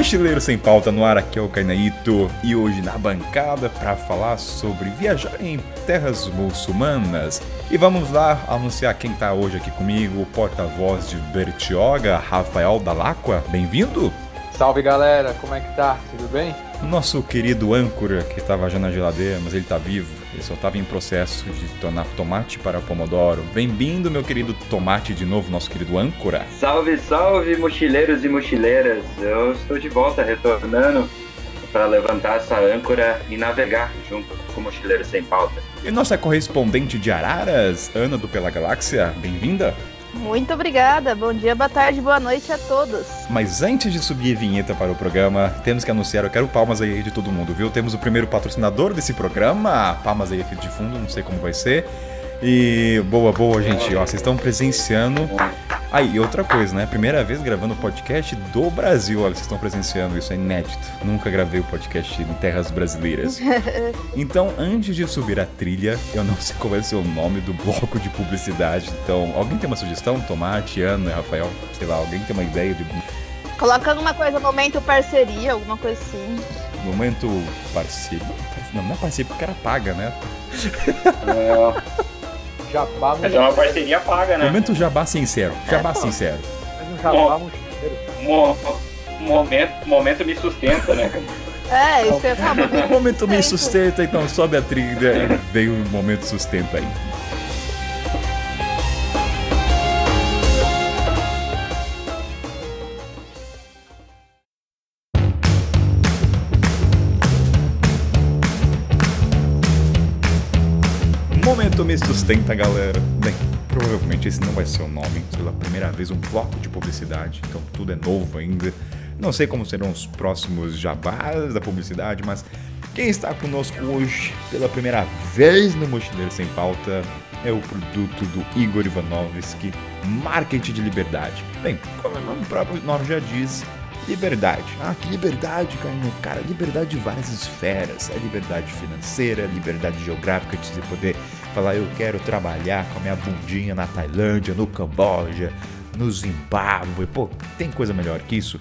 Mochileiro Sem Pauta no ar, aqui é o Kainaito e hoje na bancada para falar sobre viajar em terras muçulmanas. E vamos lá anunciar quem tá hoje aqui comigo, o porta-voz de Bertioga, Rafael Dalacqua, bem-vindo! Salve galera, como é que tá? Tudo bem? Nosso querido âncora, que estava já na geladeira, mas ele tá vivo, ele só estava em processo de tornar tomate para pomodoro. Bem-vindo, meu querido tomate, de novo, nosso querido âncora. Salve, salve, mochileiros e mochileiras! Eu estou de volta, retornando para levantar essa âncora e navegar junto com o Mochileiro Sem Pauta. E nossa correspondente de Araras, Ana do Pela Galáxia, bem-vinda! Muito obrigada. Bom dia, boa tarde, boa noite a todos. Mas antes de subir a vinheta para o programa, temos que anunciar, eu quero palmas aí de todo mundo, viu? Temos o primeiro patrocinador desse programa, palmas aí de fundo, não sei como vai ser. E boa, boa, gente, ó, vocês estão presenciando. Aí, ah, outra coisa, né? Primeira vez gravando podcast do Brasil, olha, vocês estão presenciando, isso é inédito. Nunca gravei o podcast em terras brasileiras. Então, antes de subir a trilha, eu não sei qual vai ser o nome do bloco de publicidade. Então, alguém tem uma sugestão? Tomate, Ana, Rafael, sei lá, alguém tem uma ideia de. Coloca alguma coisa, momento parceria, alguma coisa assim. Momento parceria? Não, não é parceria porque o cara paga, né? É. Jabá Mas é uma parceria paga, né? Momento jabá sincero. Jabá é, sincero. Mas um jabá Mo Mo momento, momento me sustenta, né? É, isso é o momento me sustenta, então sobe a trilha e veio o momento sustenta aí. Momento me sustenta, galera. Bem, provavelmente esse não vai ser o nome, pela primeira vez um bloco de publicidade, então tudo é novo ainda. Não sei como serão os próximos jabás da publicidade, mas quem está conosco hoje pela primeira vez no Mochileiro Sem Pauta é o produto do Igor Ivanovski, Marketing de Liberdade. Bem, como o próprio nome já diz, Liberdade. Ah, que liberdade, cara. Liberdade de várias esferas. É liberdade financeira, liberdade geográfica de você poder falar, eu quero trabalhar com a minha bundinha na Tailândia, no Camboja, no Zimbábue. Pô, tem coisa melhor que isso?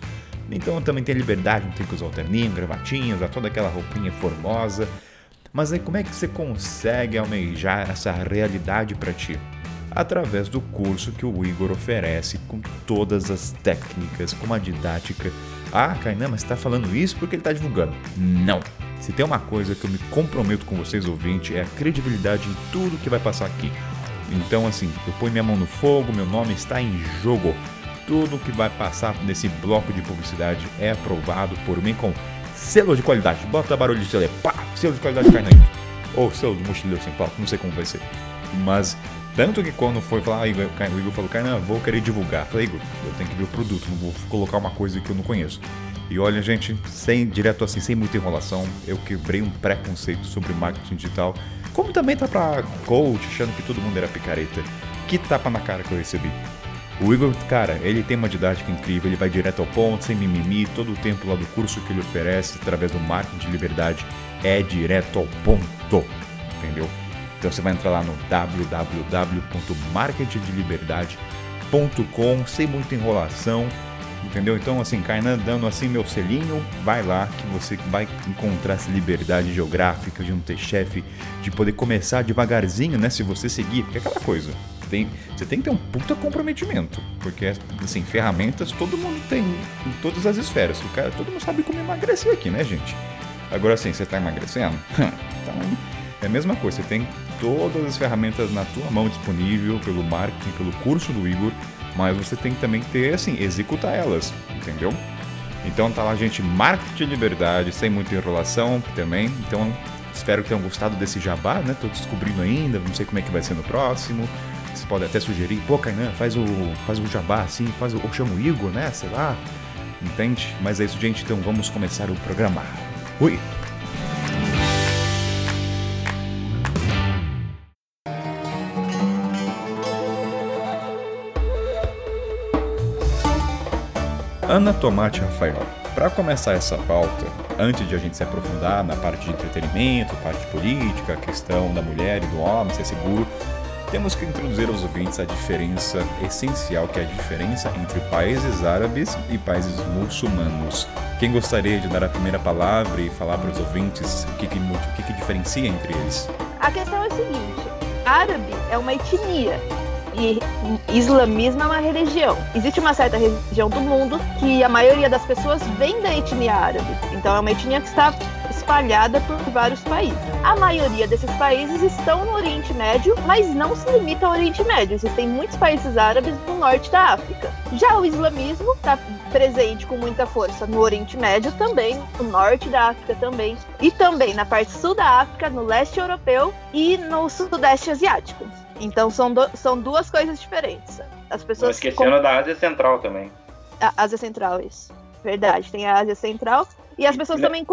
Então também tem liberdade, não tem que usar o terninho, gravatinhas, usar toda aquela roupinha formosa. Mas aí como é que você consegue almejar essa realidade para ti? através do curso que o Igor oferece com todas as técnicas, com uma didática. Ah, Kainan, mas está falando isso porque ele está divulgando. Não! Se tem uma coisa que eu me comprometo com vocês, ouvintes, é a credibilidade em tudo que vai passar aqui. Então, assim, eu ponho minha mão no fogo, meu nome está em jogo. Tudo que vai passar nesse bloco de publicidade é aprovado por mim com selo de qualidade. Bota barulho de selo, pá, selo de qualidade Kainan. Ou selo de mochileiro sem palco, não sei como vai ser. Mas tanto que quando foi falar, o Igor falou, cara, vou querer divulgar. Falei, Igor, eu tenho que ver o produto, não vou colocar uma coisa que eu não conheço. E olha, gente, sem direto assim, sem muita enrolação, eu quebrei um preconceito sobre marketing digital. Como também tá pra coach, achando que todo mundo era picareta. Que tapa na cara que eu recebi. O Igor, cara, ele tem uma didática incrível, ele vai direto ao ponto, sem mimimi, todo o tempo lá do curso que ele oferece através do marketing de liberdade é direto ao ponto, entendeu? Então você vai entrar lá no www.marketingdeliberdade.com sem muita enrolação, entendeu? Então assim, Kainan dando assim meu selinho, vai lá que você vai encontrar essa liberdade geográfica de não ter chefe, de poder começar devagarzinho, né? Se você seguir, porque é aquela coisa. Tem, você tem que ter um puta comprometimento, porque assim, ferramentas todo mundo tem em todas as esferas. O cara, todo mundo sabe como emagrecer aqui, né, gente? Agora assim, você tá emagrecendo? então, é a mesma coisa, você tem todas as ferramentas na tua mão disponível pelo marketing, pelo curso do Igor, mas você tem que também ter, assim, executar elas, entendeu? Então tá lá, gente, marketing de liberdade, sem muita enrolação também. Então espero que tenham gostado desse jabá, né? Tô descobrindo ainda, não sei como é que vai ser no próximo. Você pode até sugerir, pô, Kainan, faz o, faz o jabá assim, faz o, ou chama o Igor, né? Sei lá. Entende? Mas é isso, gente. Então vamos começar o programa. Ui! Ana Tomate Rafael. Para começar essa pauta, antes de a gente se aprofundar na parte de entretenimento, parte política, a questão da mulher e do homem, se é seguro, temos que introduzir aos ouvintes a diferença essencial que é a diferença entre países árabes e países muçulmanos. Quem gostaria de dar a primeira palavra e falar para os ouvintes o que, que, o que, que diferencia entre eles? A questão é a seguinte: árabe é uma etnia e islamismo é uma religião. Existe uma certa região do mundo que a maioria das pessoas vem da etnia árabe. Então é uma etnia que está espalhada por vários países. A maioria desses países estão no Oriente Médio, mas não se limita ao Oriente Médio. Existem muitos países árabes no norte da África. Já o islamismo está presente com muita força no Oriente Médio também, no norte da África também, e também na parte sul da África, no leste europeu e no sudeste asiático. Então são, do, são duas coisas diferentes. As pessoas. Não esquecendo com... da Ásia Central também. A Ásia Central, isso. Verdade, tem a Ásia Central. E as pessoas e... também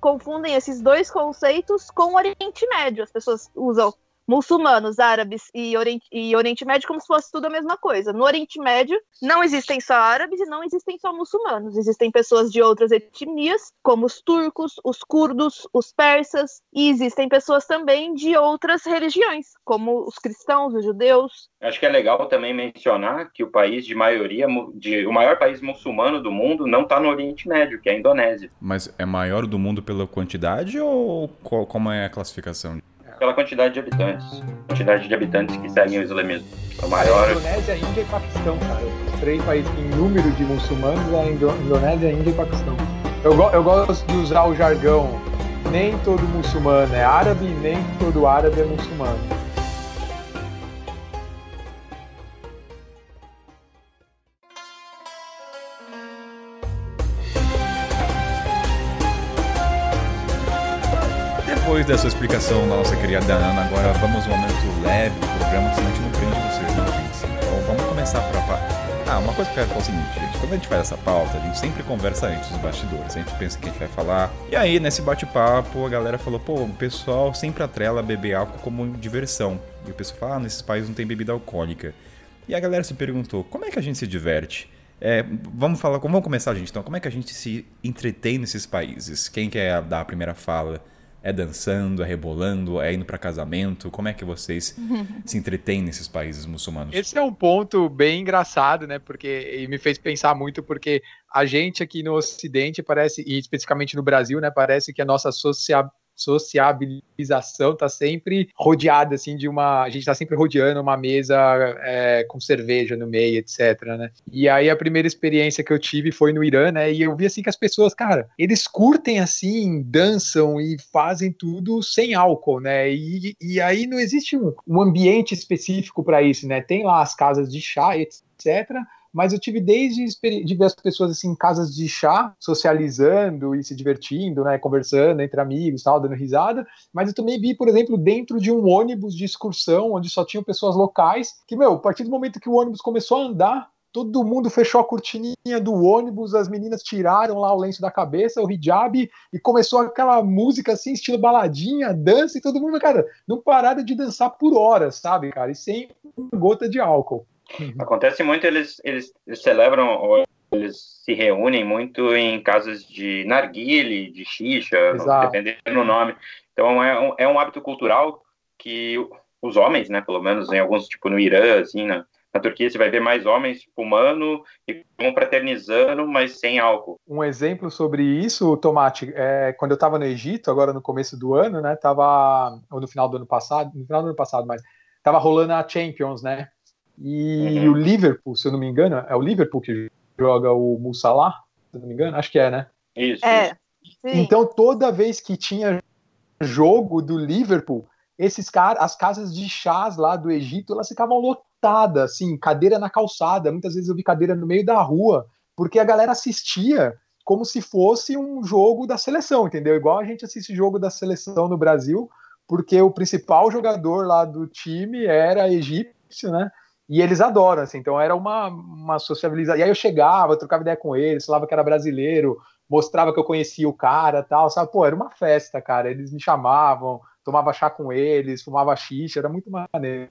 confundem esses dois conceitos com o Oriente Médio. As pessoas usam muçulmanos, árabes e Oriente, e Oriente Médio como se fosse tudo a mesma coisa. No Oriente Médio não existem só árabes e não existem só muçulmanos. Existem pessoas de outras etnias, como os turcos, os curdos, os persas, e existem pessoas também de outras religiões, como os cristãos, os judeus. Acho que é legal também mencionar que o país de maioria, de, o maior país muçulmano do mundo não está no Oriente Médio, que é a Indonésia. Mas é maior do mundo pela quantidade ou qual, como é a classificação? Pela quantidade de habitantes. Quantidade de habitantes que seguem o islamismo. O maior. Indonésia, Índia e Paquistão, cara. Os três países em número de muçulmanos é a Indonésia, Índia e Paquistão. Eu, eu gosto de usar o jargão: nem todo muçulmano é árabe, nem todo árabe é muçulmano. Depois dessa explicação da nossa querida Ana, agora vamos um momento leve do programa, senão a gente não prende vocês, não, gente. Então vamos começar para. Ah, uma coisa que eu quero falar é o seguinte, gente. Quando a gente faz essa pauta, a gente sempre conversa antes dos bastidores. A gente pensa que a gente vai falar. E aí, nesse bate-papo, a galera falou: pô, o pessoal sempre atrela beber álcool como diversão. E o pessoal fala: ah, nesses países não tem bebida alcoólica. E a galera se perguntou: como é que a gente se diverte? É, vamos falar, vamos começar, gente. Então, como é que a gente se entretém nesses países? Quem quer dar a primeira fala? É dançando, é rebolando, é indo para casamento? Como é que vocês se entretêm nesses países muçulmanos? Esse é um ponto bem engraçado, né? Porque e me fez pensar muito porque a gente aqui no Ocidente parece e especificamente no Brasil, né? Parece que a nossa socia sociabilização tá sempre rodeada, assim, de uma. A gente tá sempre rodeando uma mesa é, com cerveja no meio, etc, né? E aí a primeira experiência que eu tive foi no Irã, né? E eu vi, assim, que as pessoas, cara, eles curtem, assim, dançam e fazem tudo sem álcool, né? E, e aí não existe um, um ambiente específico para isso, né? Tem lá as casas de chá, etc mas eu tive desde de ver as pessoas assim em casas de chá, socializando e se divertindo, né, conversando entre amigos, tal, dando risada, mas eu também vi, por exemplo, dentro de um ônibus de excursão, onde só tinham pessoas locais, que, meu, a partir do momento que o ônibus começou a andar, todo mundo fechou a cortininha do ônibus, as meninas tiraram lá o lenço da cabeça, o hijab, e começou aquela música assim, estilo baladinha, dança, e todo mundo, cara, não pararam de dançar por horas, sabe, cara, e sem gota de álcool. Uhum. Acontece muito, eles, eles, celebram ou eles se reúnem muito em casas de narguile, de xixa, dependendo do nome. Então é um, é um hábito cultural que os homens, né, pelo menos em alguns, tipo no Irã, assim, na, na Turquia você vai ver mais homens fumando e confraternizando, mas sem álcool. Um exemplo sobre isso, Tomate, é, quando eu estava no Egito, agora no começo do ano, né, tava, ou no final do ano passado, no final do ano passado, mas tava rolando a Champions, né, e uhum. o Liverpool, se eu não me engano, é o Liverpool que joga o Mussalah, se eu não me engano, acho que é, né? Isso. É. Então toda vez que tinha jogo do Liverpool, esses caras, as casas de chás lá do Egito, elas ficavam lotadas, assim, cadeira na calçada. Muitas vezes eu vi cadeira no meio da rua, porque a galera assistia como se fosse um jogo da seleção, entendeu? Igual a gente assiste jogo da seleção no Brasil, porque o principal jogador lá do time era egípcio, né? E eles adoram, assim, então era uma, uma sociabilização. E aí eu chegava, trocava ideia com eles, falava que era brasileiro, mostrava que eu conhecia o cara tal, sabe? Pô, era uma festa, cara. Eles me chamavam, tomava chá com eles, fumava xixa, era muito maneiro.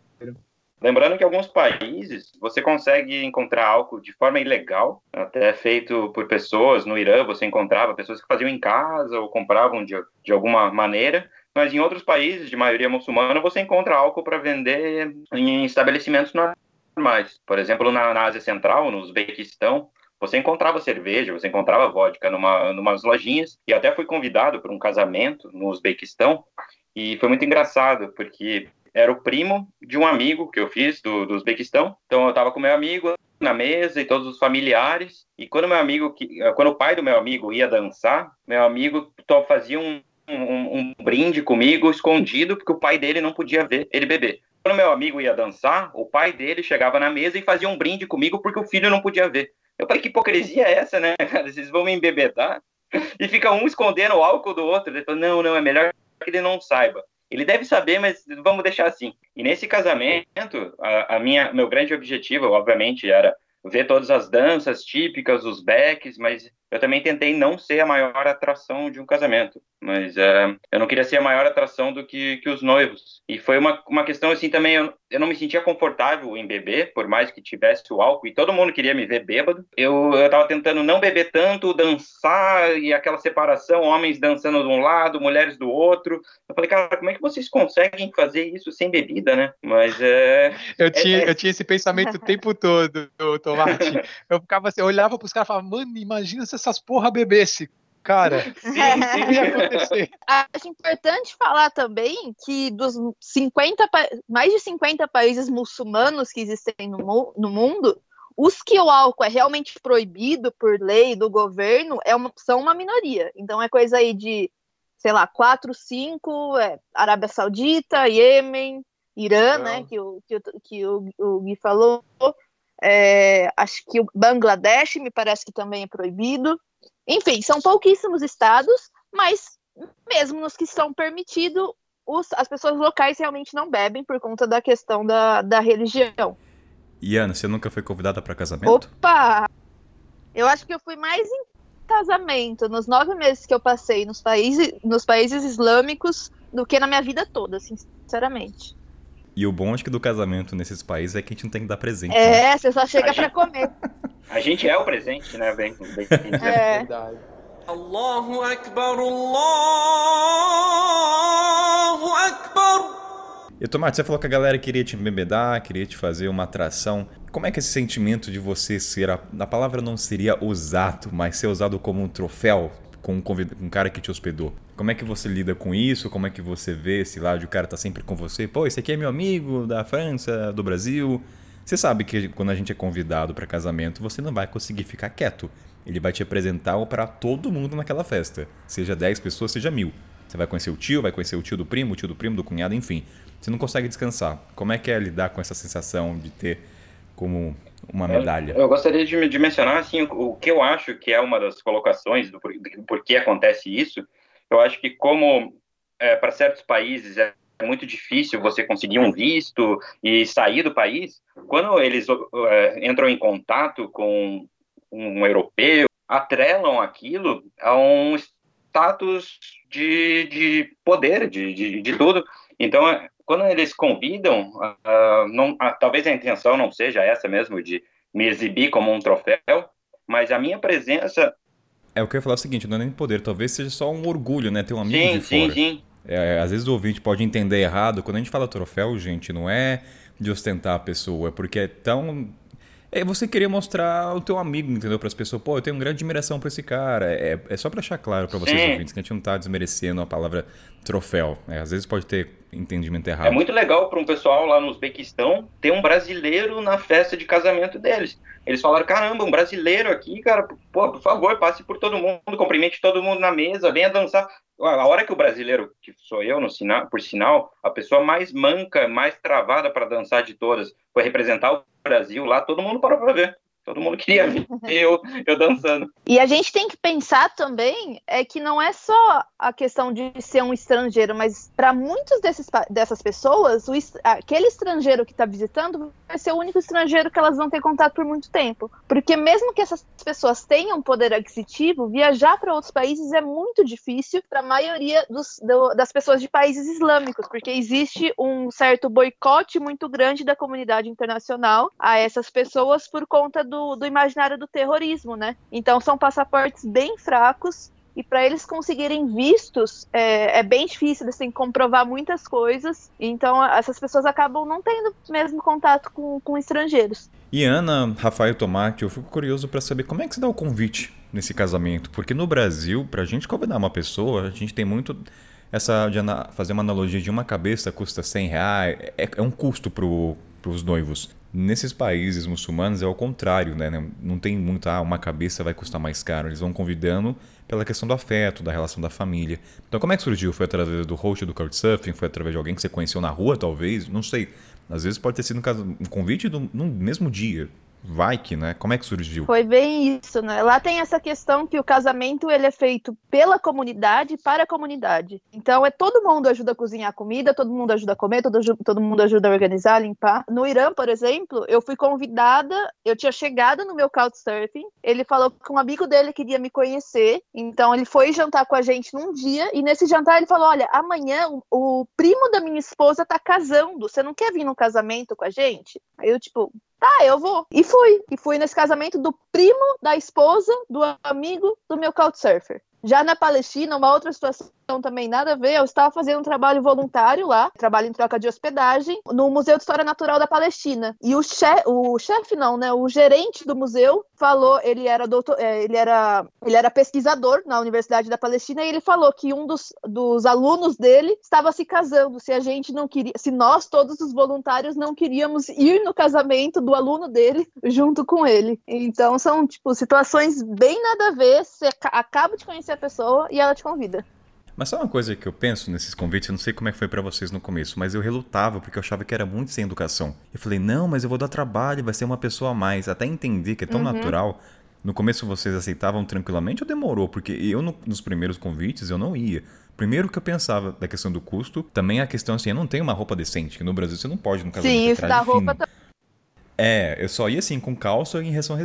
Lembrando que em alguns países você consegue encontrar álcool de forma ilegal, até feito por pessoas. No Irã você encontrava pessoas que faziam em casa ou compravam de, de alguma maneira, mas em outros países de maioria muçulmana você encontra álcool para vender em estabelecimentos normais. Por exemplo, na, na Ásia Central, no Uzbequistão, você encontrava cerveja, você encontrava vodka numa numas lojinhas, e até fui convidado para um casamento no Uzbequistão, e foi muito engraçado, porque era o primo de um amigo que eu fiz do, do Uzbequistão. Então eu estava com meu amigo na mesa e todos os familiares. E quando meu amigo, quando o pai do meu amigo ia dançar, meu amigo fazia um, um, um brinde comigo escondido porque o pai dele não podia ver ele beber. Quando meu amigo ia dançar, o pai dele chegava na mesa e fazia um brinde comigo porque o filho não podia ver. Eu falei, que hipocrisia é essa, né, cara? Vocês vão me embebedar? E fica um escondendo o álcool do outro. Ele falou, não, não, é melhor que ele não saiba. Ele deve saber, mas vamos deixar assim. E nesse casamento, a, a minha, meu grande objetivo, obviamente, era ver todas as danças típicas, os backs, mas eu também tentei não ser a maior atração de um casamento, mas é, eu não queria ser a maior atração do que, que os noivos. E foi uma, uma questão assim também, eu, eu não me sentia confortável em beber, por mais que tivesse o álcool, e todo mundo queria me ver bêbado. Eu, eu tava tentando não beber tanto, dançar, e aquela separação, homens dançando de um lado, mulheres do outro. Eu falei, cara, como é que vocês conseguem fazer isso sem bebida, né? Mas é... Eu tinha, é, eu tinha esse pensamento o tempo todo, Tomate. Eu ficava assim, eu olhava pros caras e falava, mano, imagina se essas porra bebesse. Cara, sim, sim, ia acontecer. Acho importante falar também que dos 50, mais de 50 países muçulmanos que existem no, no mundo, os que o álcool é realmente proibido por lei do governo é uma, são uma minoria. Então é coisa aí de, sei lá, 4, 5, é, Arábia Saudita, Iêmen, Irã, né, que, o, que, o, que o, o Gui falou, é, acho que o Bangladesh me parece que também é proibido. Enfim, são pouquíssimos estados, mas mesmo nos que são permitidos, as pessoas locais realmente não bebem por conta da questão da, da religião. E Ana, você nunca foi convidada para casamento? Opa! Eu acho que eu fui mais em casamento nos nove meses que eu passei nos países, nos países islâmicos do que na minha vida toda, sinceramente. E o bom acho que do casamento nesses países é que a gente não tem que dar presente. É, né? você só chega para comer. A gente é o presente, né? Bem, bem, é. Verdade. Allahu Akbar, Allahu Akbar. E Tomate, você falou que a galera queria te embebedar, queria te fazer uma atração. Como é que esse sentimento de você ser, a, a palavra não seria usado, mas ser usado como um troféu com um, um cara que te hospedou? Como é que você lida com isso? Como é que você vê esse lado o cara tá sempre com você? Pô, esse aqui é meu amigo da França, do Brasil. Você sabe que quando a gente é convidado para casamento, você não vai conseguir ficar quieto. Ele vai te apresentar para todo mundo naquela festa. Seja 10 pessoas, seja mil. Você vai conhecer o tio, vai conhecer o tio do primo, o tio do primo, do cunhado, enfim. Você não consegue descansar. Como é que é lidar com essa sensação de ter como uma medalha? Eu, eu gostaria de, de, mencionar assim, o, o, que eu acho que é uma das colocações do, do por que acontece isso eu acho que como é, para certos países é muito difícil você conseguir um visto e sair do país, quando eles é, entram em contato com um europeu, atrelam aquilo a um status de, de poder, de, de, de tudo. Então, é, quando eles convidam, uh, não, uh, talvez a intenção não seja essa mesmo, de me exibir como um troféu, mas a minha presença é o que eu ia falar o seguinte, não é nem poder, talvez seja só um orgulho, né? Ter um amigo sim, de fora. Sim, sim. É, às vezes o ouvinte pode entender errado. Quando a gente fala troféu, gente, não é de ostentar a pessoa, é porque é tão. É você querer mostrar o teu amigo, entendeu? Para as pessoas, pô, eu tenho grande admiração para esse cara. É, é só para deixar claro para vocês sim. ouvintes que a gente não tá desmerecendo a palavra troféu. É, às vezes pode ter entendimento errado. É muito legal para um pessoal lá no Uzbequistão ter um brasileiro na festa de casamento deles. Eles falaram: caramba, um brasileiro aqui, cara, pô, por favor, passe por todo mundo, cumprimente todo mundo na mesa, venha dançar. A hora que o brasileiro, que sou eu, no sinal, por sinal, a pessoa mais manca, mais travada para dançar de todas, foi representar o Brasil lá, todo mundo parou para ver. Todo mundo queria ver eu, eu dançando. E a gente tem que pensar também é que não é só a questão de ser um estrangeiro, mas para muitos desses, dessas pessoas, o, aquele estrangeiro que está visitando vai ser o único estrangeiro que elas vão ter contato por muito tempo. Porque mesmo que essas pessoas tenham poder aquisitivo, viajar para outros países é muito difícil para a maioria dos, do, das pessoas de países islâmicos, porque existe um certo boicote muito grande da comunidade internacional a essas pessoas por conta do do, imaginário do terrorismo, né? Então são passaportes bem fracos e para eles conseguirem vistos é, é, bem difícil, eles têm que comprovar muitas coisas, então essas pessoas acabam não tendo mesmo contato com, com estrangeiros. E Ana, Rafael Tomate, eu fico curioso para saber como é que se dá o convite nesse casamento, porque no Brasil, para a gente convidar uma pessoa, a gente tem muito essa de fazer uma analogia de uma cabeça custa 100 reais, é, é um custo para os noivos. Nesses países muçulmanos é o contrário, né? Não tem muito, ah, uma cabeça vai custar mais caro. Eles vão convidando pela questão do afeto, da relação da família. Então, como é que surgiu? Foi através do host do Couchsurfing? Foi através de alguém que você conheceu na rua, talvez? Não sei. Às vezes pode ter sido um convite do, no mesmo dia. Vai que, né? Como é que surgiu? Foi bem isso, né? Lá tem essa questão que o casamento ele é feito pela comunidade para a comunidade. Então é todo mundo ajuda a cozinhar comida, todo mundo ajuda a comer, todo, todo mundo ajuda a organizar, limpar. No Irã, por exemplo, eu fui convidada, eu tinha chegado no meu couchsurfing, ele falou que um amigo dele queria me conhecer, então ele foi jantar com a gente num dia e nesse jantar ele falou: "Olha, amanhã o, o primo da minha esposa tá casando, você não quer vir no casamento com a gente?" Aí eu tipo, Tá, eu vou. E fui. E fui nesse casamento do primo da esposa do amigo do meu couchsurfer. Já na Palestina, uma outra situação também nada a ver, eu estava fazendo um trabalho voluntário lá, trabalho em troca de hospedagem, no Museu de História Natural da Palestina. E o chefe, o chefe não, né, o gerente do museu falou, ele era doutor, é, ele era, ele era pesquisador na Universidade da Palestina e ele falou que um dos, dos alunos dele estava se casando, se a gente não queria, se nós todos os voluntários não queríamos ir no casamento do aluno dele junto com ele. Então são tipo situações bem nada a ver, você acaba de conhecer a pessoa e ela te convida. Mas sabe uma coisa que eu penso nesses convites? Eu não sei como é que foi para vocês no começo, mas eu relutava porque eu achava que era muito sem educação. Eu falei, não, mas eu vou dar trabalho, vai ser uma pessoa a mais. Até entender que é tão uhum. natural. No começo vocês aceitavam tranquilamente ou demorou? Porque eu, no, nos primeiros convites, eu não ia. Primeiro que eu pensava da questão do custo, também a questão assim, eu não tenho uma roupa decente, que no Brasil você não pode no casamento Sim, isso da roupa. É, eu só ia assim com calça em relação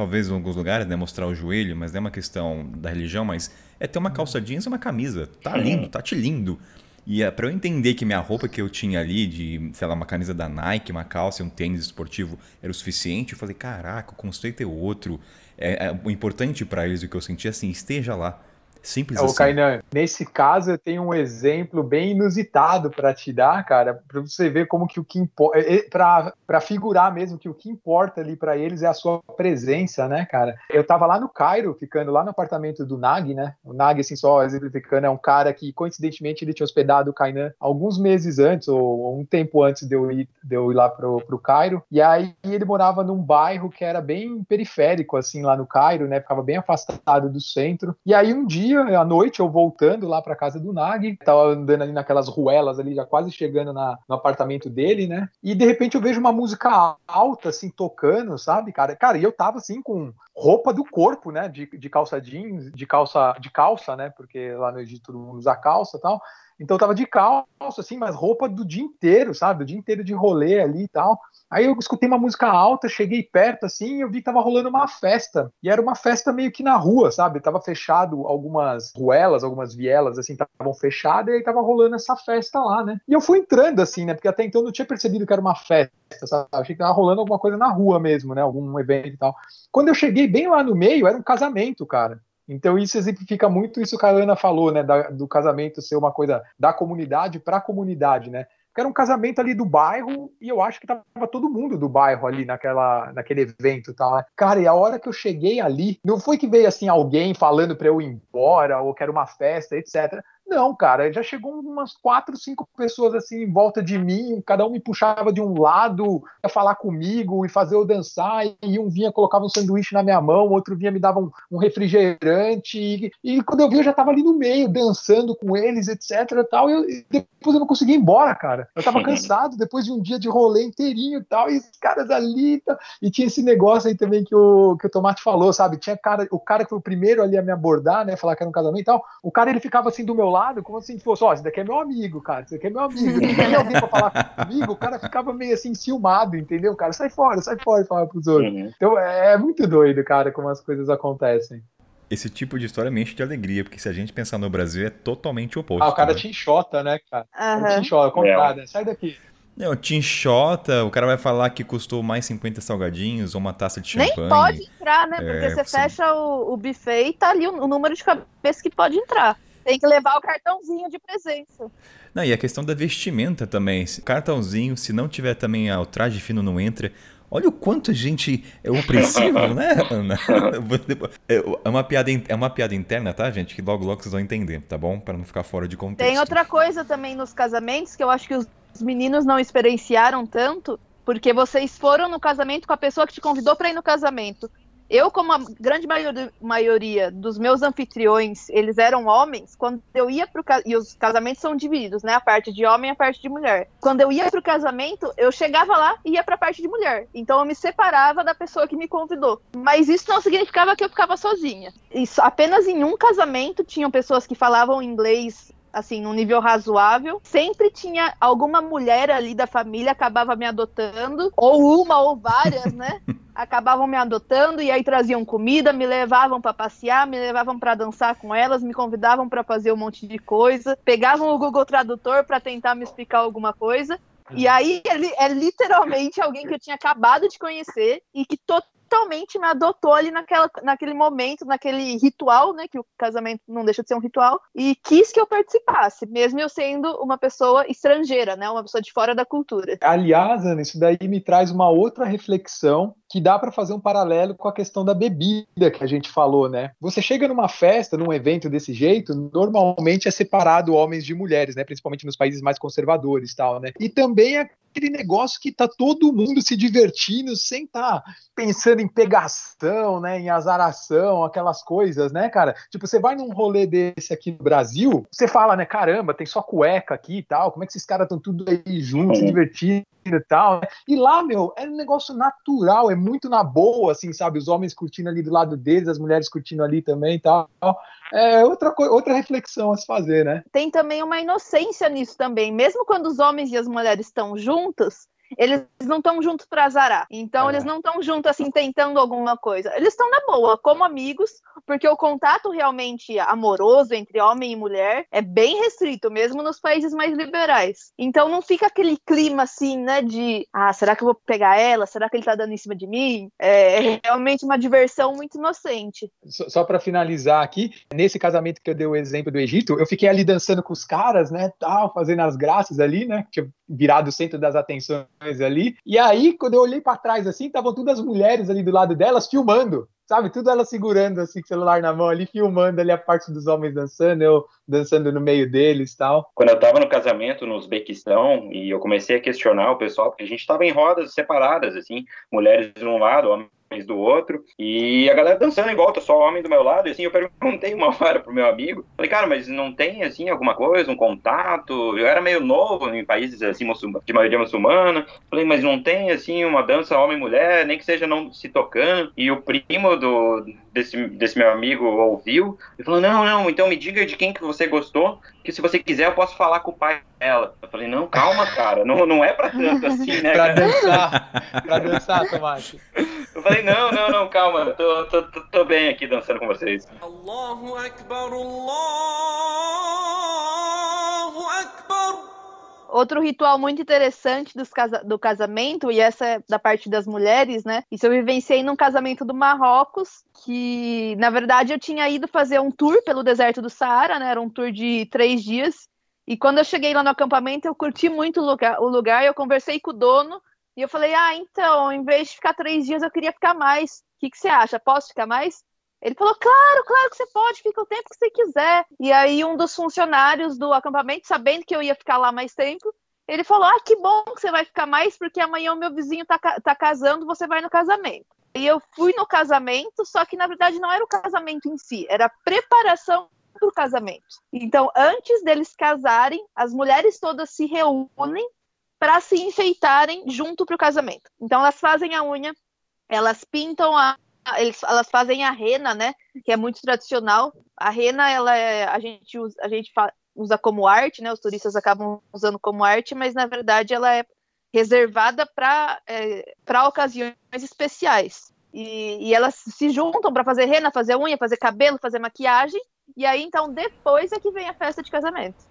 talvez em alguns lugares, né, mostrar o joelho, mas não é uma questão da religião, mas é ter uma calça jeans e uma camisa. Tá lindo, tá te lindo. E é, para eu entender que minha roupa que eu tinha ali, de, sei lá, uma camisa da Nike, uma calça e um tênis esportivo era o suficiente, eu falei, caraca, o conceito é outro. É, é, o importante para eles, o que eu senti assim, esteja lá. Simples é, assim. Kainan, nesse caso eu tenho um exemplo bem inusitado para te dar, cara, para você ver como que o que importa, é, é, para figurar mesmo que o que importa ali para eles é a sua presença, né, cara? Eu tava lá no Cairo, ficando lá no apartamento do Nag, né? O Nag, assim, só exemplificando, é um cara que coincidentemente ele tinha hospedado o Kainan alguns meses antes, ou um tempo antes de eu ir, de eu ir lá pro, pro Cairo, e aí ele morava num bairro que era bem periférico, assim, lá no Cairo, né? Ficava bem afastado do centro, e aí um dia dia, à noite, eu voltando lá para casa do Nag, tava andando ali naquelas ruelas ali, já quase chegando na, no apartamento dele, né? E de repente eu vejo uma música alta, assim, tocando, sabe, cara? Cara, e eu tava assim com roupa do corpo, né? De, de calça jeans, de calça, de calça, né? Porque lá no Egito todo mundo usa calça e tal. Então eu tava de calça, assim, mas roupa do dia inteiro, sabe? Do dia inteiro de rolê ali e tal. Aí eu escutei uma música alta, cheguei perto assim, e eu vi que tava rolando uma festa. E era uma festa meio que na rua, sabe? Tava fechado algumas ruelas, algumas vielas assim, estavam fechadas e aí tava rolando essa festa lá, né? E eu fui entrando assim, né? Porque até então eu não tinha percebido que era uma festa, sabe? Eu achei que tava rolando alguma coisa na rua mesmo, né? Algum evento e tal. Quando eu cheguei bem lá no meio, era um casamento, cara. Então isso exemplifica muito isso que a Ana falou, né, da, do casamento ser uma coisa da comunidade para a comunidade, né? Porque era um casamento ali do bairro e eu acho que tava todo mundo do bairro ali naquela, naquele evento, tal. Né? Cara, e a hora que eu cheguei ali, não foi que veio assim alguém falando para eu ir embora ou que era uma festa, etc. Não, cara, já chegou umas quatro, cinco pessoas assim em volta de mim, cada um me puxava de um lado a falar comigo e fazer eu dançar, e um vinha colocava um sanduíche na minha mão, outro vinha me dava um, um refrigerante, e, e, quando eu vi eu já tava ali no meio, dançando com eles, etc tal, e, eu, e depois eu não conseguia ir embora, cara. Eu tava cansado depois de um dia de rolê inteirinho e tal, e os caras ali, tá, e tinha esse negócio aí também que o, que o Tomate falou, sabe? Tinha cara, o cara que foi o primeiro ali a me abordar, né, falar que era um casamento e tal, o cara ele ficava assim do meu lado, lado como se fosse, ó, esse daqui é meu amigo, cara, esse daqui é meu amigo. Tem alguém pra falar comigo, o cara ficava meio assim, ciumado, entendeu? Cara, sai fora, sai fora e fala pros outros. Uhum. Então é, é muito doido, cara, como as coisas acontecem. Esse tipo de história me enche de alegria, porque se a gente pensar no Brasil é totalmente oposto. Ah, o cara né? te enxota, né, cara? Uhum. Te enxota, contrário, é. sai daqui. Não, tinchota, o cara vai falar que custou mais 50 salgadinhos ou uma taça de champanhe. Nem pode entrar, né? Porque é, você sim. fecha o, o buffet e tá ali o, o número de cabeças que pode entrar. Tem que levar o cartãozinho de presença. Não, e a questão da vestimenta também. Se cartãozinho, se não tiver também ah, o traje fino não entra. Olha o quanto a gente é opressivo, né, Ana? É, é uma, piada, é uma piada interna, tá, gente? Que logo, logo vocês vão entender, tá bom? Para não ficar fora de contexto. Tem outra coisa também nos casamentos que eu acho que os meninos não experienciaram tanto, porque vocês foram no casamento com a pessoa que te convidou para ir no casamento. Eu, como a grande maioria dos meus anfitriões, eles eram homens, quando eu ia pro e os casamentos são divididos, né? A parte de homem e a parte de mulher. Quando eu ia pro casamento, eu chegava lá e ia pra parte de mulher. Então eu me separava da pessoa que me convidou. Mas isso não significava que eu ficava sozinha. Isso, apenas em um casamento tinham pessoas que falavam inglês assim, num nível razoável. Sempre tinha alguma mulher ali da família acabava me adotando, ou uma ou várias, né? acabavam me adotando e aí traziam comida, me levavam para passear, me levavam para dançar com elas, me convidavam para fazer um monte de coisa, pegavam o Google Tradutor para tentar me explicar alguma coisa. E aí é, é literalmente alguém que eu tinha acabado de conhecer e que to totalmente me adotou ali naquela, naquele momento, naquele ritual, né? Que o casamento não deixa de ser um ritual, e quis que eu participasse, mesmo eu sendo uma pessoa estrangeira, né? Uma pessoa de fora da cultura. Aliás, Ana, isso daí me traz uma outra reflexão que dá para fazer um paralelo com a questão da bebida que a gente falou, né? Você chega numa festa, num evento desse jeito, normalmente é separado homens de mulheres, né? Principalmente nos países mais conservadores, tal, né? E também aquele negócio que tá todo mundo se divertindo sem estar tá pensando em pegação, né, em azaração, aquelas coisas, né, cara? Tipo, você vai num rolê desse aqui no Brasil, você fala, né, caramba, tem só cueca aqui e tal, como é que esses caras estão tudo aí juntos, se divertindo e tal, né? E lá, meu, é um negócio natural, é muito na boa, assim, sabe? Os homens curtindo ali do lado deles, as mulheres curtindo ali também e tal. É outra, outra reflexão a se fazer, né? Tem também uma inocência nisso também. Mesmo quando os homens e as mulheres estão juntos, eles não estão juntos para azarar. Então, é. eles não estão juntos, assim, tentando alguma coisa. Eles estão na boa, como amigos, porque o contato realmente amoroso entre homem e mulher é bem restrito, mesmo nos países mais liberais. Então, não fica aquele clima, assim, né, de, ah, será que eu vou pegar ela? Será que ele tá dando em cima de mim? É, é realmente uma diversão muito inocente. Só, só para finalizar aqui, nesse casamento que eu dei o exemplo do Egito, eu fiquei ali dançando com os caras, né, tal, fazendo as graças ali, né, tinha virado o centro das atenções ali. E aí, quando eu olhei para trás assim, estavam todas as mulheres ali do lado delas filmando, sabe? Tudo elas segurando assim, celular na mão ali, filmando ali a parte dos homens dançando, eu dançando no meio deles tal. Quando eu tava no casamento no Uzbequistão e eu comecei a questionar o pessoal, porque a gente tava em rodas separadas, assim, mulheres de um lado, homens do outro, e a galera dançando em volta, só homem do meu lado, e assim, eu perguntei uma hora pro meu amigo, falei, cara, mas não tem, assim, alguma coisa, um contato? Eu era meio novo em países, assim, de maioria muçulmana, falei, mas não tem, assim, uma dança homem-mulher, nem que seja não se tocando, e o primo do, desse, desse meu amigo ouviu, e falou, não, não, então me diga de quem que você gostou, que se você quiser eu posso falar com o pai dela. Eu falei, não, calma, cara, não, não é pra tanto assim, né? pra dançar, pra dançar, Tomate. Eu falei, não, não, não, calma, tô, tô, tô, tô bem aqui dançando com vocês. Allahu Akbar, Allahu Akbar. Outro ritual muito interessante casa do casamento, e essa é da parte das mulheres, né? Isso eu vivenciei num casamento do Marrocos, que na verdade eu tinha ido fazer um tour pelo deserto do Saara, né? Era um tour de três dias. E quando eu cheguei lá no acampamento, eu curti muito o lugar, o lugar eu conversei com o dono, e eu falei: ah, então, em vez de ficar três dias, eu queria ficar mais. O que, que você acha? Posso ficar mais? Ele falou, claro, claro que você pode, fica o tempo que você quiser. E aí um dos funcionários do acampamento, sabendo que eu ia ficar lá mais tempo, ele falou, ah, que bom que você vai ficar mais, porque amanhã o meu vizinho tá, tá casando, você vai no casamento. E eu fui no casamento, só que na verdade não era o casamento em si, era a preparação para o casamento. Então, antes deles casarem, as mulheres todas se reúnem para se enfeitarem junto para o casamento. Então, elas fazem a unha, elas pintam a eles, elas fazem a rena, né? Que é muito tradicional. A rena, ela é, a gente usa, a gente usa como arte, né? Os turistas acabam usando como arte, mas na verdade ela é reservada para é, para ocasiões especiais. E, e elas se juntam para fazer rena, fazer unha, fazer cabelo, fazer maquiagem. E aí então depois é que vem a festa de casamento.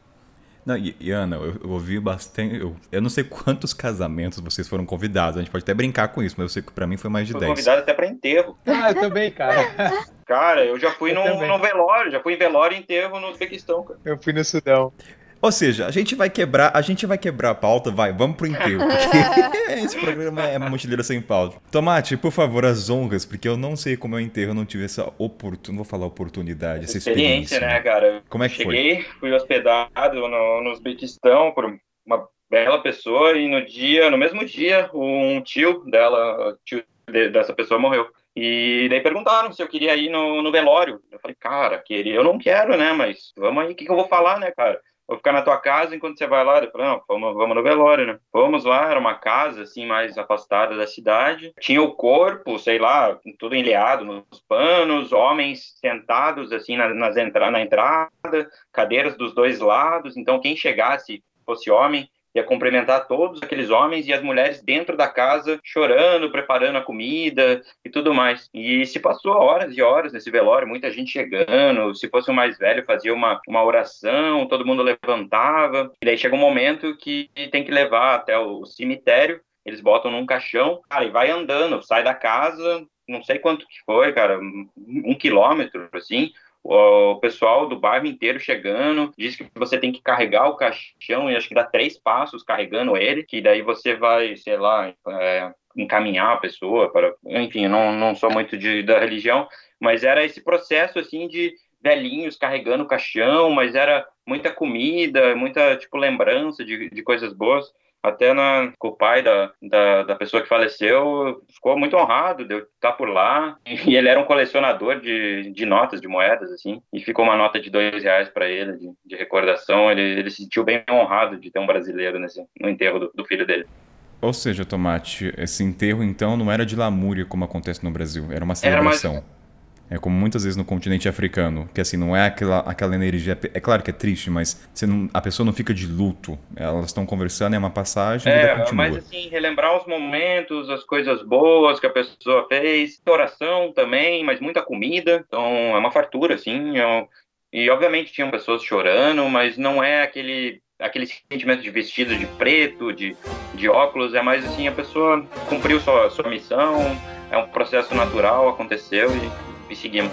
Não, e, e Ana, eu, eu, ouvi bastante. Eu, eu não sei quantos casamentos vocês foram convidados. A gente pode até brincar com isso, mas eu sei que pra mim foi mais de Fui 10. convidado até pra enterro. Ah, eu também, cara. Cara, eu já fui Eu num, também. num velório, já fui em velório e enterro no Uzbequistão, cara. Eu fui no Sudão. Ou seja, a gente vai quebrar, a gente vai quebrar a pauta, vai, vamos pro enterro, porque esse programa é mochileira sem pauta. Tomate, por favor, as honras, porque eu não sei como é o enterro, eu não tive essa oportunidade, não vou falar oportunidade, essa experiência. Experiência, né, cara? Como é que foi? Cheguei, fui hospedado no, no Uzbequistão por uma bela pessoa e no dia, no mesmo dia, um tio dela, tio de- dessa pessoa morreu. E daí perguntaram se eu queria ir no, no velório. Eu falei, cara, queria, eu não quero, né? Mas vamos aí, o que, que eu vou falar, né, cara? Vou ficar na tua casa enquanto você vai lá. Eu falei, não, vamos, vamos no velório, né? Fomos lá, era uma casa, assim, mais afastada da cidade. Tinha o corpo, sei lá, tudo enleado nos panos, homens sentados, assim, na, nas entra na entrada, cadeiras dos dois lados. Então, quem chegasse, fosse homem, ia cumprimentar todos aqueles homens e as mulheres dentro da casa, chorando, preparando a comida e tudo mais. E se passou horas e horas nesse velório, muita gente chegando. Se fosse o mais velho, fazia uma, uma oração, todo mundo levantava. E daí chega um momento que tem que levar até o cemitério. Eles botam num caixão, cara, e vai andando, sai da casa, não sei quanto que foi, cara, um, quilômetro, assim, o pessoal do bairro inteiro chegando, diz que você tem que carregar o caixão e acho que dá três passos carregando ele, que daí você vai, sei lá, é, encaminhar a pessoa para, enfim, não, não sou muito de, da religião, mas era esse processo assim de velhinhos carregando o caixão, mas era muita comida, muita tipo lembrança de, de coisas boas até na, com o pai da, da, da, pessoa que faleceu, ficou muito honrado de eu estar por lá. E ele era um colecionador de, de notas, de moedas, assim. E ficou uma nota de dois reais para ele, de, de, recordação. Ele, ele se sentiu bem honrado de ter um brasileiro nesse, no enterro do, do filho dele. Ou seja, Tomate, esse enterro então não era de lamúria como acontece no Brasil, era uma celebração. Era mais... É como muitas vezes no continente africano, que assim, não é aquela, aquela energia. É claro que é triste, mas não, a pessoa não fica de luto. Elas estão conversando, é uma passagem, é. Mas assim, relembrar os momentos, as coisas boas que a pessoa fez, oração também, mas muita comida. Então é uma fartura, assim. É, e obviamente tinham pessoas chorando, mas não é aquele aquele sentimento de vestido de preto, de, de óculos, é mais assim, a pessoa cumpriu sua, sua missão, é um processo natural, aconteceu e, e seguimos.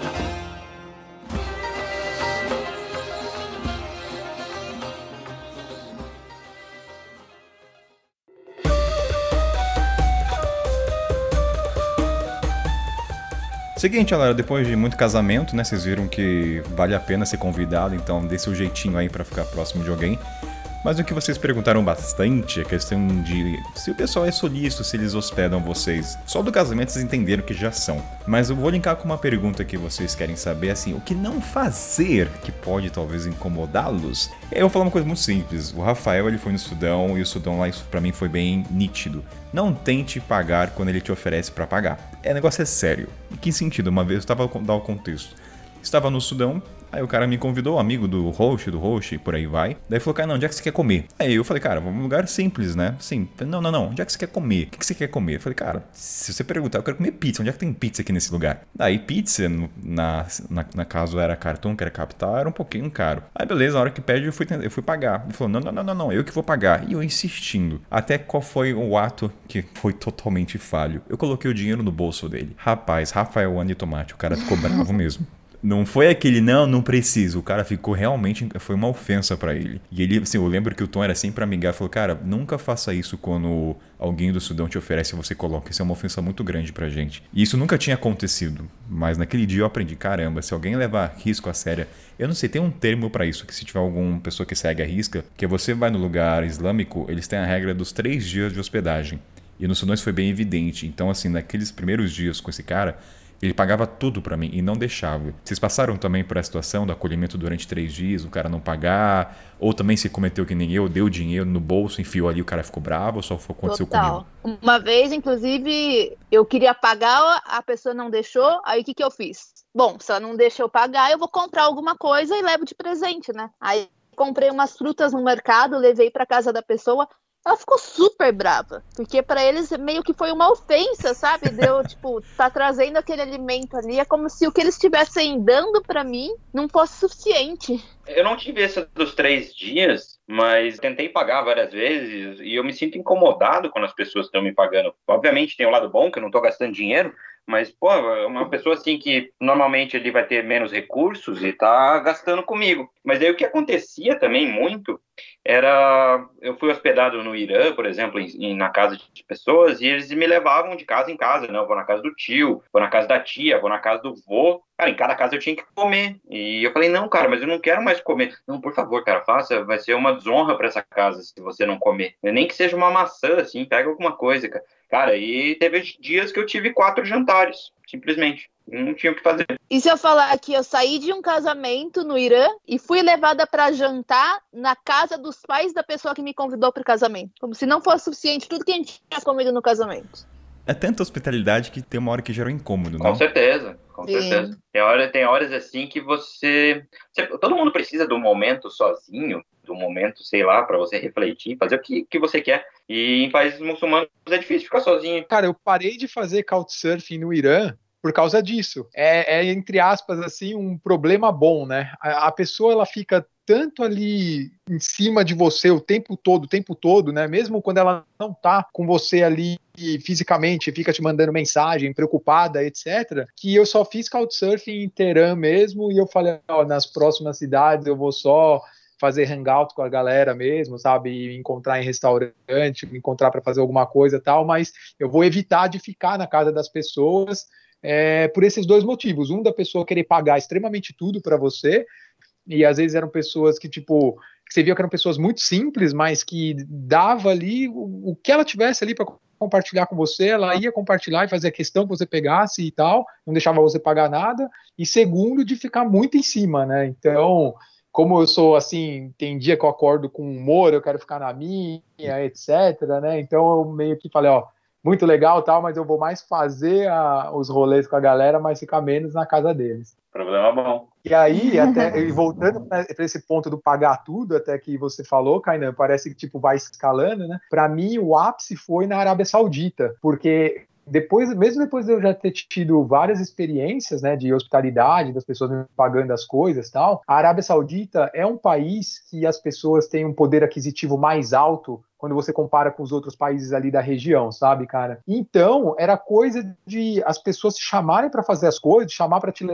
Seguinte, galera, depois de muito casamento, né, vocês viram que vale a pena ser convidado, então dê seu jeitinho aí para ficar próximo de alguém. Mas o que vocês perguntaram bastante é a questão de se o pessoal é solícito, se eles hospedam vocês. Só do casamento vocês entenderam que já são. Mas eu vou linkar com uma pergunta que vocês querem saber, assim, o que não fazer que pode talvez incomodá-los? Eu vou falar uma coisa muito simples. O Rafael, ele foi no Sudão e o Sudão lá, pra mim foi bem nítido. Não tente pagar quando ele te oferece para pagar. É, negócio é sério. Em que sentido? Uma vez eu tava dar o contexto. Estava no Sudão, Aí o cara me convidou, um amigo do host, do host, e por aí vai. Daí falou, cara, não, onde é que você quer comer? Aí eu falei, cara, vamos num lugar simples, né? Sim. Não, não, não, onde é que você quer comer? O que, você quer comer? Eu falei, cara, se você perguntar, eu quero comer pizza, onde é que tem pizza aqui nesse lugar? Daí pizza, na, na, na caso era cartão, que era capital, era um pouquinho caro. Aí beleza, na hora que pede, eu fui, eu fui pagar. Ele falou, não, não, não, não, não, eu que vou pagar. E eu insistindo. Até qual foi o ato que foi totalmente falho. Eu coloquei o dinheiro no bolso dele. Rapaz, Rafael Andy Tomate, o cara ficou bravo mesmo. Não foi aquele, não, não preciso. O cara ficou realmente. Foi uma ofensa para ele. E ele, assim, eu lembro que o tom era sempre amigável. Falou, cara, nunca faça isso quando alguém do Sudão te oferece e você coloca. Isso é uma ofensa muito grande pra gente. E isso nunca tinha acontecido. Mas naquele dia eu aprendi, caramba, se alguém levar risco a sério. Eu não sei, tem um termo para isso, que se tiver alguma pessoa que segue a risca, que você vai no lugar islâmico, eles têm a regra dos três dias de hospedagem. E no Sudão isso foi bem evidente. Então, assim, naqueles primeiros dias com esse cara ele pagava tudo para mim e não deixava. Vocês passaram também por essa situação do acolhimento durante três dias, o cara não pagar? Ou também se cometeu que nem eu, deu dinheiro no bolso, enfiou ali, o cara ficou bravo? Ou só aconteceu Total. comigo? Uma vez, inclusive, eu queria pagar, a pessoa não deixou, aí o que, que eu fiz? Bom, se ela não deixa eu pagar, eu vou comprar alguma coisa e levo de presente, né? Aí comprei umas frutas no mercado, levei para casa da pessoa. Ela ficou super brava. Porque para eles meio que foi uma ofensa, sabe? Deu, tipo, tá trazendo aquele alimento ali. É como se o que eles estivessem dando para mim não fosse suficiente. Eu não tive esse dos três dias, mas tentei pagar várias vezes e eu me sinto incomodado quando as pessoas estão me pagando. Obviamente tem o um lado bom, que eu não tô gastando dinheiro, mas, pô, uma pessoa assim que normalmente ele vai ter menos recursos e tá gastando comigo. Mas aí o que acontecia também muito era. Eu fui hospedado no Irã, por exemplo, em, na casa de pessoas, e eles me levavam de casa em casa, né? Eu vou na casa do tio, vou na casa da tia, vou na casa do vô. Cara, em cada casa eu tinha que comer. E eu falei, não, cara, mas eu não quero mais comer. Não, por favor, cara, faça. Vai ser uma desonra para essa casa se você não comer. Nem que seja uma maçã, assim, pega alguma coisa, cara. Cara, e teve dias que eu tive quatro jantares, simplesmente. Não tinha o que fazer. E se eu falar que eu saí de um casamento no Irã e fui levada para jantar na casa dos pais da pessoa que me convidou para o casamento? Como se não fosse suficiente tudo que a gente tinha comido no casamento. É tanta hospitalidade que tem uma hora que gerou incômodo, não? Com certeza, com Sim. certeza. Tem, hora, tem horas assim que você, você. Todo mundo precisa de um momento sozinho do momento, sei lá, para você refletir, fazer o que, que você quer. E em países muçulmanos é difícil ficar sozinho. Cara, eu parei de fazer couchsurfing no Irã por causa disso. É, é, entre aspas, assim, um problema bom, né? A, a, pessoa, ela fica tanto ali em cima de você o tempo todo, o tempo todo, né? Mesmo quando ela não tá com você ali fisicamente, fica te mandando mensagem, preocupada, etc. Que eu só fiz couchsurfing em Teherã mesmo e eu falei, ó, nas próximas cidades eu vou só fazer hangout com a galera mesmo, sabe? encontrar em restaurante, encontrar para fazer alguma coisa tal, mas eu vou evitar de ficar na casa das pessoas é, por esses dois motivos. Um, da pessoa querer pagar extremamente tudo para você, e às vezes eram pessoas que, tipo, que você via que eram pessoas muito simples, mas que dava ali o, o que ela tivesse ali para compartilhar com você, ela ia compartilhar e fazer a questão que você pegasse e tal, não deixava você pagar nada. E segundo, de ficar muito em cima, né? Então, como eu sou assim, tem dia que eu acordo com humor, eu quero ficar na minha, etc, né? Então eu meio que falei, ó, muito legal tal, mas eu vou mais fazer a, os rolês com a galera, mas ficar menos na casa deles. Problema bom. E aí, até e voltando para esse ponto do pagar tudo, até que você falou, Kainan, parece que tipo vai escalando, né? Para mim, o ápice foi na Arábia Saudita, porque depois, mesmo depois de eu já ter tido várias experiências, né, de hospitalidade, das pessoas me pagando as coisas, tal, a Arábia Saudita é um país que as pessoas têm um poder aquisitivo mais alto quando você compara com os outros países ali da região, sabe, cara? Então, era coisa de as pessoas se chamarem para fazer as coisas, chamar para te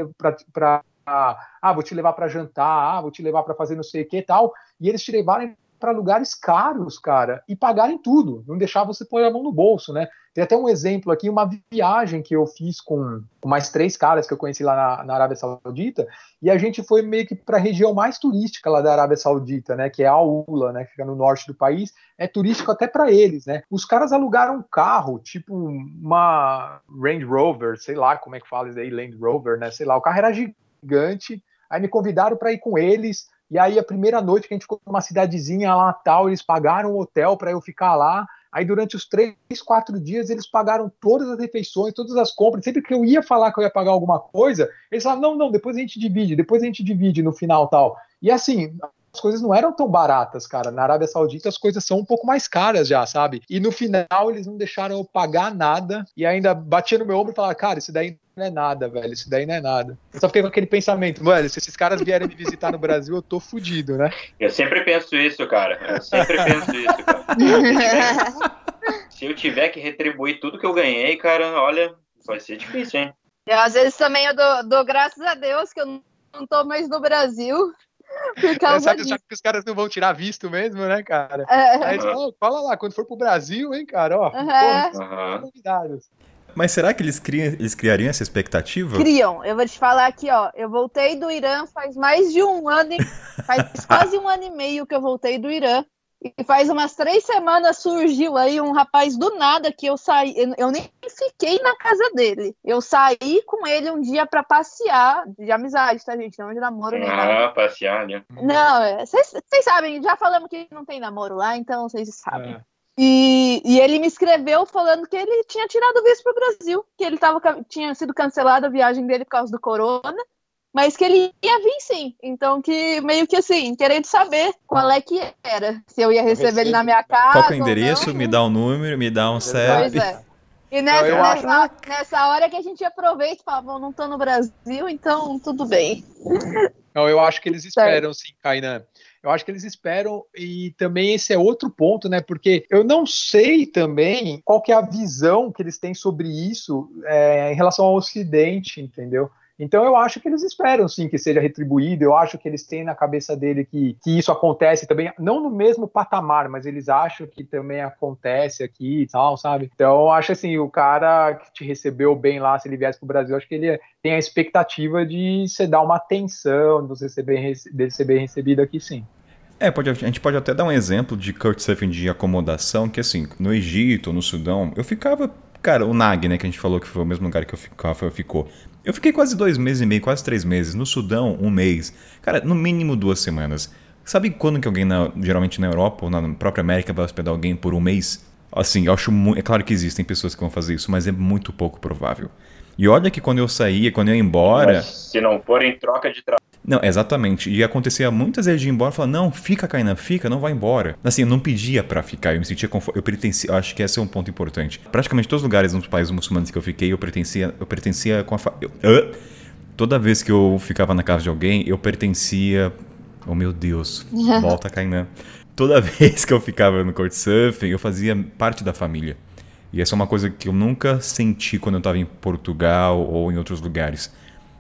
para ah, vou te levar para jantar, ah, vou te levar para fazer não sei o que tal, e eles te levarem para lugares caros, cara, e pagarem tudo, não deixar você pôr a mão no bolso, né? Tem até um exemplo aqui, uma viagem que eu fiz com, mais três caras que eu conheci lá na, na Arábia Saudita, e a gente foi meio que para a região mais turística lá da Arábia Saudita, né, que é a Ula, né, que fica no norte do país, é turístico até para eles, né? Os caras alugaram um carro, tipo uma Range Rover, sei lá como é que fala isso aí, Land Rover, né, sei lá, o carro era gigante, aí me convidaram para ir com eles, e aí, a primeira noite que a gente ficou numa cidadezinha lá tal, eles pagaram o um hotel para eu ficar lá. Aí, durante os três, quatro dias, eles pagaram todas as refeições, todas as compras. Sempre que eu ia falar que eu ia pagar alguma coisa, eles falavam: não, não, depois a gente divide, depois a gente divide no final tal. E assim, as coisas não eram tão baratas, cara. Na Arábia Saudita as coisas são um pouco mais caras já, sabe? E no final eles não deixaram eu pagar nada e ainda batia no meu ombro e falava, cara, isso daí não é nada, velho, isso daí não é nada. Eu só fiquei com aquele pensamento, velho, se esses caras vierem me visitar no Brasil, eu tô fudido, né? Eu sempre penso isso, cara. Eu sempre penso isso, cara. Se eu tiver que retribuir tudo que eu ganhei, cara, olha, vai ser difícil, hein? Eu, às vezes também eu dou, dou graças a Deus que eu não tô mais no Brasil. Por causa sabe, sabe que os caras não vão tirar visto mesmo, né, cara? É. Aí eles falam, fala lá, quando for pro Brasil, hein, cara, ó, uhum. convidados. Mas será que eles, criam, eles criariam essa expectativa? Criam. Eu vou te falar aqui, ó. Eu voltei do Irã faz mais de um ano, faz quase um ano e meio que eu voltei do Irã. E faz umas três semanas surgiu aí um rapaz do nada que eu saí. Eu nem fiquei na casa dele. Eu saí com ele um dia para passear, de amizade, tá, gente? Não de namoro nem nada. Ah, passear, né? Não, vocês é, sabem, já falamos que não tem namoro lá, então vocês sabem. É. E, e, ele me escreveu falando que ele tinha tirado o visto para o Brasil, que ele tava, tinha sido cancelada a viagem dele por causa do corona mas que ele ia vir sim. Então, que meio que assim, querendo saber qual é que era. Se eu ia receber ele na minha casa. Qual é o endereço? Me dá o um número, me dá um CEP. Pois é. E nessa, nessa, nessa, hora que a gente aproveita e fala, bom, não tô no Brasil, então tudo bem. Não, eu acho que eles esperam sim, Kainan. Eu acho que eles esperam e também esse é outro ponto, né? Porque eu não sei também qual que é a visão que eles têm sobre isso é, em relação ao Ocidente, entendeu? Então eu acho que eles esperam sim que seja retribuído, eu acho que eles têm na cabeça dele que, que isso acontece também, não no mesmo patamar, mas eles acham que também acontece aqui e tal, sabe? Então eu acho assim, o cara que te recebeu bem lá, se ele viesse pro Brasil, acho que ele tem a expectativa de você dar uma atenção, de você ser bem, de ser bem recebido aqui sim. É, pode, a gente pode até dar um exemplo de Couchsurfing de acomodação, que assim, no Egito, no Sudão, eu ficava Cara, o Nag, né, que a gente falou que foi o mesmo lugar que o Rafael ficou. Eu fiquei quase dois meses e meio, quase três meses. No Sudão, um mês. Cara, no mínimo duas semanas. Sabe quando que alguém, na, geralmente na Europa ou na própria América, vai hospedar alguém por um mês? Assim, eu acho muito. É claro que existem pessoas que vão fazer isso, mas é muito pouco provável. E olha que quando eu saía, quando eu ia embora. Mas se não for em troca de trabalho. Não, exatamente. E acontecia muitas vezes de ir embora e falar, não, fica, Kainan, fica, não vai embora. Assim, eu não pedia para ficar, eu me sentia confortável. Eu pertencia, eu acho que esse é um ponto importante. Praticamente todos os lugares nos países muçulmanos que eu fiquei, eu pertencia, eu pertencia com a fa... eu, toda vez que eu ficava na casa de alguém, eu pertencia. Oh meu Deus, volta, Kainan. Toda vez que eu ficava no Couchsurfing, eu fazia parte da família. E essa é uma coisa que eu nunca senti quando eu estava em Portugal ou em outros lugares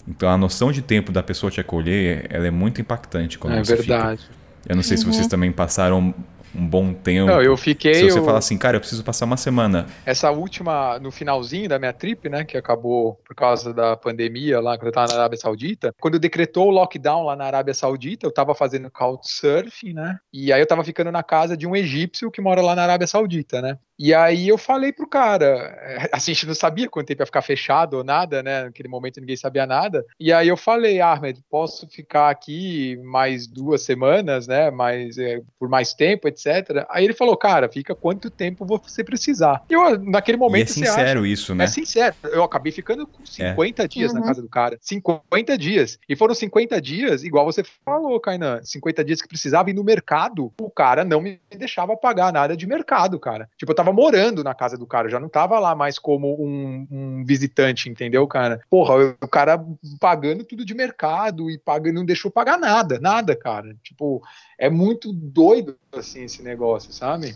então a noção de tempo da pessoa te acolher, ela é muito impactante quando é você verdade. fica. Eu não sei uhum. se vocês também passaram um bom tempo. Não, eu fiquei. Se você eu... falar assim, cara, eu preciso passar uma semana. Essa última, no finalzinho da minha trip, né, que acabou por causa da pandemia lá, quando eu tava na Arábia Saudita, quando decretou o lockdown lá na Arábia Saudita, eu tava fazendo couchsurfing, né, e aí eu tava ficando na casa de um egípcio que mora lá na Arábia Saudita, né. E aí eu falei pro cara, eh, assim, a gente não sabia quanto tempo ia ficar fechado ou nada, né? Naquele momento ninguém sabia nada. E aí eu falei, Ahmed, posso ficar aqui mais duas semanas, né? Mais, é, por mais tempo, etc. Aí ele falou, cara, fica quanto tempo você precisar. E eu, naquele momento. E é sincero acha, isso, né? É sincero. Eu acabei ficando com 50 é. dias uhum. na casa do cara. 50 dias. E foram 50 dias, igual você falou, Kainan, 50 dias que precisava ir no mercado, o cara não me deixava pagar nada de mercado, cara. Tipo, eu tava morando na casa do cara, já não tava lá mais como um, um visitante, entendeu, cara? Porra, o cara pagando tudo de mercado e pagando, não deixou pagar nada, nada, cara. Tipo, é muito doido assim esse negócio, sabe?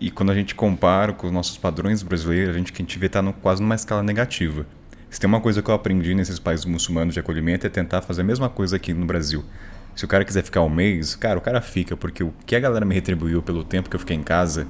E quando a gente compara com os nossos padrões brasileiros, a gente que a gente vê tá no, quase numa escala negativa. Se tem uma coisa que eu aprendi nesses países muçulmanos de acolhimento é tentar fazer a mesma coisa aqui no Brasil. Se o cara quiser ficar um mês, cara, o cara fica, porque o que a galera me retribuiu pelo tempo que eu fiquei em casa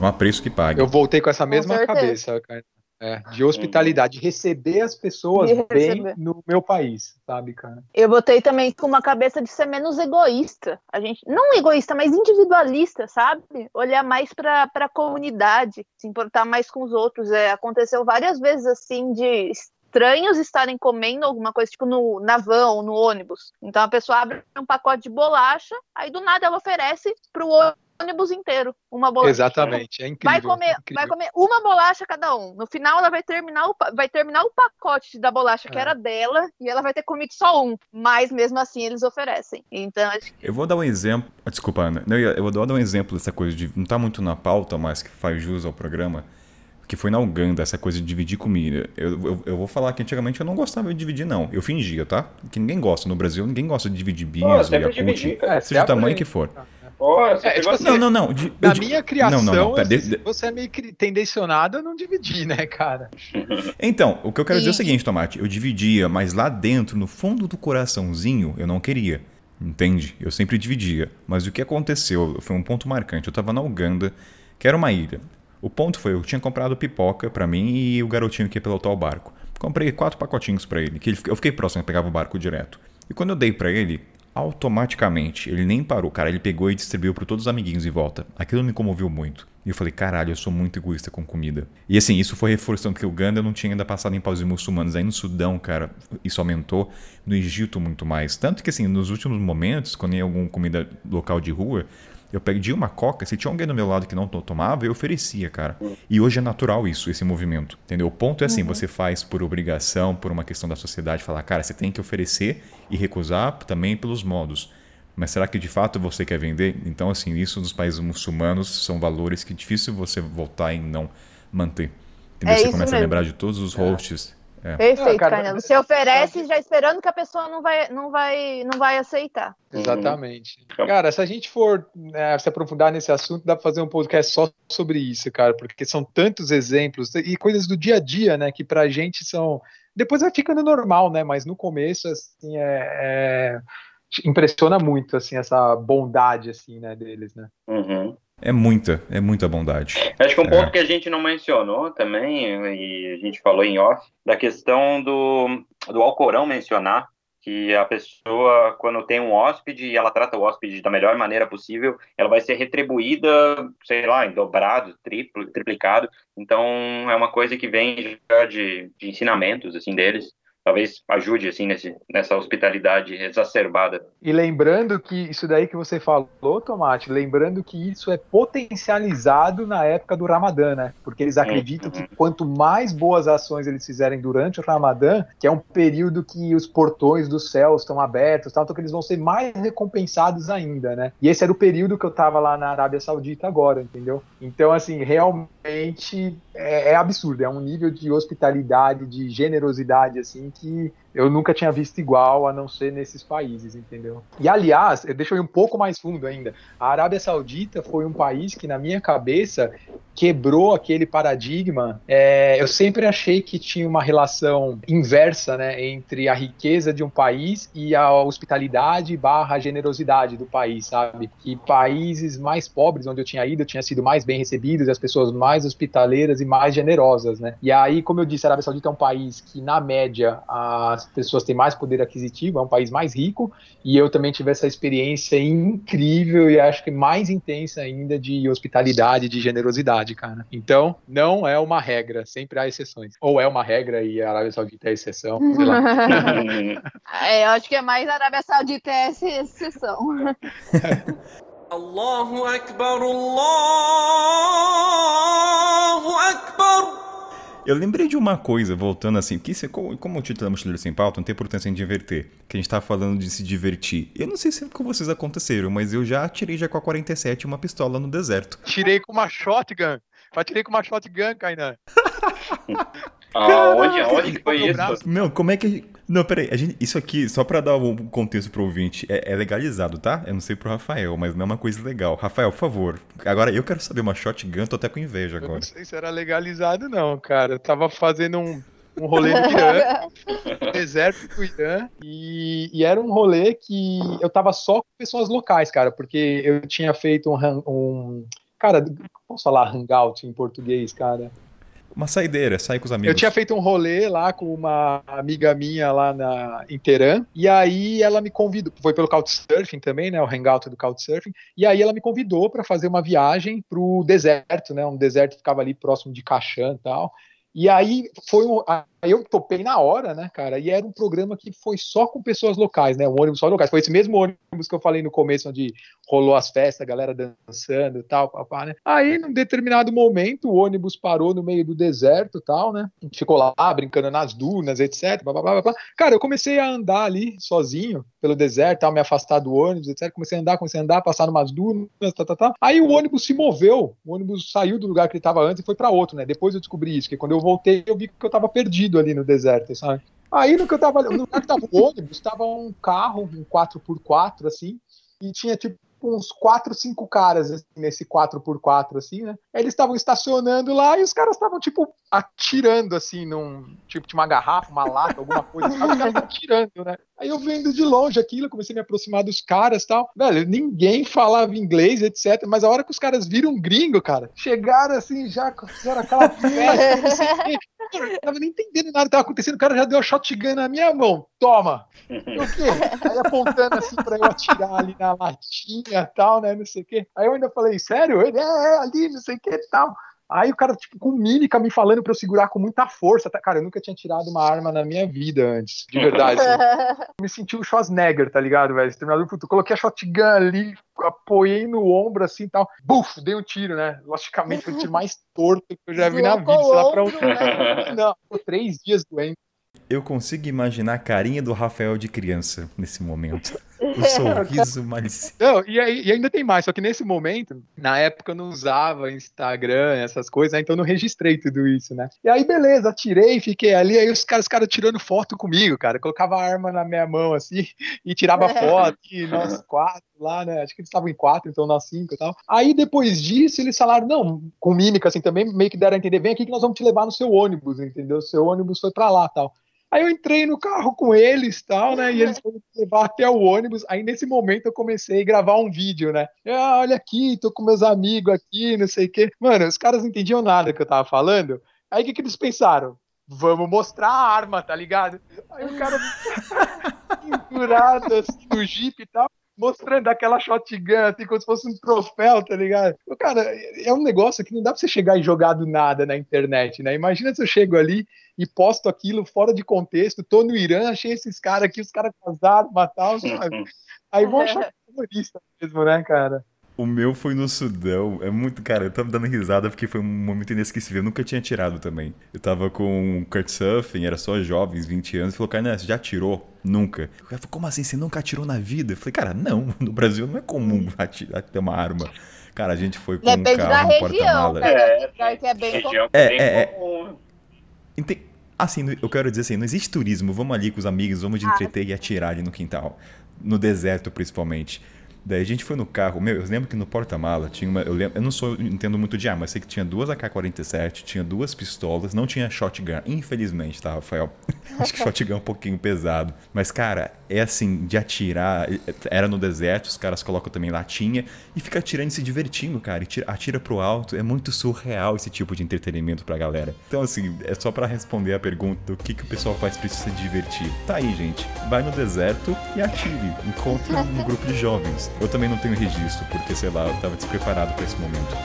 um apreço que pague. Eu voltei com essa mesma com cabeça, cara. É, de hospitalidade, de receber as pessoas bem no meu país, sabe, cara? Eu botei também com uma cabeça de ser menos egoísta. A gente, não egoísta, mas individualista, sabe? Olhar mais para a comunidade, se importar mais com os outros. É, aconteceu várias vezes assim de estranhos estarem comendo alguma coisa, tipo no, na van ou no ônibus. Então a pessoa abre um pacote de bolacha, aí do nada ela oferece para o ônibus inteiro uma bolacha. Exatamente, é incrível. Vai comer, incrível. vai comer uma bolacha cada um. No final ela vai terminar o, vai terminar o pacote da bolacha que é. era dela e ela vai ter comido só um, mas mesmo assim eles oferecem. Então acho que... Eu vou dar um exemplo, ah, desculpa Ana, eu vou dar um exemplo dessa coisa de não tá muito na pauta, mas que faz jus ao programa. Que foi na Uganda, essa coisa de dividir comida. Eu, eu, eu, vou falar que antigamente eu não gostava de dividir, não. Eu fingia, tá? Que ninguém gosta. No Brasil, ninguém gosta de dividir bis, oh, Yakult, seja o tamanho que for. Ah. É, tipo assim, não, não, não. De, na minha criação, não, não, não, de, você é meio tendencionado a não dividir, né, cara? Então, o que eu quero dizer é o seguinte, Tomate. Eu dividia, mas lá dentro, no fundo do coraçãozinho, eu não queria. Entende? Eu sempre dividia. Mas o que aconteceu foi um ponto marcante. Eu tava na Uganda, que era uma ilha. O ponto foi, eu tinha comprado pipoca para mim e o garotinho que ia pilotar o barco. Comprei quatro pacotinhos para ele, que ele, eu fiquei próximo, eu pegava o barco direto. E quando eu dei para ele, automaticamente. Ele nem parou, cara. Ele pegou e distribuiu para todos os amiguinhos em volta. Aquilo me comoveu muito. E eu falei, caralho, eu sou muito egoísta com comida. E assim, isso foi reforçando que o Uganda não tinha ainda passado em países muçulmanos. Aí no Sudão, cara, isso aumentou. No Egito, muito mais. Tanto que assim, nos últimos momentos, quando ia alguma comida local de rua, Eu pedia uma coca, se tinha alguém do meu lado que não tomava, eu oferecia, cara. E hoje é natural isso, esse movimento. Entendeu? O ponto é assim, uhum. você faz por obrigação, por uma questão da sociedade, falar, cara, você tem que oferecer e recusar também pelos modos. Mas será que de fato você quer vender? Então, assim, isso nos países muçulmanos são valores que é difícil você voltar e não manter. Entendeu? É você começa mesmo. a lembrar de todos os é. hosts é. Perfeito, ah, cara, Você oferece já esperando que a pessoa não vai, não vai, não vai aceitar. Exatamente. Uhum. Cara, se a gente for né, se aprofundar nesse assunto, dá pra fazer um podcast só sobre isso, cara, porque são tantos exemplos e coisas do dia a dia, né, que pra gente são. Depois vai ficando normal, né, mas no começo, assim, é... é... impressiona muito, assim, essa bondade, assim, né, deles, né. Uhum. É muita, é muita bondade. Acho que um ponto é. que a gente não mencionou também, e a gente falou em off, da questão do, do Alcorão mencionar que a pessoa, quando tem um hóspede e ela trata o hóspede da melhor maneira possível, ela vai ser retribuída, sei lá, em dobrado, triplo, triplicado. Então, é uma coisa que vem já de, de ensinamentos, assim, deles talvez ajude assim nesse, nessa hospitalidade exacerbada. E lembrando que isso daí que você falou, Tomate, lembrando que isso é potencializado na época do Ramadã, né? Porque eles acreditam uhum. que quanto mais boas ações eles fizerem durante o Ramadã, que é um período que os portões dos céus estão abertos, tal, então que eles vão ser mais recompensados ainda, né? E esse era o período que eu tava lá na Arábia Saudita agora, entendeu? Então, assim, realmente é, é absurdo, é um nível de hospitalidade, de generosidade, assim, que eu nunca tinha visto igual, a não ser nesses países, entendeu? E aliás, deixa eu ir um pouco mais fundo ainda. A Arábia Saudita foi um país que, na minha cabeça, quebrou aquele paradigma. É, eu sempre achei que tinha uma relação inversa, né, entre a riqueza de um país e a hospitalidade barra generosidade do país, sabe? Que países mais pobres, onde eu tinha ido, eu tinha sido mais bem recebidos, as pessoas mais hospitaleiras e mais generosas, né? E aí, como eu disse, a Arábia Saudita é um país que, na média, as pessoas têm mais poder aquisitivo, é um país mais rico, e eu também tive essa experiência incrível e acho que mais intensa ainda de hospitalidade, de generosidade, cara. Então, não é uma regra, sempre há exceções. Ou é uma regra e a Arábia Saudita é exceção, sei lá. é, eu acho que é mais a Arábia Saudita é exceção. Allahu Akbar, Allahu Akbar. Eu lembrei de uma coisa, voltando assim, que isso, como, como o título é Mochileiro Sem Pauta, não tem importância em diverter, que a gente tá falando de se divertir. Eu não sei se é com vocês aconteceram, mas eu já tirei já com a 47 uma pistola no deserto. Tirei com uma shotgun. Já tirei com uma shotgun, Kainan. Ah, onde, onde que foi isso? Não, como é que. Não, peraí, a gente, isso aqui, só pra dar um contexto pro ouvinte, é, é, legalizado, tá? Eu não sei pro Rafael, mas não é uma coisa legal. Rafael, por favor, agora eu quero saber uma shotgun, tô até com inveja agora. Eu não sei se era legalizado, não, cara. Eu tava fazendo um, um rolê no Irã, deserto do Irã, e, e, era um rolê que eu tava só com pessoas locais, cara, porque eu tinha feito um. um cara, posso falar hangout em português, cara? Uma saideira, sair com os amigos. Eu tinha feito um rolê lá com uma amiga minha lá na, em e aí ela me convidou, foi pelo Couchsurfing também, né, o hangout do Couchsurfing, e aí ela me convidou para fazer uma viagem pro deserto, né, um deserto que ficava ali próximo de Kashan e tal, e aí foi um, eu topei na hora, né, cara? E era um programa que foi só com pessoas locais, né? Um ônibus só locais. Foi esse mesmo ônibus que eu falei no começo, onde rolou as festas, a galera dançando e tal, papá, né? Aí, num determinado momento, o ônibus parou no meio do deserto tal, né? A gente ficou lá brincando nas dunas, etc. Blá, blá, blá, Cara, eu comecei a andar ali sozinho pelo deserto, tal, me afastar do ônibus, etc. Comecei a andar, comecei a andar, passar numas dunas, tal, tal, tal. Aí o ônibus se moveu, o ônibus saiu do lugar que ele estava antes e foi para outro, né? Depois eu descobri isso, que quando eu voltei, eu vi que eu tava perdido perdido ali no deserto, sabe? Aí no que eu tava, no lugar que tava o ônibus, tava um carro, um 4x4, assim, e tinha tipo uns 4, 5 caras assim, nesse 4x4, assim, né? Eles estavam estacionando lá e os caras estavam, tipo, atirando, assim, num. Tipo, tinha uma garrafa, uma lata, alguma coisa, os caras atirando, né? Aí eu vendo de longe aquilo, comecei a me aproximar dos caras tal. Velho, ninguém falava inglês, etc. Mas a hora que os caras viram gringo, cara, chegaram assim, já fizeram aquela festa, quê. Eu tava nem entendendo nada que tava acontecendo. O cara já deu a shotgun na minha mão. Toma! O quê? Aí apontando assim pra eu atirar ali na latinha tal, né? Não sei o quê. Aí eu ainda falei, sério? Ele é, é ali, não sei o que tal. Aí o cara, tipo, com mímica me falando pra eu segurar com muita força. Tá? Cara, eu nunca tinha tirado uma arma na minha vida antes, de verdade. Assim. me senti o Schwarzenegger, tá ligado, velho? Exterminador do Futuro. Coloquei a shotgun ali, apoiei no ombro assim e tal. Buf, dei um tiro, né? Logicamente foi o tiro mais torto que eu já vi na vida. Sei lá pra onde. Né? Não, ficou três dias doente. Eu consigo imaginar a carinha do Rafael de criança nesse momento. O sorriso malicioso. Não, e, e ainda tem mais, só que nesse momento, na época eu não usava Instagram, essas coisas, né, então eu não registrei tudo isso, né? E aí, beleza, tirei, fiquei ali, aí os caras, os caras tirando foto comigo, cara. colocava a arma na minha mão, assim, e tirava foto, e nós quatro lá, né? Acho que eles estavam em quatro, então nós cinco e tal. Aí depois disso, eles falaram, não, com mímica, assim, também meio que deram a entender, vem aqui que nós vamos te levar no seu ônibus, entendeu? Seu ônibus foi pra lá tal. Aí eu entrei no carro com eles tal, né? E eles foram levar até o ônibus. Aí nesse momento eu comecei a gravar um vídeo, né? Ah, olha aqui, tô com meus amigos aqui, não sei o quê. Mano, os caras não entendiam nada que eu tava falando. Aí o que, que eles pensaram? Vamos mostrar a arma, tá ligado? Aí o cara pendurado assim no jeep e tal mostrando aquela shotgun, assim, como se fosse um troféu, tá ligado? Cara, é um negócio que não dá pra você chegar e jogar do nada na internet, né? Imagina se eu chego ali e posto aquilo fora de contexto, tô no Irã, achei esses caras aqui, os caras casaram, mataram, aí vão achar terrorista mesmo, né, cara? O meu foi no Sudão. É muito. Cara, eu tava dando risada porque foi um momento inesquecível. Eu nunca tinha tirado também. Eu tava com o Kurt Surfing, era só jovens, 20 anos. Ele falou, cara, você já atirou? Nunca. Eu falei, como assim? Você nunca atirou na vida? Eu falei, cara, não. No Brasil não é comum atirar, ter uma arma. Cara, a gente foi com Depende um carro, da região, né? É, que é bem região é, é, é. Assim, eu quero dizer assim, não existe turismo. Vamos ali com os amigos, vamos de entreter e atirar ali no quintal. No deserto, principalmente. Daí a gente foi no carro. Meu, eu lembro que no porta-mala tinha uma. Eu, lembro, eu não sou entendo muito de arma, mas sei que tinha duas AK-47, tinha duas pistolas, não tinha shotgun. Infelizmente, tá, Rafael? Acho que shotgun é um pouquinho pesado. Mas, cara, é assim, de atirar. Era no deserto, os caras colocam também latinha e fica atirando e se divertindo, cara. E tira, atira pro alto. É muito surreal esse tipo de entretenimento pra galera. Então, assim, é só para responder a pergunta do que, que o pessoal faz pra se divertir. Tá aí, gente. Vai no deserto e atire. Encontre um grupo de jovens. Eu também não tenho registro, porque, sei lá, eu tava despreparado para esse momento.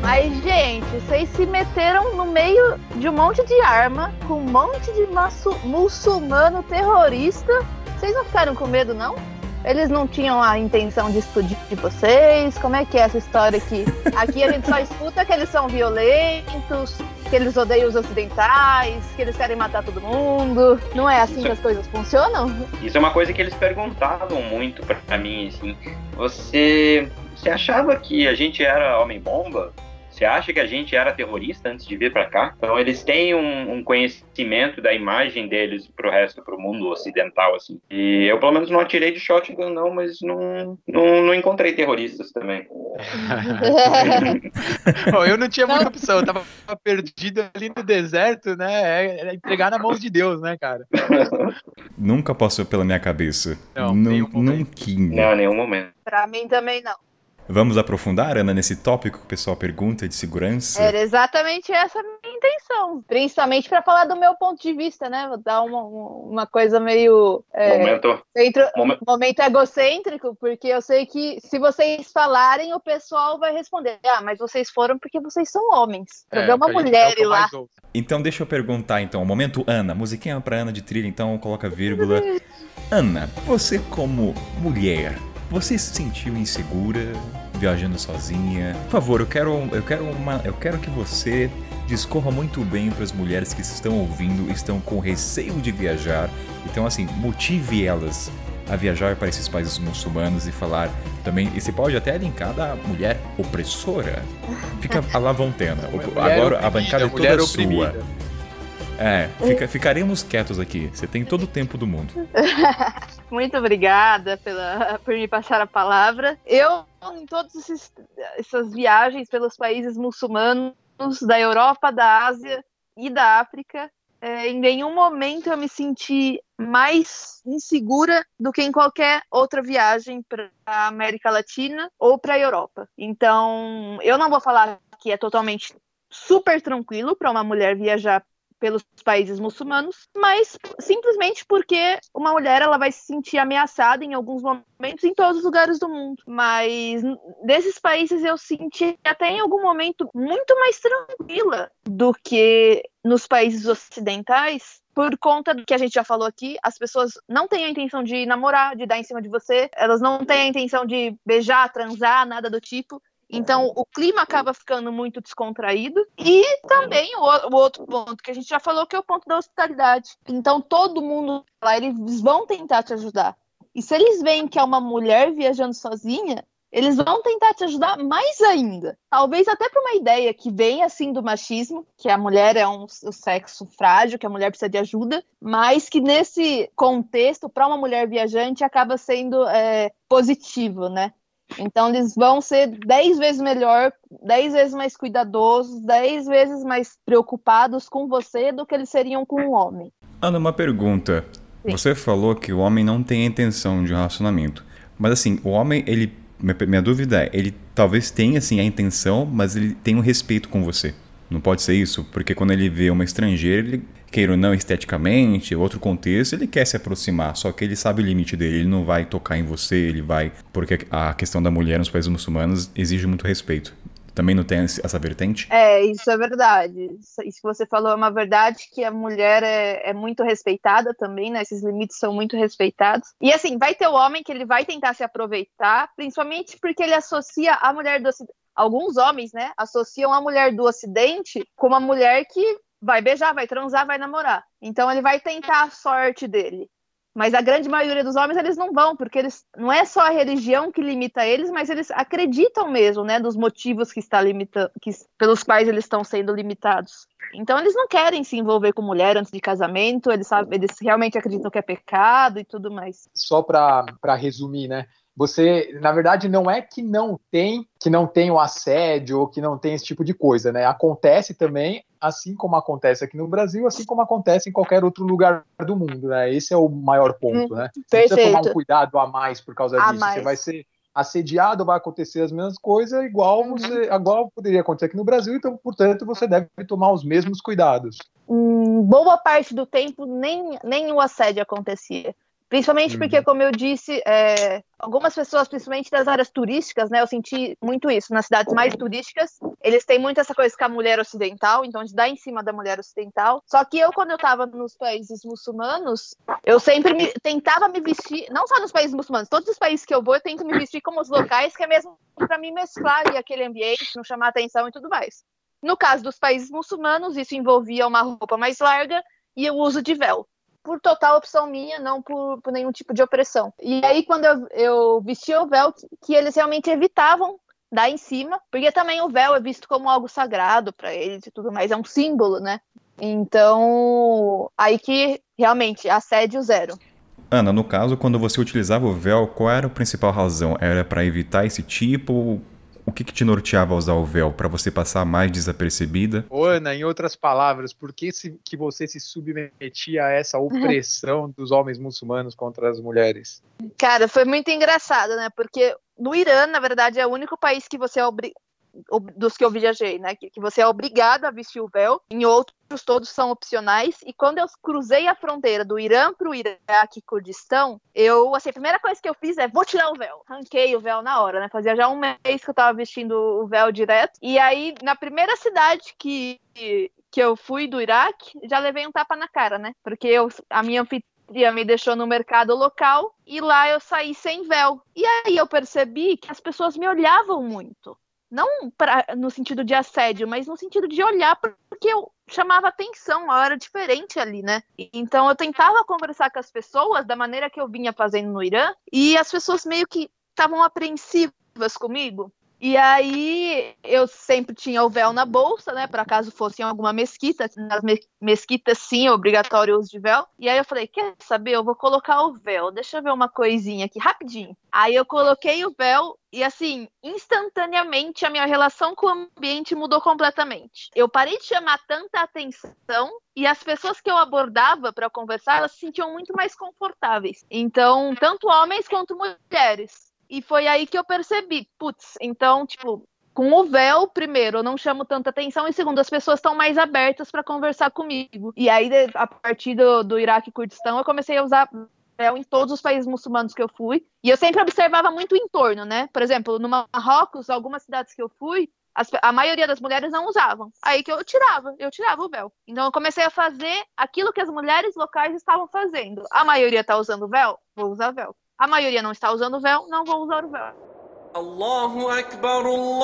Mas, gente, vocês se meteram no meio de um monte de arma, com um monte de muçulmano terrorista. Vocês não ficaram com medo, não? Eles não tinham a intenção de explodir vocês? Como é que é essa história aqui? Aqui a gente só escuta que eles são violentos, que eles odeiam os ocidentais, que eles querem matar todo mundo. Não é assim Isso... que as coisas funcionam? Isso é uma coisa que eles perguntavam muito para mim, assim. Você, você achava que a gente era homem-bomba? Você acha que a gente era terrorista antes de vir para cá? Então eles têm um, um, conhecimento da imagem deles pro resto, pro mundo ocidental, assim. E eu pelo menos não atirei de shotgun não, mas não, não, não encontrei terroristas também. Bom, eu não tinha muita opção, eu tava perdido ali no deserto, né? Era entregar na mão de Deus, né, cara? Nunca passou pela minha cabeça. Não, nenhum momento. Não, nenhum momento. Pra mim também não. Vamos aprofundar, Ana, nesse tópico que o pessoal pergunta de segurança? Era exatamente essa a minha intenção. Principalmente para falar do meu ponto de vista, né? Vou dar uma, uma coisa meio. É, momento. Centro, momento. momento egocêntrico, porque eu sei que se vocês falarem, o pessoal vai responder: ah, mas vocês foram porque vocês são homens. Pra é, ver uma mulher é lá. Então, deixa eu perguntar, então. Momento Ana. Musiquinha pra Ana de trilha, então coloca vírgula. Ana, você como mulher, você se sentiu insegura viajando sozinha? Por favor, eu quero, eu quero, uma, eu quero que você discorra muito bem para as mulheres que estão ouvindo, estão com receio de viajar. Então, assim, motive elas a viajar para esses países muçulmanos e falar também. E você pode até linkar da mulher opressora. Fica a Lavontena. Agora a bancada é toda sua. É, fica, ficaremos quietos aqui. Você tem todo o tempo do mundo. Muito obrigada pela, por me passar a palavra. Eu, em todas essas viagens pelos países muçulmanos da Europa, da Ásia e da África, é, em nenhum momento eu me senti mais insegura do que em qualquer outra viagem para a América Latina ou para a Europa. Então, eu não vou falar que é totalmente super tranquilo para uma mulher viajar pelos países muçulmanos, mas simplesmente porque uma mulher ela vai se sentir ameaçada em alguns momentos em todos os lugares do mundo. Mas desses países eu senti até em algum momento muito mais tranquila do que nos países ocidentais, por conta do que a gente já falou aqui, as pessoas não têm a intenção de namorar, de dar em cima de você, elas não têm a intenção de beijar, transar, nada do tipo. Então, o clima acaba ficando muito descontraído. E também o, o, outro ponto que a gente já falou, que é o ponto da hospitalidade. Então, todo mundo lá, eles vão tentar te ajudar. E se eles veem que é uma mulher viajando sozinha, eles vão tentar te ajudar mais ainda. Talvez até para uma ideia que vem assim do machismo, que a mulher é um, um sexo frágil, que a mulher precisa de ajuda, mas que nesse contexto, para uma mulher viajante, acaba sendo é, positivo, né? Então eles vão ser dez vezes melhor, dez vezes mais cuidadosos, dez vezes mais preocupados com você do que eles seriam com um homem. Ana, uma pergunta. Sim. Você falou que o homem não tem a intenção de relacionamento. Mas assim, o homem, ele. Minha, minha dúvida é, ele talvez tenha assim a intenção, mas ele tem um respeito com você. Não pode ser isso? Porque quando ele vê uma estrangeira, ele queira ou não esteticamente, outro contexto, ele quer se aproximar, só que ele sabe o limite dele, ele não vai tocar em você, ele vai. Porque a questão da mulher nos países muçulmanos exige muito respeito. Também não tem essa vertente? É, isso é verdade. Isso que você falou é uma verdade que a mulher é, é muito respeitada também, né? Esses limites são muito respeitados. E assim, vai ter o homem que ele vai tentar se aproveitar, principalmente porque ele associa a mulher do Ocidente alguns homens, né, associam a mulher do Ocidente com uma mulher que vai beijar, vai transar, vai namorar. Então ele vai tentar a sorte dele. Mas a grande maioria dos homens eles não vão, porque eles não é só a religião que limita eles, mas eles acreditam mesmo, né, dos motivos que está limita, que, pelos quais eles estão sendo limitados. Então eles não querem se envolver com mulher antes de casamento, eles eles realmente acreditam que é pecado e tudo mais. Só para resumir, né? você, na verdade, não é que não tem, que não tem o assédio ou que não tem esse tipo de coisa, né? Acontece também, assim como acontece aqui no Brasil, assim como acontece em qualquer outro lugar do mundo, né? Esse é o maior ponto, né? Você precisa tomar um cuidado a mais por causa a disso. Mais. Você vai ser assediado, vai acontecer as mesmas coisas, igual uhum. você, igual poderia acontecer aqui no Brasil, então, portanto, você deve tomar os mesmos cuidados. Hum, boa parte do tempo nem, nem o assédio acontecia. Principalmente uhum. porque, como eu disse, é, algumas pessoas, principalmente das áreas turísticas, né, eu senti muito isso. Nas cidades mais turísticas, eles têm muito essa coisa com a mulher ocidental, então de dar em cima da mulher ocidental. Só que eu, quando eu estava nos países muçulmanos, eu sempre me, tentava me vestir, não só nos países muçulmanos, todos os países que eu vou, eu tento me vestir como os locais, que é mesmo para me mesclar ali aquele ambiente, não chamar atenção e tudo mais. No caso dos países muçulmanos, isso envolvia uma roupa mais larga e o uso de véu por total opção minha, não por, por nenhum tipo de opressão. E aí, quando eu, eu vesti o véu, que, que eles realmente evitavam dar em cima, porque também o véu é visto como algo sagrado para eles e tudo mais, é um símbolo, né? Então, aí que realmente assédio zero. Ana, no caso, quando você utilizava o véu, qual era a principal razão? Era para evitar esse tipo? O que, que te norteava a usar o véu? Para você passar mais desapercebida? Ana, em outras palavras, por que, se, que você se submetia a essa opressão dos homens muçulmanos contra as mulheres? Cara, foi muito engraçado, né? Porque no Irã, na verdade, é o único país que você é obrigado dos que eu viajei, né? Que, que você é obrigado a vestir o véu, em outros todos são opcionais. E quando eu cruzei a fronteira do Irã para o Iraque e Kurdistão, eu, assim, a primeira coisa que eu fiz é vou tirar o véu. Ranquei o véu na hora, né? Fazia já um mês que eu tava vestindo o véu direto. E aí, na primeira cidade que, que eu fui do Iraque, já levei um tapa na cara, né? Porque eu, a minha anfitriã me deixou no mercado local e lá eu saí sem véu. E aí eu percebi que as pessoas me olhavam muito não pra, no sentido de assédio, mas no sentido de olhar, porque eu chamava atenção, eu era diferente ali, né? Então eu tentava conversar com as pessoas da maneira que eu vinha fazendo no Irã, e as pessoas meio que estavam apreensivas comigo. E aí eu sempre tinha o véu na bolsa, né? Para caso fosse em alguma mesquita. Nas mesquitas, sim, é obrigatório uso de véu. E aí eu falei: quer saber? Eu vou colocar o véu. Deixa eu ver uma coisinha aqui, rapidinho. Aí eu coloquei o véu e assim, instantaneamente a minha relação com o ambiente mudou completamente. Eu parei de chamar tanta atenção e as pessoas que eu abordava para conversar, elas se sentiam muito mais confortáveis. Então, tanto homens quanto mulheres. E foi aí que eu percebi, putz, então, tipo, com o véu, primeiro, eu não chamo tanta atenção, e segundo, as pessoas estão mais abertas para conversar comigo. E aí, a partir do, do Iraque e Kurdistão, eu comecei a usar véu em todos os países muçulmanos que eu fui. E eu sempre observava muito o entorno, né? Por exemplo, no Marrocos, algumas cidades que eu fui, as, a maioria das mulheres não usavam. Aí que eu tirava, eu tirava o véu. Então eu comecei a fazer aquilo que as mulheres locais estavam fazendo. A maioria está usando véu, vou usar véu. A maioria não está usando véu, não vou usar o véu. Allahu Akbar, Allahu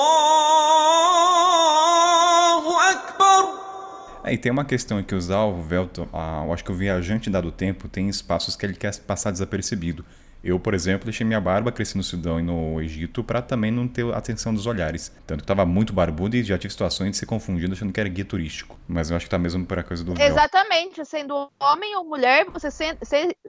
Akbar. É, e tem uma questão que usar o véu, ah, eu acho que o viajante dado tempo tem espaços que ele quer passar desapercebido. Eu, por exemplo, deixei minha barba crescer no Sudão e no Egito para também não ter a atenção dos olhares. Tanto que estava muito barbudo e já tive situações de ser confundido achando que era guia turístico. Mas eu acho que tá mesmo por a coisa do véu. Exatamente. Sendo homem ou mulher, você sendo,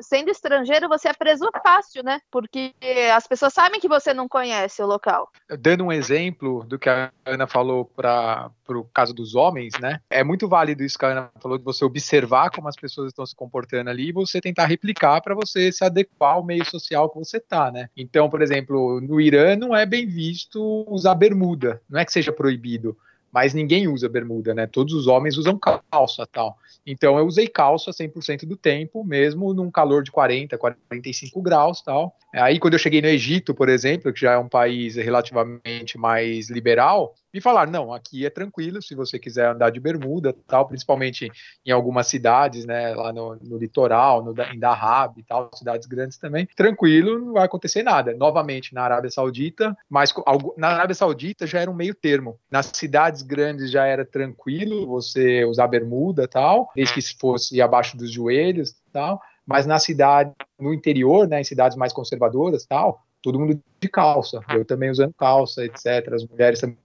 sendo estrangeiro, você é preso fácil, né? Porque as pessoas sabem que você não conhece o local. Dando um exemplo do que a Ana falou para o caso dos homens, né? É muito válido isso que a Ana falou, de você observar como as pessoas estão se comportando ali e você tentar replicar para você se adequar ao meio social social que você tá, né? Então, por exemplo, no Irã não é bem visto usar bermuda, não é que seja proibido, mas ninguém usa bermuda, né? Todos os homens usam calça tal. Então eu usei calça 100% do tempo, mesmo num calor de 40, 45 graus tal. Aí quando eu cheguei no Egito, por exemplo, que já é um país relativamente mais liberal, me falaram, não, aqui é tranquilo, se você quiser andar de bermuda tal, principalmente em algumas cidades, né, lá no, no litoral, no, em Dahab e tal, cidades grandes também, tranquilo, não vai acontecer nada. Novamente, na Arábia Saudita, mas na Arábia Saudita já era um meio termo. Nas cidades grandes já era tranquilo você usar bermuda tal, desde que fosse abaixo dos joelhos tal, mas na cidade, no interior, né, em cidades mais conservadoras tal, todo mundo de calça, eu também usando calça, etc. As mulheres também,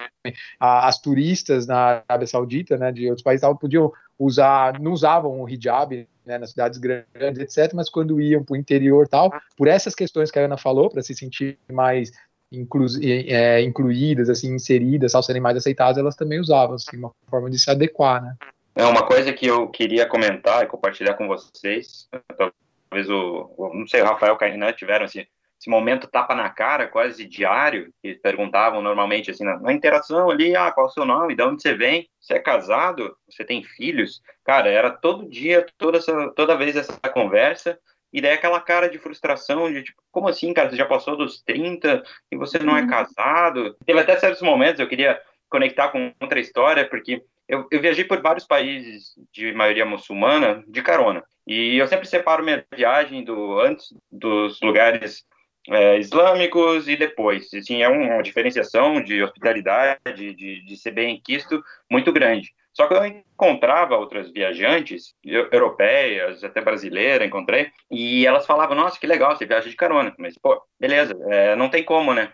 as turistas na Arábia Saudita, né, de outros países, tal, podiam usar, não usavam o hijab, né, nas cidades grandes, etc. Mas quando iam para o interior, tal, por essas questões que a Ana falou, para se sentir mais inclu é, incluídas, assim, inseridas, ao serem mais aceitadas, elas também usavam, assim, uma forma de se adequar, né. É uma coisa que eu queria comentar e compartilhar com vocês, talvez o, o não sei, o Rafael Kainan tiveram assim, esse momento tapa na cara, quase diário, que perguntavam normalmente assim, na, na, interação ali, ah, qual é o seu nome, de onde você vem, você é casado, você tem filhos? Cara, era todo dia, toda, essa, toda vez essa conversa, e daí aquela cara de frustração, de tipo, como assim, cara, você já passou dos 30 e você não é uhum. casado? Teve até certos momentos, eu queria conectar com outra história, porque eu, eu viajei por vários países de maioria muçulmana de carona. E eu sempre separo minha viagem do antes dos lugares é, islâmicos e depois. Assim, é uma diferenciação de hospitalidade, de, de ser bem quisto muito grande. Só que eu encontrava outras viajantes, europeias, até brasileiras, encontrei, e elas falavam, nossa, que legal, você viaja de carona. Mas, pô, beleza, é, não tem como, né?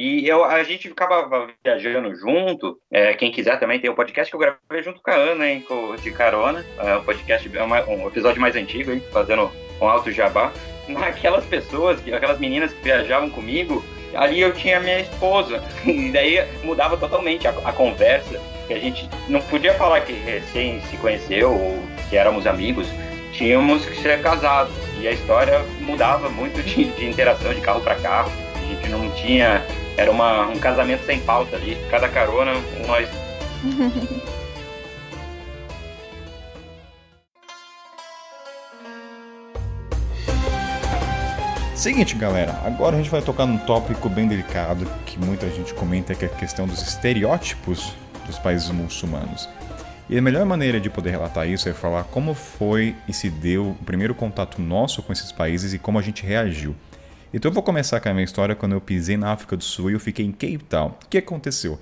E eu, a gente ficava viajando junto. É, quem quiser também tem um podcast que eu gravei junto com a Ana, hein, de carona. É um podcast, é um episódio mais antigo, hein, fazendo um alto jabá naquelas pessoas, aquelas meninas que viajavam comigo, ali eu tinha minha esposa. E daí mudava totalmente a, a conversa. Que a gente não podia falar que recém se conheceu ou que éramos amigos. Tínhamos que ser casados. E a história mudava muito de, de interação de carro para carro. A gente não tinha. Era uma, um casamento sem pauta ali. Cada carona, nós. Seguinte, galera, agora a gente vai tocar num tópico bem delicado que muita gente comenta que é a questão dos estereótipos dos países muçulmanos. E a melhor maneira de poder relatar isso é falar como foi e se deu o primeiro contato nosso com esses países e como a gente reagiu. Então eu vou começar com a minha história quando eu pisei na África do Sul e eu fiquei em Cape Town. O que aconteceu?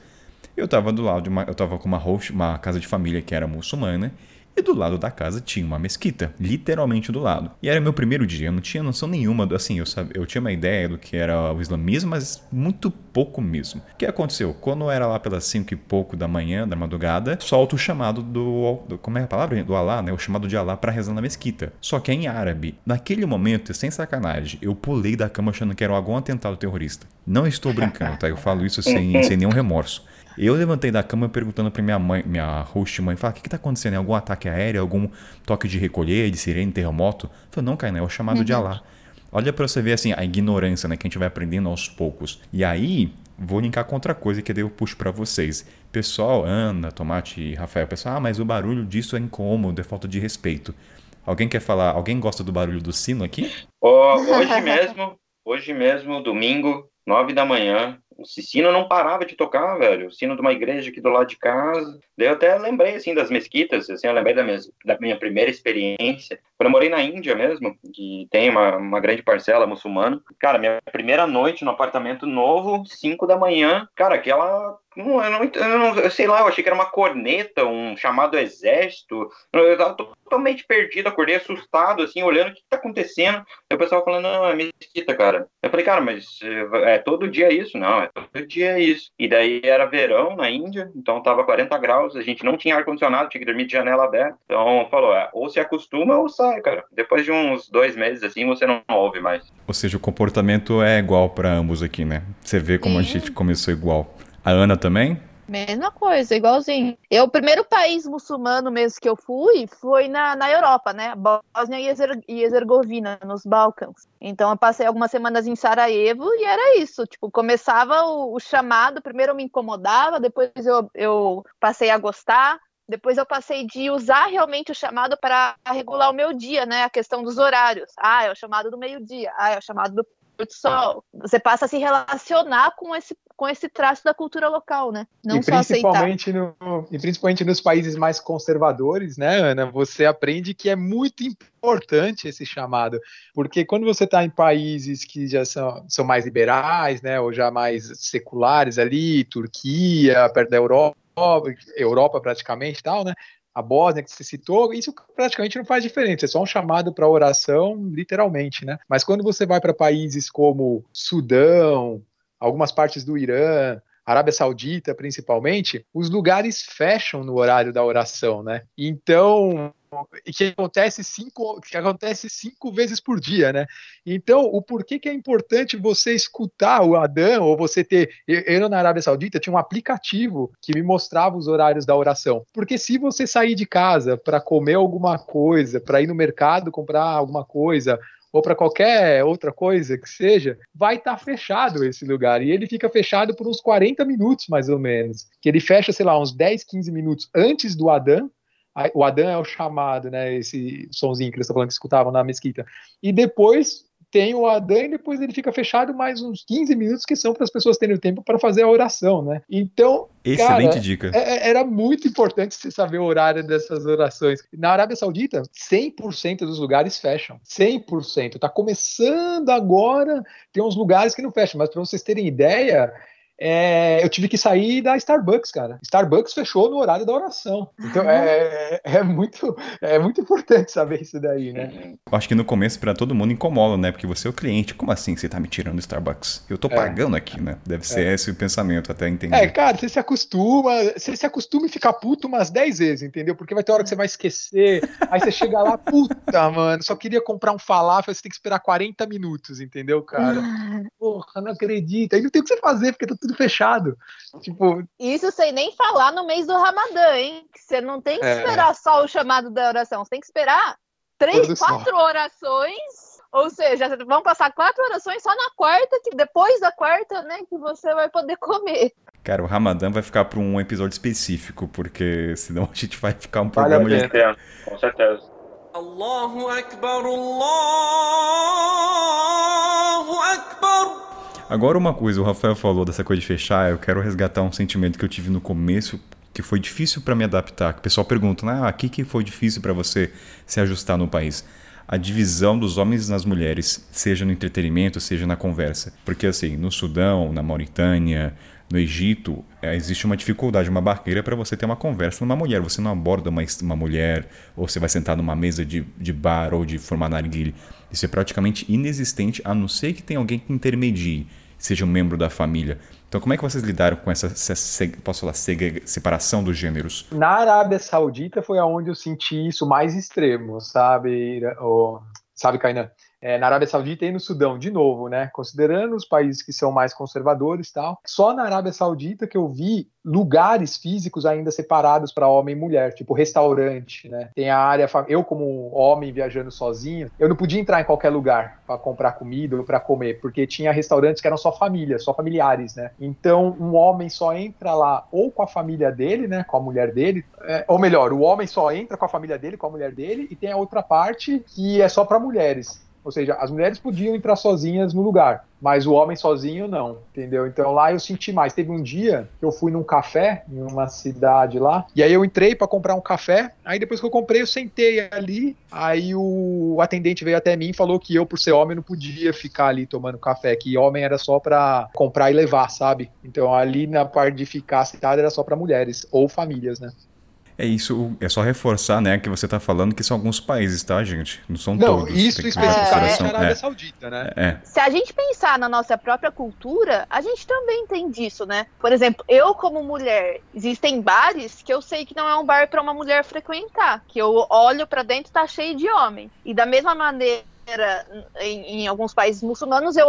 Eu estava do lado de uma, eu estava com uma host, uma casa de família que era muçulmana e do lado da casa tinha uma mesquita, literalmente do lado. E era meu primeiro dia, eu não tinha noção nenhuma, assim, eu, sabia, eu tinha uma ideia do que era o islamismo, mas muito pouco mesmo. O que aconteceu? Quando era lá pelas 5 e pouco da manhã, da madrugada, solta o chamado do, do, Como é a palavra? Do Alá, né? O chamado de Alá para rezar na mesquita. Só que é em árabe. Naquele momento, sem sacanagem, eu pulei da cama achando que era algum atentado terrorista. Não estou brincando, tá? Eu falo isso sem, sem nenhum remorso. Eu levantei da cama perguntando pra minha mãe, minha host mãe, fala, o que, que tá acontecendo? É algum ataque aéreo, algum toque de recolher, de sirene, terremoto? Falei, não, Kainé, é o chamado uhum. de Alá. Olha para você ver assim a ignorância, né, que a gente vai aprendendo aos poucos. E aí, vou linkar com outra coisa que daí eu puxo para vocês. Pessoal, Ana, Tomate e Rafael, pessoal, ah, mas o barulho disso é incômodo, é falta de respeito. Alguém quer falar? Alguém gosta do barulho do sino aqui? hoje mesmo, hoje mesmo, domingo, nove da manhã, o sino não parava de tocar, velho. O sino de uma igreja aqui do lado de casa. Daí eu até lembrei, assim, das mesquitas, assim, eu lembrei da minha, da minha primeira experiência. Quando eu morei na Índia mesmo, que tem uma, uma grande parcela muçulmana. Cara, minha primeira noite no apartamento novo, cinco da manhã, cara, aquela não, eu, não, eu, não, eu sei lá, eu achei que era uma corneta, um chamado exército. Eu tava totalmente perdido, acordei assustado, assim, olhando o que tá acontecendo. Aí o pessoal falando, não, é mesquita, cara. Eu falei, cara, mas é, é todo dia isso? Não, é todo dia isso. E daí era verão na Índia, então tava 40 graus, a gente não tinha ar-condicionado, tinha que dormir de janela aberta. Então falou, é, ou se acostuma ou sai, cara. Depois de uns dois meses assim, você não ouve mais. Ou seja, o comportamento é igual para ambos aqui, né? Você vê como Sim. a gente começou igual. A Ana também? Mesma coisa, igualzinho. Eu, o primeiro país muçulmano mesmo que eu fui foi na, na Europa, né? Bósnia e Herzegovina, nos Balcãs. Então eu passei algumas semanas em Sarajevo e era isso. Tipo, começava o, o chamado, primeiro eu me incomodava, depois eu, eu passei a gostar, depois eu passei de usar realmente o chamado para regular o meu dia, né? A questão dos horários. Ah, é o chamado do meio-dia. Ah, é o chamado do do sol. Você passa a se relacionar com esse, com esse traço da cultura local, né? Não e só principalmente aceitar. No, e principalmente nos países mais conservadores, né, Ana? Você aprende que é muito importante esse chamado. Porque quando você está em países que já são, são mais liberais, né? Ou já mais seculares ali, Turquia, perto da Europa, Europa praticamente tal, né? A Bósnia que você citou, isso praticamente não faz diferença, é só um chamado para oração, literalmente, né? Mas quando você vai para países como Sudão, algumas partes do Irã, Arábia Saudita principalmente, os lugares fecham no horário da oração, né? Então, que acontece cinco, que acontece cinco vezes por dia, né? Então, o porquê que é importante você escutar o Adão, ou você ter. Eu, na Arábia Saudita, tinha um aplicativo que me mostrava os horários da oração. Porque se você sair de casa para comer alguma coisa, para ir no mercado comprar alguma coisa, ou para qualquer outra coisa que seja, vai estar tá fechado esse lugar. E ele fica fechado por uns 40 minutos, mais ou menos. Que ele fecha, sei lá, uns 10, 15 minutos antes do Adão. O Adão é o chamado, né? Esse sonzinho que eles estão falando que escutavam na mesquita. E depois tem o Adão e depois ele fica fechado mais uns 15 minutos que são para as pessoas terem o tempo para fazer a oração, né? Então, excelente cara, dica. É, é, era muito importante você saber o horário dessas orações. Na Arábia Saudita, 100% dos lugares fecham. 100%. Tá começando agora, tem uns lugares que não fecham, mas para vocês terem ideia, é, eu tive que sair da Starbucks, cara. Starbucks fechou no horário da oração. Então é, é, muito, é muito importante saber isso daí, né? Eu acho que no começo para todo mundo incomoda, né? Porque você é o cliente. Como assim você tá me tirando do Starbucks? Eu tô é. pagando aqui, né? Deve ser é. esse o pensamento, até entender. É, cara, você se acostuma, você se acostuma e fica puto umas 10 vezes, entendeu? Porque vai ter hora que você vai esquecer. aí você chega lá, puta, mano, só queria comprar um falafel, você tem que esperar 40 minutos, entendeu, cara? Porra, não acredito. Aí não tem o que você fazer, porque tá tudo fechado. Tipo. Isso sem nem falar no mês do Ramadã, hein? Que você não tem que é... esperar só o chamado da oração, você tem que esperar três, quatro orações. Ou seja, vão passar quatro orações só na quarta, que depois da quarta, né, que você vai poder comer. Cara, o Ramadã vai ficar para um episódio específico, porque senão a gente vai ficar um programa vale de... Com certeza. Allahu Akbar, Allahu Akbar. Agora uma coisa, o Rafael falou dessa coisa de fechar, eu quero resgatar um sentimento que eu tive no começo, que foi difícil para me adaptar. O pessoal pergunta, ah, aqui que foi difícil para você se ajustar no país? A divisão dos homens nas mulheres, seja no entretenimento, seja na conversa. Porque assim, no Sudão, na Mauritânia, no Egito, é, existe uma dificuldade, uma barreira para você ter uma conversa com uma mulher. Você não aborda uma, uma mulher, ou você vai sentar numa mesa de, de bar ou de formar narguilha. Isso é praticamente inexistente, a não ser que tenha alguém que intermedie, seja um membro da família. Então, como é que vocês lidaram com essa, essa posso falar, separação dos gêneros? Na Arábia Saudita foi aonde eu senti isso mais extremo, sabe, o, sabe, Kainan? É, na Arábia Saudita e no Sudão, de novo, né? Considerando os países que são mais conservadores tal. Só na Arábia Saudita que eu vi lugares físicos ainda separados para homem e mulher, tipo restaurante, né? Tem a área. Eu, como homem viajando sozinho, eu não podia entrar em qualquer lugar para comprar comida ou para comer, porque tinha restaurantes que eram só família, só familiares, né? Então, um homem só entra lá ou com a família dele, né? Com a mulher dele, é, ou melhor, o homem só entra com a família dele, com a mulher dele, e tem a outra parte que é só para mulheres. Ou seja, as mulheres podiam entrar sozinhas no lugar, mas o homem sozinho não, entendeu? Então lá eu senti mais. Teve um dia que eu fui num café em uma cidade lá, e aí eu entrei para comprar um café. Aí depois que eu comprei, eu sentei ali. Aí o atendente veio até mim e falou que eu, por ser homem, não podia ficar ali tomando café, que homem era só para comprar e levar, sabe? Então ali na parte de ficar sentado era só para mulheres ou famílias, né? É isso, é só reforçar, né, que você está falando que são alguns países, tá, gente? Não são não, todos. Isso especificamente a Arábia é. Saudita, né? É. Se a gente pensar na nossa própria cultura, a gente também tem disso, né? Por exemplo, eu como mulher, existem bares que eu sei que não é um bar para uma mulher frequentar, que eu olho para dentro e tá cheio de homem. E da mesma maneira em, em, alguns países muçulmanos eu,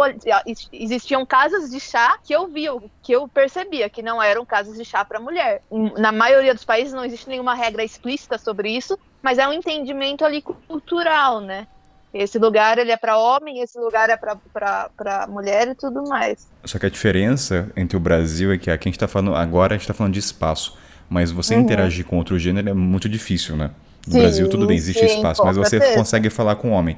existiam casas de chá que eu via, que eu percebia que não eram casas de chá para mulher. Na maioria dos países não existe nenhuma regra explícita sobre isso, mas é um entendimento ali cultural, né? Esse lugar ele é para homem, esse lugar é para mulher e tudo mais. Só que a diferença entre o Brasil é que aqui a gente está falando agora a gente está falando de espaço, mas você uhum. interagir com outro gênero é muito difícil, né? No sim, Brasil tudo bem, existe sim, espaço, mas você certeza. consegue falar com homem.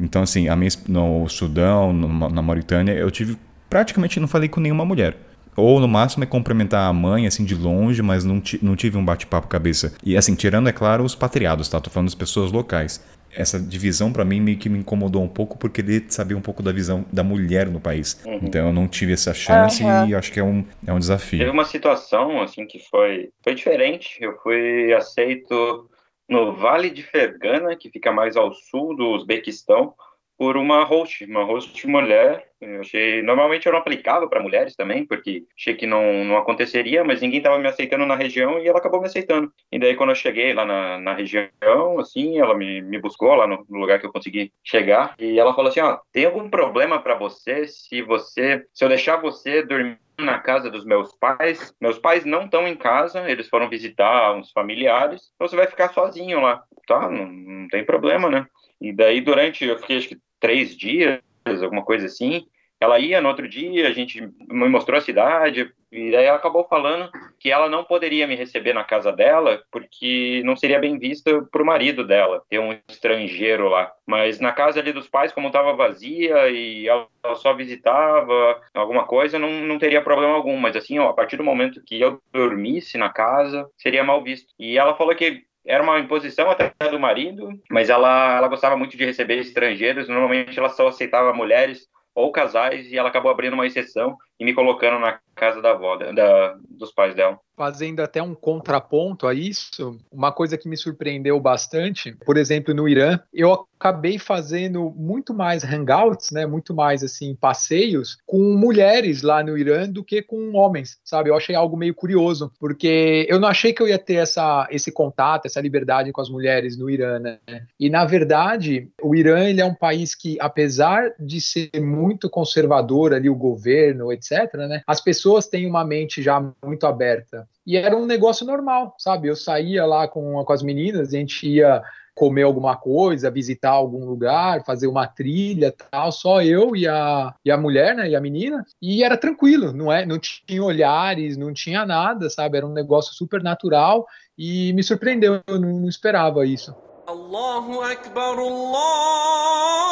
Então, assim, a minha, no Sudão, no, na Mauritânia, eu tive. Praticamente não falei com nenhuma mulher. Ou no máximo é cumprimentar a mãe, assim, de longe, mas não, não tive um bate-papo cabeça. E assim, tirando, é claro, os patriados, tá? Tô falando das pessoas locais. Essa divisão, para mim, meio que me incomodou um pouco por querer saber um pouco da visão da mulher no país. Uhum. Então eu não tive essa chance uhum. e acho que é um, é um desafio. Teve uma situação, assim, que foi, foi diferente. Eu fui aceito no Vale de Fergana, que fica mais ao sul do Uzbequistão, por uma host, uma host mulher. Eu achei, normalmente eu não aplicava para mulheres também, porque achei que não, não aconteceria, mas ninguém estava me aceitando na região e ela acabou me aceitando. E daí quando eu cheguei lá na, na região, assim, ela me, me buscou lá no, no lugar que eu consegui chegar e ela falou assim, ó, tem algum problema para você se você, se eu deixar você dormir na casa dos meus pais. Meus pais não estão em casa, eles foram visitar uns familiares. Então você vai ficar sozinho lá. Tá, não, não tem problema, né? E daí, durante, eu fiquei acho que três dias, alguma coisa assim. Ela ia no outro dia, a gente me mostrou a cidade, e daí ela acabou falando que ela não poderia me receber na casa dela porque não seria bem vista para o marido dela ter um estrangeiro lá. Mas na casa ali dos pais, como estava vazia e ela só visitava alguma coisa, não, não teria problema algum. Mas assim, ó, a partir do momento que eu dormisse na casa, seria mal visto. E ela falou que era uma imposição até do marido, mas ela, ela gostava muito de receber estrangeiros. Normalmente ela só aceitava mulheres ou casais e ela acabou abrindo uma exceção e me colocando na casa da avó, da, dos pais dela fazendo até um contraponto a isso, uma coisa que me surpreendeu bastante, por exemplo, no Irã, eu acabei fazendo muito mais hangouts, né, muito mais assim passeios com mulheres lá no Irã do que com homens, sabe? Eu achei algo meio curioso, porque eu não achei que eu ia ter essa, esse contato, essa liberdade com as mulheres no Irã, né? E na verdade, o Irã ele é um país que, apesar de ser muito conservador ali o governo, etc, né? As pessoas têm uma mente já muito aberta e era um negócio normal, sabe? Eu saía lá com, com as meninas, a gente ia comer alguma coisa, visitar algum lugar, fazer uma trilha, tal, só eu e a, e a mulher, né, e a menina, e era tranquilo, não é, não tinha olhares, não tinha nada, sabe? Era um negócio super natural e me surpreendeu, eu não, não esperava isso. Allahu Akbar, Allahu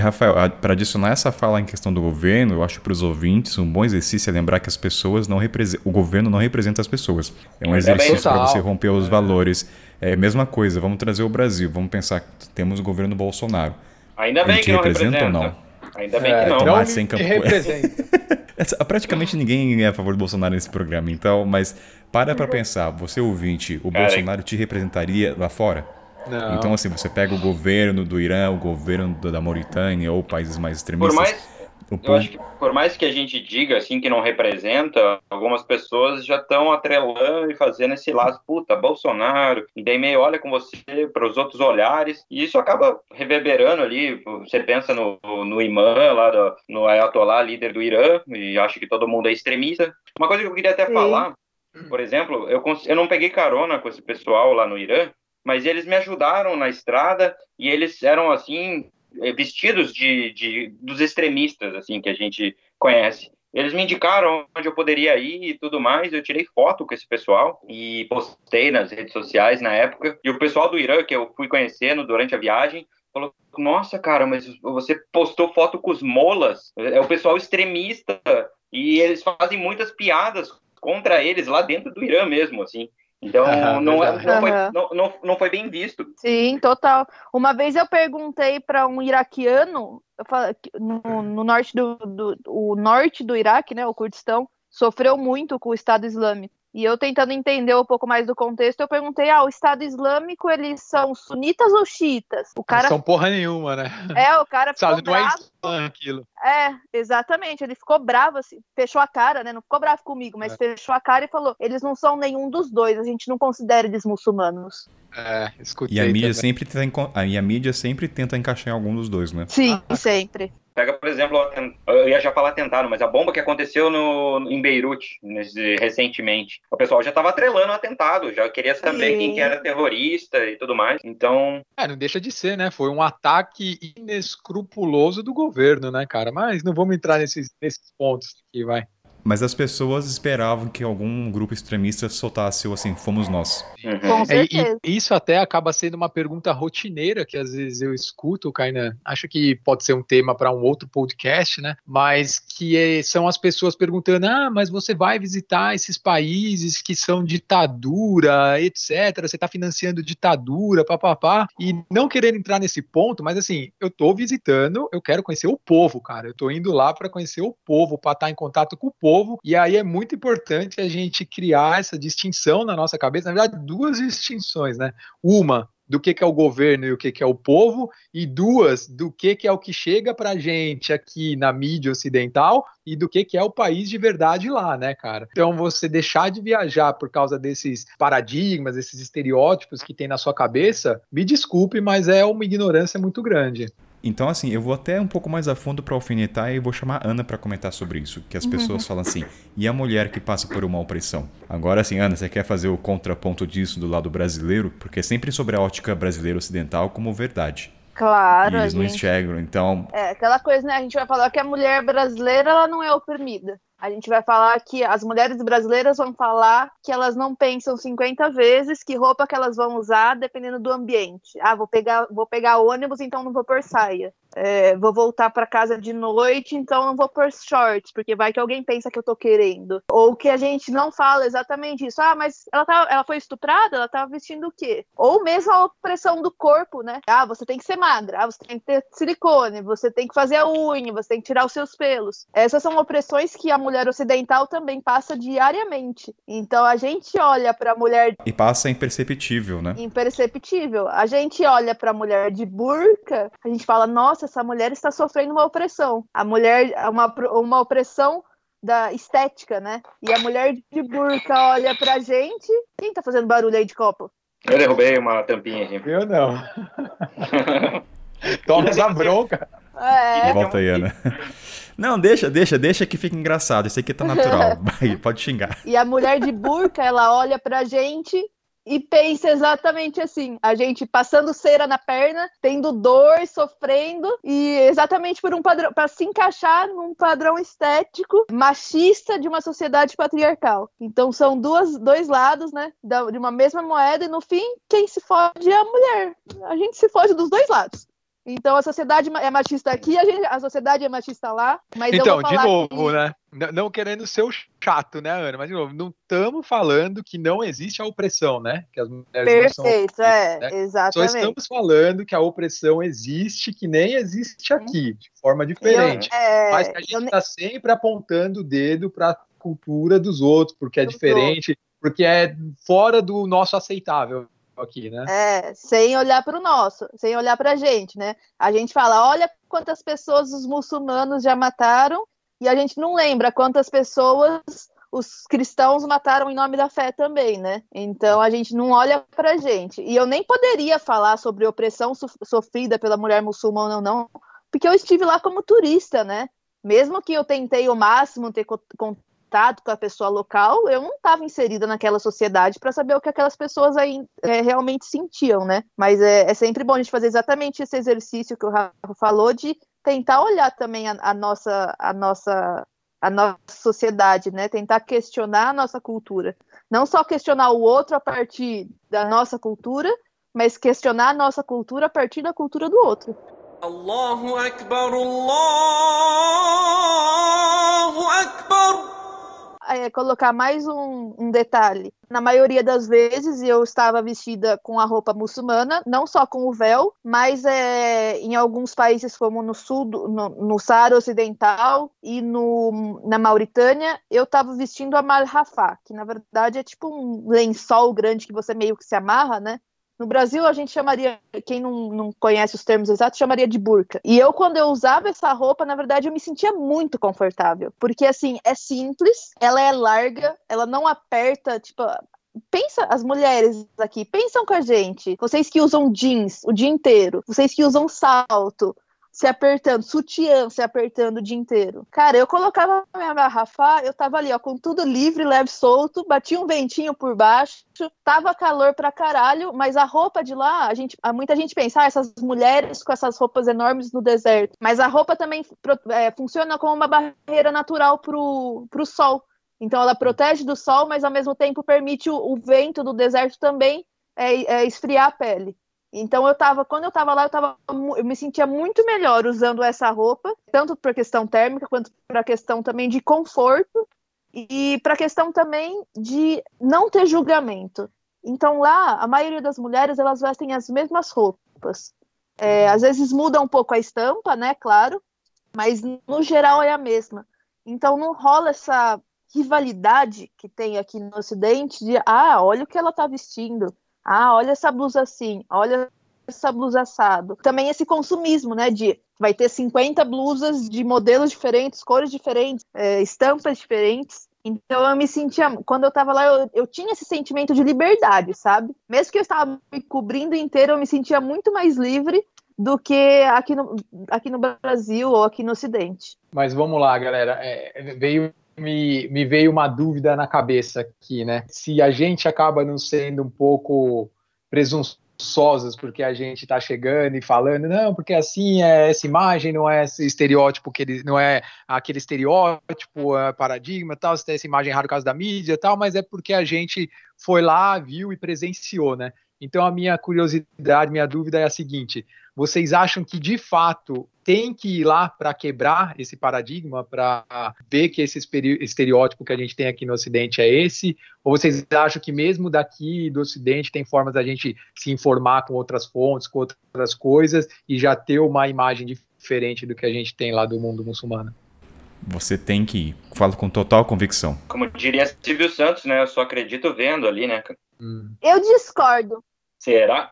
E Rafael, para adicionar essa fala em questão do governo, eu acho para os ouvintes um bom exercício é lembrar que as pessoas não representam, o governo não representa as pessoas. É um exercício para você romper os valores. É a mesma coisa, vamos trazer o Brasil, vamos pensar que temos o governo Bolsonaro. Ainda bem que não representa, representa ou não? Ainda bem é, que não. Tomate sem campo... representa. Praticamente ninguém é a favor do Bolsonaro nesse programa, então, mas para para pensar, você ouvinte, o Cara, Bolsonaro te representaria lá fora? Não. Então, assim, você pega o governo do Irã, o governo da Mauritânia ou países mais extremistas. Por mais, Eu acho que por mais que a gente diga assim que não representa, algumas pessoas já estão atrelando e fazendo esse laço, puta, Bolsonaro, e daí meio olha com você para os outros olhares, e isso acaba reverberando ali. Você pensa no, no imã lá, do, no Ayatollah, líder do Irã, e acha que todo mundo é extremista. Uma coisa que eu queria até Sim. falar, por exemplo, eu, eu não peguei carona com esse pessoal lá no Irã, mas eles me ajudaram na estrada e eles eram assim eh, vestidos de, de dos extremistas assim que a gente conhece. Eles me indicaram onde eu poderia ir e tudo mais. Eu tirei foto com esse pessoal e postei nas redes sociais na época. E o pessoal do Irã que eu fui conhecendo durante a viagem falou: Nossa, cara, mas você postou foto com os molas? É o pessoal extremista e eles fazem muitas piadas contra eles lá dentro do Irã mesmo, assim. Então, não, é, não, foi, não, não, não, foi bem visto. Sim, total. Uma vez eu perguntei para um iraquiano, falei, no, no, norte do, do o norte do Iraque, né, o Kurdistão, sofreu muito com o Estado Islâmico. E eu tentando entender um pouco mais do contexto, eu perguntei: ah, o Estado Islâmico, eles são sunitas ou xiitas? O cara. Não são porra nenhuma, né? É, o cara ficou Sabe, bravo. não é aquilo. É, exatamente. Ele ficou bravo, assim, fechou a cara, né? Não ficou bravo comigo, mas é. fechou a cara e falou: eles não são nenhum dos dois, a gente não considera eles muçulmanos. É, escutei. E a mídia, sempre tenta, a mídia sempre tenta encaixar em algum dos dois, né? Sim, ah. sempre. Pega, por exemplo, eu ia já falar atentado, mas a bomba que aconteceu no, em Beirute nesse, recentemente. O pessoal já estava atrelando o atentado, já queria saber Sim. quem que era terrorista e tudo mais. Então. É, não deixa de ser, né? Foi um ataque inescrupuloso do governo, né, cara? Mas não vamos entrar nesses, nesses pontos aqui, vai. Mas as pessoas esperavam que algum grupo extremista soltasse o assim, fomos nós. Uhum. Com certeza. E, e, isso até acaba sendo uma pergunta rotineira que às vezes eu escuto, Kainan. Acho que pode ser um tema para um outro podcast, né? Mas que é, são as pessoas perguntando: ah, mas você vai visitar esses países que são ditadura, etc. Você está financiando ditadura, papapá. E não querendo entrar nesse ponto, mas assim, eu estou visitando, eu quero conhecer o povo, cara. Eu estou indo lá para conhecer o povo, para estar em contato com o povo povo, e aí é muito importante a gente criar essa distinção na nossa cabeça, na verdade, duas distinções, né? Uma do que, que é o governo e o que, que é o povo, e duas, do que, que é o que chega para a gente aqui na mídia ocidental e do que, que é o país de verdade lá, né, cara? Então, você deixar de viajar por causa desses paradigmas, esses estereótipos que tem na sua cabeça, me desculpe, mas é uma ignorância muito grande. Então, assim, eu vou até um pouco mais a fundo para alfinetar e vou chamar a Ana para comentar sobre isso. Que as uhum. pessoas falam assim, e a mulher que passa por uma opressão? Agora, assim, Ana, você quer fazer o contraponto disso do lado brasileiro? Porque é sempre sobre a ótica brasileira ocidental como verdade. Claro. E eles não enxergam, então. É, aquela coisa, né? A gente vai falar que a mulher brasileira ela não é oprimida. A gente vai falar que as mulheres brasileiras vão falar que elas não pensam 50 vezes que roupa que elas vão usar dependendo do ambiente. Ah, vou pegar, vou pegar ônibus, então não vou pôr saia. É, vou voltar para casa de noite, então não vou pôr shorts, porque vai que alguém pensa que eu tô querendo. Ou que a gente não fala exatamente isso. Ah, mas ela, tá, ela foi estuprada, ela tava vestindo o quê? Ou mesmo a opressão do corpo, né? Ah, você tem que ser magra, ah, você tem que ter silicone, você tem que fazer a unha, você tem que tirar os seus pelos. Essas são opressões que a mulher ocidental também passa diariamente. Então a gente olha para a mulher. E passa imperceptível, né? Imperceptível. A gente olha para a mulher de burca, a gente fala, nossa, essa mulher está sofrendo uma opressão. A mulher, uma, uma opressão da estética, né? E a mulher de burca olha pra gente. Quem tá fazendo barulho aí de copo? Eu derrubei uma tampinha aqui. Eu não. Toma essa bronca. É. Volta aí, Ana. Não, deixa, deixa, deixa que fica engraçado. Isso aqui tá natural. Vai, pode xingar. E a mulher de burca, ela olha pra gente e pensa exatamente assim: a gente passando cera na perna, tendo dor, sofrendo, e exatamente por um padrão, para se encaixar num padrão estético machista de uma sociedade patriarcal. Então são duas, dois lados, né, de uma mesma moeda, e no fim, quem se fode é a mulher. A gente se fode dos dois lados. Então a sociedade é machista aqui, a, gente, a sociedade é machista lá. Mas então, de novo, que... né? Não, não querendo ser o chato, né, Ana? Mas de novo, não estamos falando que não existe a opressão, né? Que as mulheres Perfeito, são é, né? exatamente. Só estamos falando que a opressão existe, que nem existe aqui, de forma diferente. Eu, é, mas que a gente está eu... sempre apontando o dedo para a cultura dos outros, porque é diferente, porque é fora do nosso aceitável aqui, né? É, sem olhar para o nosso, sem olhar para a gente, né? A gente fala, olha quantas pessoas os muçulmanos já mataram, e a gente não lembra quantas pessoas os cristãos mataram em nome da fé também, né? Então a gente não olha para a gente. E eu nem poderia falar sobre opressão sofrida pela mulher muçulmana ou não, porque eu estive lá como turista, né? Mesmo que eu tentei o máximo ter contato com a pessoa local, eu não estava inserida naquela sociedade para saber o que aquelas pessoas aí é, realmente sentiam, né? Mas é, é, sempre bom a gente fazer exatamente esse exercício que o Rafa falou de tentar olhar também a, a nossa a nossa a nossa sociedade, né? Tentar questionar a nossa cultura. Não só questionar o outro a partir da nossa cultura, mas questionar a nossa cultura a partir da cultura do outro. Allahu Akbar, Allahu Akbar é, colocar mais um, um, detalhe. Na maioria das vezes eu estava vestida com a roupa muçulmana, não só com o véu, mas é, em alguns países como no sul, no, no Saara Ocidental e no, na Mauritânia, eu estava vestindo a malhafá, que na verdade é tipo um lençol grande que você meio que se amarra, né? No Brasil, a gente chamaria, quem não, não conhece os termos exatos, chamaria de burca. E eu, quando eu usava essa roupa, na verdade, eu me sentia muito confortável. Porque, assim, é simples, ela é larga, ela não aperta, tipo, pensa as mulheres aqui, pensam com a gente. Vocês que usam jeans o dia inteiro, vocês que usam salto, se apertando, sutiã se apertando o dia inteiro. Cara, eu colocava minha garrafa, eu tava ali, ó, com tudo livre, leve, solto, batia um ventinho por baixo, tava calor pra caralho, mas a roupa de lá, a gente, muita gente pensa, ah, essas mulheres com essas roupas enormes no deserto, mas a roupa também é, funciona como uma barreira natural pro, pro sol. Então ela protege do sol, mas ao mesmo tempo permite o, o vento do deserto também é, é, esfriar a pele. Então eu tava, quando eu tava lá, eu tava, eu me sentia muito melhor usando essa roupa, tanto para questão térmica quanto para questão também de conforto e para questão também de não ter julgamento. Então lá, a maioria das mulheres elas vestem as mesmas roupas. É, às vezes muda um pouco a estampa, né? Claro, mas no geral é a mesma. Então não rola essa rivalidade que tem aqui no Ocidente de ah, olha o que ela tá vestindo ah, olha essa blusa assim, olha essa blusa assado. Também esse consumismo, né? De vai ter 50 blusas de modelos diferentes, cores diferentes, é, estampas diferentes. Então eu me sentia, quando eu tava lá, eu, eu tinha esse sentimento de liberdade, sabe? Mesmo que eu estava me cobrindo inteiro, eu me sentia muito mais livre do que aqui no, aqui no Brasil ou aqui no Ocidente. Mas vamos lá, galera. É, veio me, me veio uma dúvida na cabeça aqui, né? Se a gente acaba não sendo um pouco presunçosos porque a gente está chegando e falando, não, porque assim é essa imagem, não é esse estereótipo que ele não é aquele estereótipo, é paradigma tal, se tem essa imagem errada por causa da mídia tal, mas é porque a gente foi lá, viu e presenciou, né? Então a minha curiosidade, minha dúvida é a seguinte: vocês acham que de fato tem que ir lá para quebrar esse paradigma, para ver que esse estereótipo que a gente tem aqui no Ocidente é esse? Ou vocês acham que mesmo daqui do Ocidente tem formas da gente se informar com outras fontes, com outras coisas e já ter uma imagem diferente do que a gente tem lá do mundo muçulmano? Você tem que ir. Falo com total convicção. Como diria Silvio Santos, né? Eu só acredito vendo ali, né? Hum. Eu discordo. Será?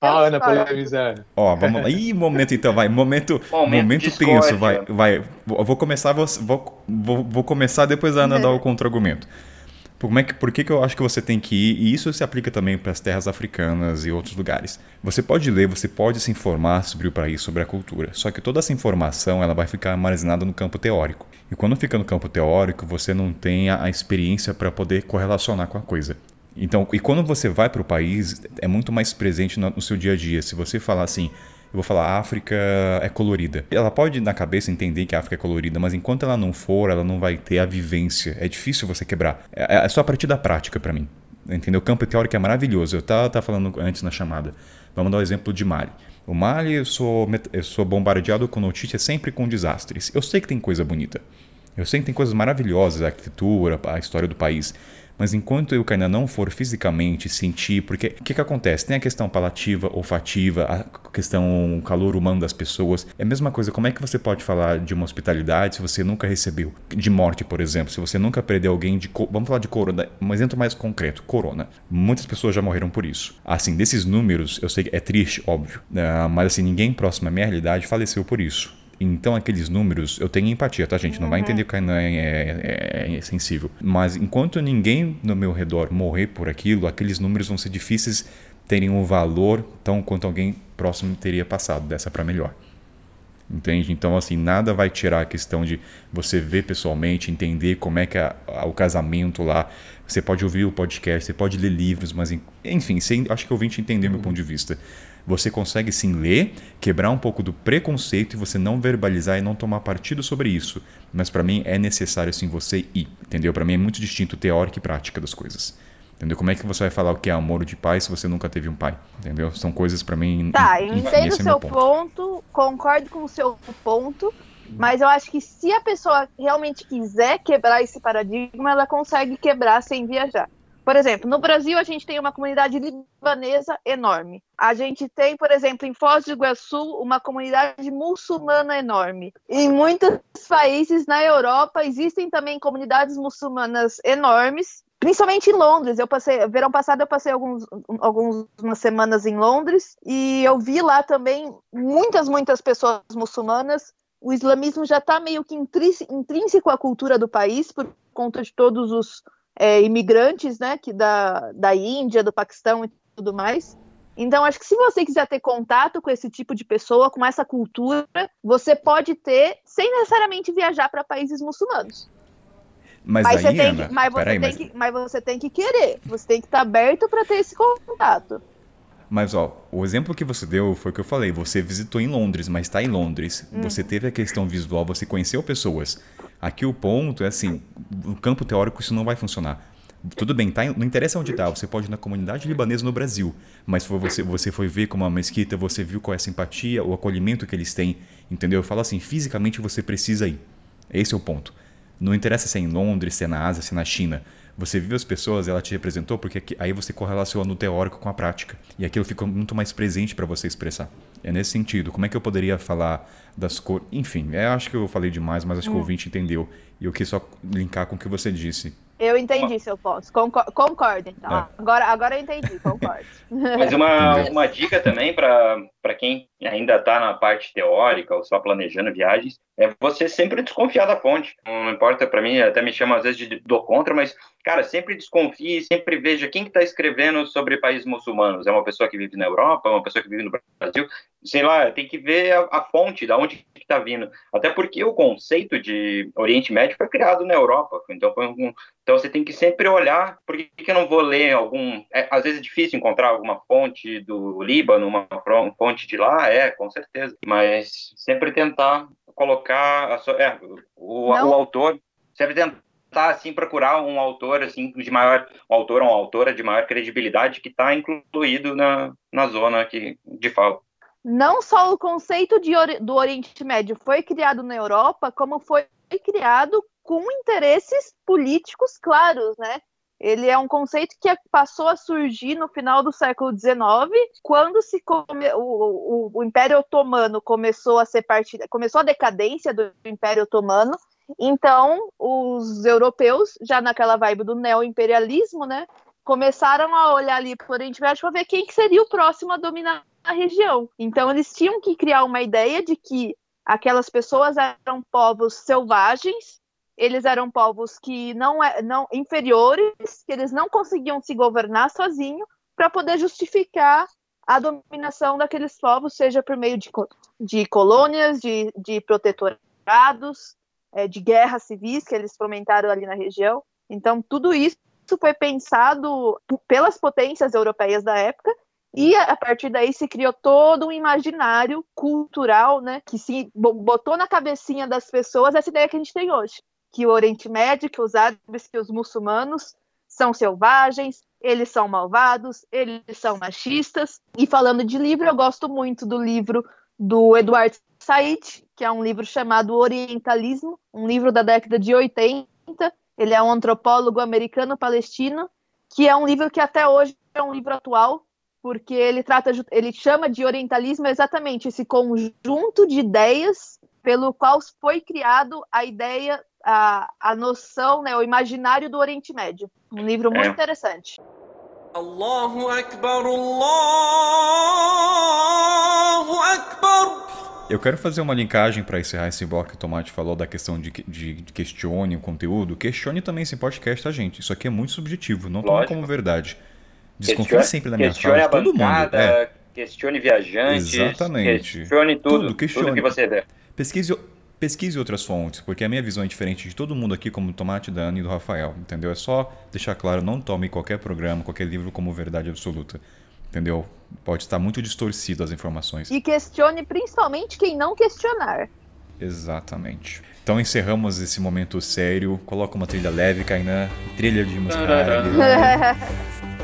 Ah, Ana polemizando. Ó, vamos lá. Ih, momento então, vai. Momento, momento, momento tenso, vai. vai. Eu vou começar, vou, vou, vou começar depois a Ana dar o contra-argumento. Por, é que, por que, que eu acho que você tem que ir? E isso se aplica também para as terras africanas e outros lugares. Você pode ler, você pode se informar sobre o país, sobre a cultura. Só que toda essa informação ela vai ficar armazenada no campo teórico. E quando fica no campo teórico, você não tem a, a experiência para poder correlacionar com a coisa. Então, e quando você vai para o país, é muito mais presente no, no, seu dia a dia. Se você falar assim, eu vou falar África é colorida. Ela pode na cabeça entender que a África é colorida, mas enquanto ela não for, ela não vai ter a vivência. É difícil você quebrar. É, é só a partir da prática para mim. Entendeu? O campo teórico é maravilhoso. Eu estava tava falando antes na chamada. Vamos dar o exemplo de Mali. O Mali, eu sou, eu sou bombardeado com notícias sempre com desastres. Eu sei que tem coisa bonita. Eu sei que tem coisas maravilhosas, a arquitetura, a história do país, mas enquanto eu ainda não for fisicamente sentir, porque o que, que acontece? Tem a questão palativa, olfativa, a questão calor humano das pessoas. É a mesma coisa, como é que você pode falar de uma hospitalidade se você nunca recebeu? De morte, por exemplo, se você nunca perdeu alguém de. Vamos falar de corona, um exemplo mais concreto: corona. Muitas pessoas já morreram por isso. Assim, desses números, eu sei que é triste, óbvio, né? mas assim, ninguém próximo à minha realidade faleceu por isso. Então, aqueles números, eu tenho empatia, tá, gente? Não uhum. vai entender que não é, é, é, sensível. Mas enquanto ninguém no meu redor morrer por aquilo, aqueles números vão ser difíceis terem um valor tão quanto alguém próximo teria passado dessa para melhor. Entende? Então, assim, nada vai tirar a questão de você ver pessoalmente, entender como é que é o casamento lá. Você pode ouvir o podcast, você pode ler livros, mas enfim, acho que eu vim te entender uhum. meu ponto de vista você consegue sim ler, quebrar um pouco do preconceito e você não verbalizar e não tomar partido sobre isso. Mas para mim é necessário sim você ir, entendeu? Para mim é muito distinto teórica e prática das coisas. Entendeu? Como é que você vai falar o que é amor de pai se você nunca teve um pai? Entendeu? São coisas para mim. Tá, eu entendo o é seu ponto. ponto, concordo com o seu ponto, mas eu acho que se a pessoa realmente quiser quebrar esse paradigma, ela consegue quebrar sem viajar. Por exemplo, no Brasil a gente tem uma comunidade libanesa enorme. A gente tem, por exemplo, em Foz do Iguaçu, uma comunidade muçulmana enorme. Em muitos países na Europa existem também comunidades muçulmanas enormes, principalmente em Londres. Eu passei, verão passado eu passei alguns, algumas semanas em Londres e eu vi lá também muitas, muitas pessoas muçulmanas. O islamismo já está meio que intrínseco à cultura do país por conta de todos os é, imigrantes, né, que da, da Índia, do Paquistão e tudo mais. Então, acho que se você quiser ter contato com esse tipo de pessoa, com essa cultura, você pode ter sem necessariamente viajar para países muçulmanos. Mas, mas, aí, Ana, que, mas, você tem mas... Que, mas você tem que querer, você tem que estar aberto para ter esse contato. Mas, ó, o exemplo que você deu foi o que eu falei. Você visitou em Londres, mas está em Londres. Hum. Você teve a questão visual, você conheceu pessoas. Aqui o ponto é assim: no campo teórico isso não vai funcionar. Tudo bem, tá, não interessa onde está, você pode ir na comunidade libanesa no Brasil, mas foi você, você foi ver como uma mesquita, você viu qual é a simpatia, o acolhimento que eles têm, entendeu? Eu falo assim, fisicamente você precisa ir. Esse é o ponto. Não interessa se é em Londres, se é na Ásia, se é na China. Você viu as pessoas, ela te representou, porque aí você correlaciona o teórico com a prática. E aquilo ficou muito mais presente para você expressar. É nesse sentido. Como é que eu poderia falar das cores? Enfim, eu acho que eu falei demais, mas acho hum. que o hum. ouvinte entendeu. E eu quis só linkar com o que você disse. Eu entendi seu ponto. Concordo, então. É. Agora, agora eu entendi, concordo. Mas uma, uma dica também para quem ainda está na parte teórica ou só planejando viagens é você sempre desconfiar da fonte. Não importa para mim, até me chama às vezes de do contra, mas cara, sempre desconfie, sempre veja quem que está escrevendo sobre países muçulmanos. É uma pessoa que vive na Europa, é uma pessoa que vive no Brasil, sei lá, tem que ver a, a fonte, da onde está vindo. Até porque o conceito de Oriente Médio foi criado na Europa, então foi um, então você tem que sempre olhar, por que, que eu não vou ler algum, é, às vezes é difícil encontrar alguma fonte do Líbano, uma fonte de lá, é, com certeza, mas sempre tentar colocar sua, é, o, o autor, sempre tentar assim procurar um autor assim de maior um autor ou uma autora de maior credibilidade que está incluído na, na zona que de fala. Não só o conceito de, do Oriente Médio foi criado na Europa, como foi criado com interesses políticos claros, né? Ele é um conceito que passou a surgir no final do século XIX, quando se come, o, o, o, Império Otomano começou a ser parte, começou a decadência do Império Otomano. Então, os europeus, já naquela vibe do neo-imperialismo, né, começaram a olhar ali para o Oriente Médio para ver quem que seria o próximo a dominar a região. Então, eles tinham que criar uma ideia de que aquelas pessoas eram povos selvagens eles eram povos que não, é, não inferiores, que eles não conseguiam se governar sozinhos para poder justificar a dominação daqueles povos, seja por meio de, de colônias, de, de protetorados, é, de guerras civis que eles fomentaram ali na região. Então, tudo isso foi pensado pelas potências europeias da época e a partir daí se criou todo um imaginário cultural, né, que se botou na cabecinha das pessoas essa ideia que a gente tem hoje que o Oriente Médio, que os árabes, que os muçulmanos são selvagens, eles são malvados, eles são machistas. E falando de livro, eu gosto muito do livro do Eduardo Said, que é um livro chamado Orientalismo, um livro da década de 80. Ele é um antropólogo americano-palestino, que é um livro que até hoje é um livro atual, porque ele trata, ele chama de orientalismo exatamente esse conjunto de ideias pelo qual foi criado a ideia, a, a noção, né, o imaginário do Oriente Médio. Um livro muito é. interessante. Allahu Akbar, Akbar. Eu quero fazer uma linkagem para encerrar esse bloco que o Tomate falou da questão de, de, de, questione o conteúdo. Questione também esse podcast, tá, gente? Isso aqui é muito subjetivo, não tome como verdade. Desconfie questione, sempre da minha fala de todo bancada, mundo. É. Questione viajantes. Exatamente. Questione tudo. Tudo, questione. tudo que você der. Pesquise, pesquise outras fontes, porque a minha visão é diferente de todo mundo aqui, como do Tomate, da Ana e do Rafael. Entendeu? É só deixar claro, não tome qualquer programa, qualquer livro como verdade absoluta. Entendeu? Pode estar muito distorcido as informações. E questione principalmente quem não questionar. Exatamente. Então encerramos esse momento sério. Coloca uma trilha leve, Kainan. Trilha de música.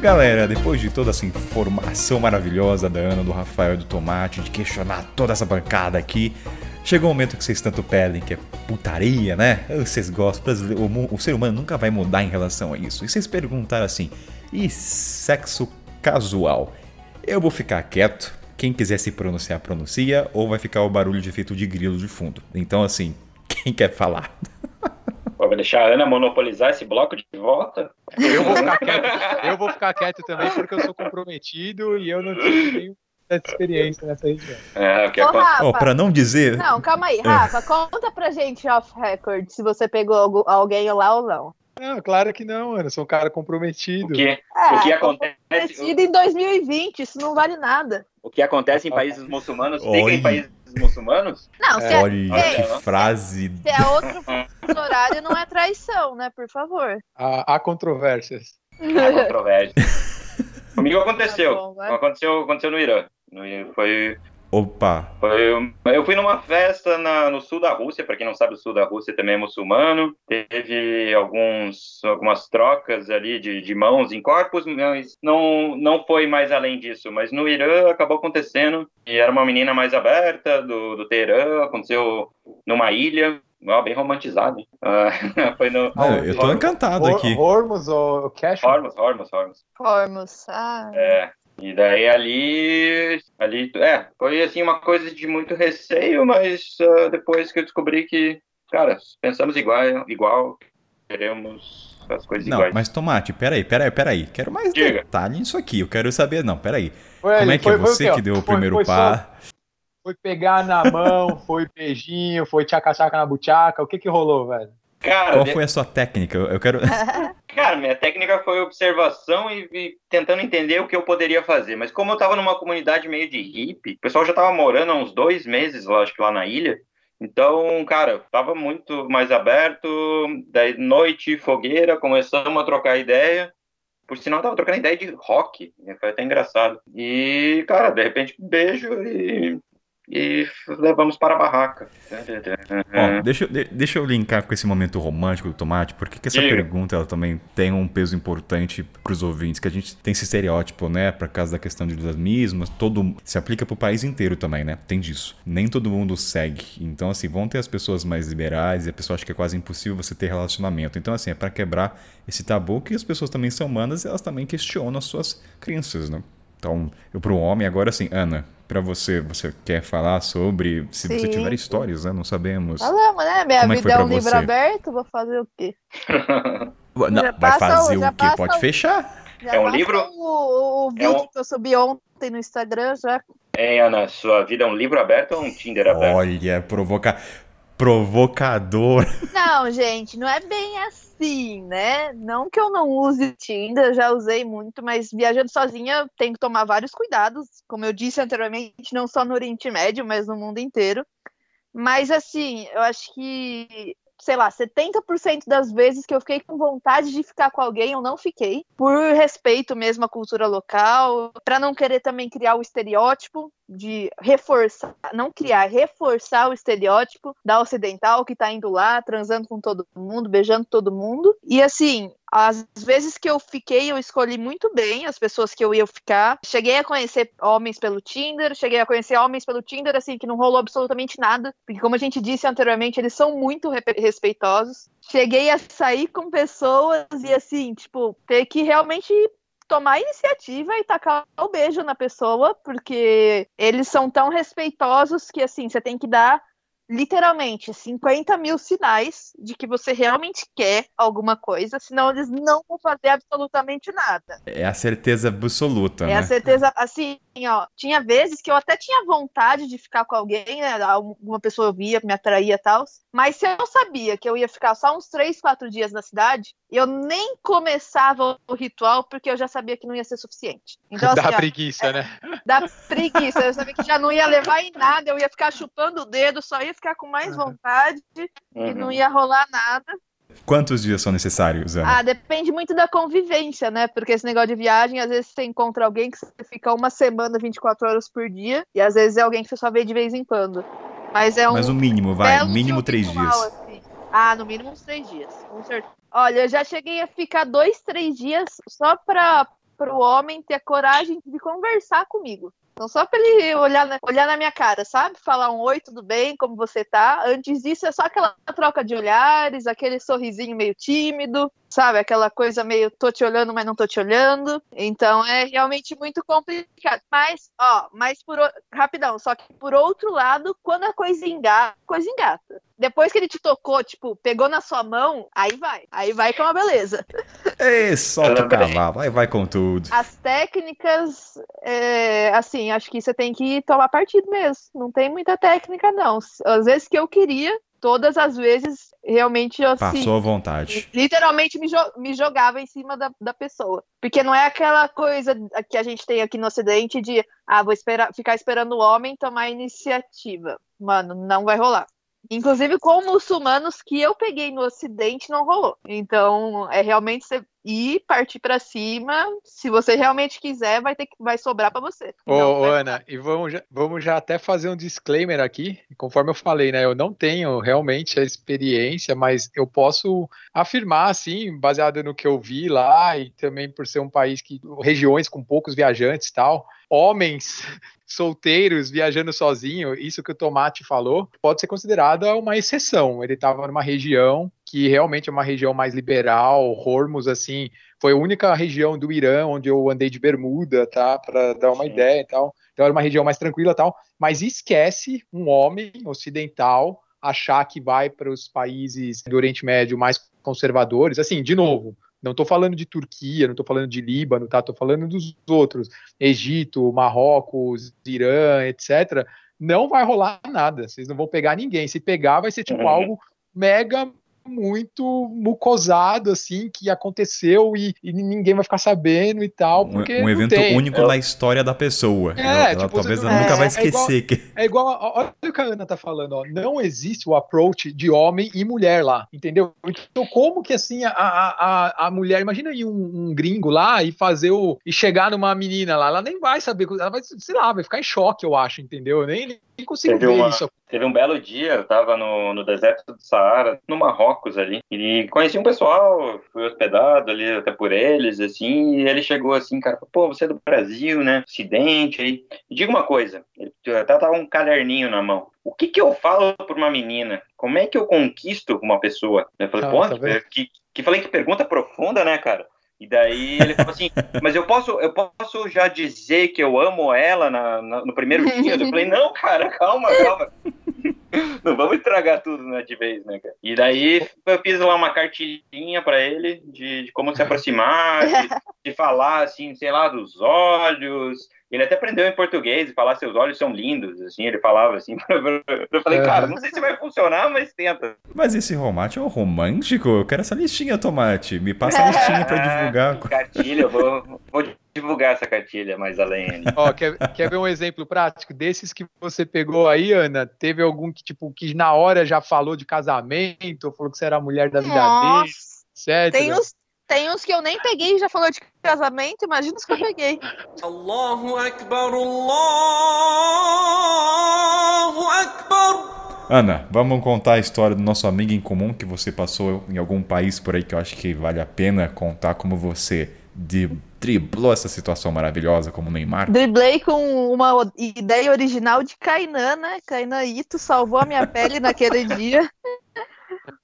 Galera, depois de toda essa informação maravilhosa da Ana, do Rafael do Tomate, de questionar toda essa bancada aqui, chegou o momento que vocês tanto pedem, que é putaria, né? Vocês gostam, o ser humano nunca vai mudar em relação a isso. E vocês perguntaram assim, e sexo casual? Eu vou ficar quieto, quem quiser se pronunciar, pronuncia, ou vai ficar o barulho de efeito de grilo de fundo. Então, assim, quem quer falar? Pô, vai deixar a Ana monopolizar esse bloco de volta? Eu vou ficar quieto, eu vou ficar quieto também porque eu sou comprometido e eu não tenho nenhuma experiência nessa região. É, que é Ô, Rafa, oh, pra não dizer. Não, calma aí, Rafa, conta pra gente off record se você pegou alguém lá ou não. Não, claro que não, Ana. Eu sou um cara comprometido. O que, é, o que acontece? Comprometido em 2020, isso não vale nada. O que acontece em países muçulmanos fica em países muçulmanos? Não, é, Olha é, que frase. Se é outro horário, não é traição, né? Por favor. Há, há controvérsias. Há controvérsias. Comigo aconteceu. Tá bom, aconteceu. Aconteceu no Irã. Foi Opa! Foi, eu fui numa festa na, no sul da Rússia, para quem não sabe, o sul da Rússia também é muçulmano. Teve alguns, algumas trocas ali de, de mãos em corpos, mas não, não foi mais além disso. Mas no Irã acabou acontecendo, e era uma menina mais aberta do, do Teherã, aconteceu numa ilha, Oh, bem romantizado. Uh, foi no, ah, eu tô encantado aqui. Hormuz ou Cash? Hormuz, Hormuz, Hormuz. Hormuz, ah. É, e daí ali, ali, é, foi assim uma coisa de muito receio, mas uh, depois que eu descobri que, cara, pensamos igual, igual, queremos as coisas não, iguais. mas Tomate, peraí, peraí, peraí, quero mais Diga. detalhe nisso aqui, eu quero saber, não, peraí, foi como é que foi, é você que deu o primeiro foi par? Só, foi pegar na mão, foi beijinho, foi tchaca-tchaca na buchaca, o que que rolou, velho? Cara, Qual foi a sua técnica? Eu quero. Cara, minha técnica foi observação e, e, tentando entender o que eu poderia fazer. Mas como eu tava numa comunidade meio de hippie, o pessoal já tava morando há uns dois meses, acho que lá na ilha. Então, cara, tava muito mais aberto. Daí, noite, fogueira, começamos a trocar ideia. Por sinal, tava trocando ideia de rock. Né? Foi até engraçado. E, cara, de repente, beijo e e levamos para a barraca. Bom, deixa, deixa eu linkar com esse momento romântico do tomate, porque essa Diga. pergunta ela também tem um peso importante para os ouvintes, que a gente tem esse estereótipo, né, por causa da questão de islamismo, todo se aplica para o país inteiro também, né? Tem disso. Nem todo mundo segue. Então, assim, vão ter as pessoas mais liberais e a pessoa acha que é quase impossível você ter relacionamento. Então, assim, é para quebrar esse tabu que as pessoas também são humanas e elas também questionam as suas crenças, né? Então, eu para o homem, agora assim, Ana, para você, você quer falar sobre, se Sim. você tiver histórias, né? Não sabemos. Falamos, né? Minha Como é vida é, é um livro aberto, vou fazer o quê? Não, vai passa, fazer o quê? Pode fechar. é um livro? O, o vídeo é um... que eu subi ontem no Instagram já. É, Ana, sua vida é um livro aberto ou um Tinder aberto? Olha, provoca... provocador. Não, gente, não é bem assim assim, né? Não que eu não use Tinder, já usei muito, mas viajando sozinha tenho que tomar vários cuidados, como eu disse anteriormente, não só no Oriente Médio, mas no mundo inteiro. Mas assim, eu acho que sei lá, 70% das vezes que eu fiquei com vontade de ficar com alguém, eu não fiquei, por respeito mesmo à cultura local, para não querer também criar o estereótipo de reforçar, não criar, reforçar o estereótipo da ocidental que tá indo lá, transando com todo mundo, beijando todo mundo. E assim, as vezes que eu fiquei, eu escolhi muito bem as pessoas que eu ia ficar. Cheguei a conhecer homens pelo Tinder, cheguei a conhecer homens pelo Tinder, assim, que não rolou absolutamente nada. Porque, como a gente disse anteriormente, eles são muito respeitosos. Cheguei a sair com pessoas e, assim, tipo, ter que realmente tomar iniciativa e tacar o beijo na pessoa, porque eles são tão respeitosos que, assim, você tem que dar literalmente 50 mil sinais de que você realmente quer alguma coisa, senão eles não vão fazer absolutamente nada. É a certeza absoluta, é né? A certeza, assim, ó, tinha vezes que eu até tinha vontade de ficar com alguém, né, uma pessoa eu via, me atraía e tal, mas se eu sabia que eu ia ficar só uns 3, 4 dias na cidade, eu nem começava o ritual porque eu já sabia que não ia ser suficiente. Então, assim, dá ó, preguiça, é, né? Dá preguiça, eu sabia que já não ia levar em nada, eu ia ficar chupando o dedo, só ia ficar com mais vontade uhum. e não ia rolar nada. Quantos dias são necessários, Ana? Ah, depende muito da convivência, né? Porque esse negócio de viagem, às vezes você encontra alguém que você fica uma semana, 24 horas por dia, e às vezes é alguém que você só vê de vez em quando. Mas é um. Mas o mínimo, vai, mínimo três dias. Assim. Ah, no mínimo uns três dias, com certeza. Olha, eu já cheguei a ficar dois, três dias só para o homem ter a coragem de conversar comigo. Então, só pra ele olhar na, olhar na minha cara, sabe? Falar um oi, tudo bem, como você tá? Antes disso, é só aquela troca de olhares, aquele sorrisinho meio tímido sabe? Aquela coisa meio tô te olhando, mas não tô te olhando. Então é realmente muito complicado. Mas, ó, mas por rapidão, só que por outro lado, quando a coisa engata, a coisa engata. Depois que ele te tocou, tipo, pegou na sua mão, aí vai. Aí vai com uma beleza. Ei, solta o cavalo, aí vai com tudo. As técnicas, é, assim, acho que você tem que tomar partido mesmo. Não tem muita técnica, não. Às vezes que eu queria, todas as vezes realmente eu assim, Passou à vontade. Literalmente me, jo me jogava em cima da, da pessoa. Porque não é aquela coisa que a gente tem aqui no Ocidente de ah, vou esperar, ficar esperando o homem tomar iniciativa. Mano, não vai rolar. Inclusive com muçulmanos que eu peguei no Ocidente não rolou. Então é realmente você ir partir para cima. Se você realmente quiser, vai ter que vai sobrar para você. Ô, não, Ana, e vamos já, vamos já até fazer um disclaimer aqui. Conforme eu falei, né? Eu não tenho realmente a experiência, mas eu posso afirmar, assim, baseado no que eu vi lá e também por ser um país que regiões com poucos viajantes, tal, homens solteiros viajando sozinho, isso que o Tomate falou, pode ser considerada uma exceção. Ele estava numa região que realmente é uma região mais liberal, Hormuz, assim, foi a única região do Irã onde eu andei de bermuda, tá, para dar uma Sim. ideia e tal. Então era uma região mais tranquila tal, mas esquece um homem ocidental achar que vai para os países do Oriente Médio mais conservadores, assim, de novo, não estou falando de Turquia, não estou falando de Líbano, tá? Estou falando dos outros, Egito, Marrocos, Irã, etc. Não vai rolar nada. Vocês não vão pegar ninguém. Se pegar, vai ser tipo uhum. algo mega muito mucosado, assim, que aconteceu e, e, ninguém vai ficar sabendo e tal. Porque um, um evento tem. único na história da pessoa. É, ela, tipo, ela, talvez ela é, nunca vai esquecer. É igual, que... é igual olha o que a Ana tá falando, ó. Não existe o approach de homem e mulher lá, entendeu? Então, como que assim a, a, a mulher, imagina aí um, um, gringo lá e fazer o. e chegar numa menina lá, ela nem vai saber, ela vai, sei lá, vai ficar em choque, eu acho, entendeu? Nem, nem consigo teve ver uma, isso. Teve um belo dia, eu tava no, no deserto do Saara, no Marrocos ali, e conheci um pessoal, fui hospedado ali até por eles, assim, e ele chegou assim, cara, pô, você é do Brasil, né, Ocidente aí. E diga uma coisa, ele até tava um caderninho na mão. O que que eu falo pra uma menina? Como é que eu conquisto uma pessoa? Eu falei, ah, pô, tá que, que falei que pergunta profunda, né, cara? E daí ele falou assim, mas eu posso, eu posso já dizer que eu amo ela na, na, no primeiro dia? Eu falei, não, cara, calma, calma. Não vamos estragar tudo né, de vez, né, cara? E daí eu fiz lá uma cartilhinha para ele de, de, como se aproximar, de, de, falar, assim, sei lá, dos olhos, ele até aprendeu em português e falar seus olhos são lindos, assim, ele falava assim. Eu falei, cara, não sei se vai funcionar, mas tenta. Mas esse romate é um romântico? Eu quero essa listinha, Tomate. Me passa a listinha pra divulgar. Cartilha, eu vou, vou divulgar essa cartilha mais além. Ó, quer, quer ver um exemplo prático? Desses que você pegou aí, Ana, teve algum que, tipo, que na hora já falou de casamento, falou que você era a mulher da vida Nossa. dele, certo? Tem uns, tem uns que eu nem peguei e já falou de casamento, imagina os que eu peguei. Allahu Akbar, Allahu Akbar. Ana, vamos contar a história do nosso amigo em comum que você passou em algum país por aí que eu acho que vale a pena contar como você de driblou essa situação maravilhosa como Neymar? Driblei com uma ideia original de Kainan, né? Kainan Ito salvou a minha pele naquele dia.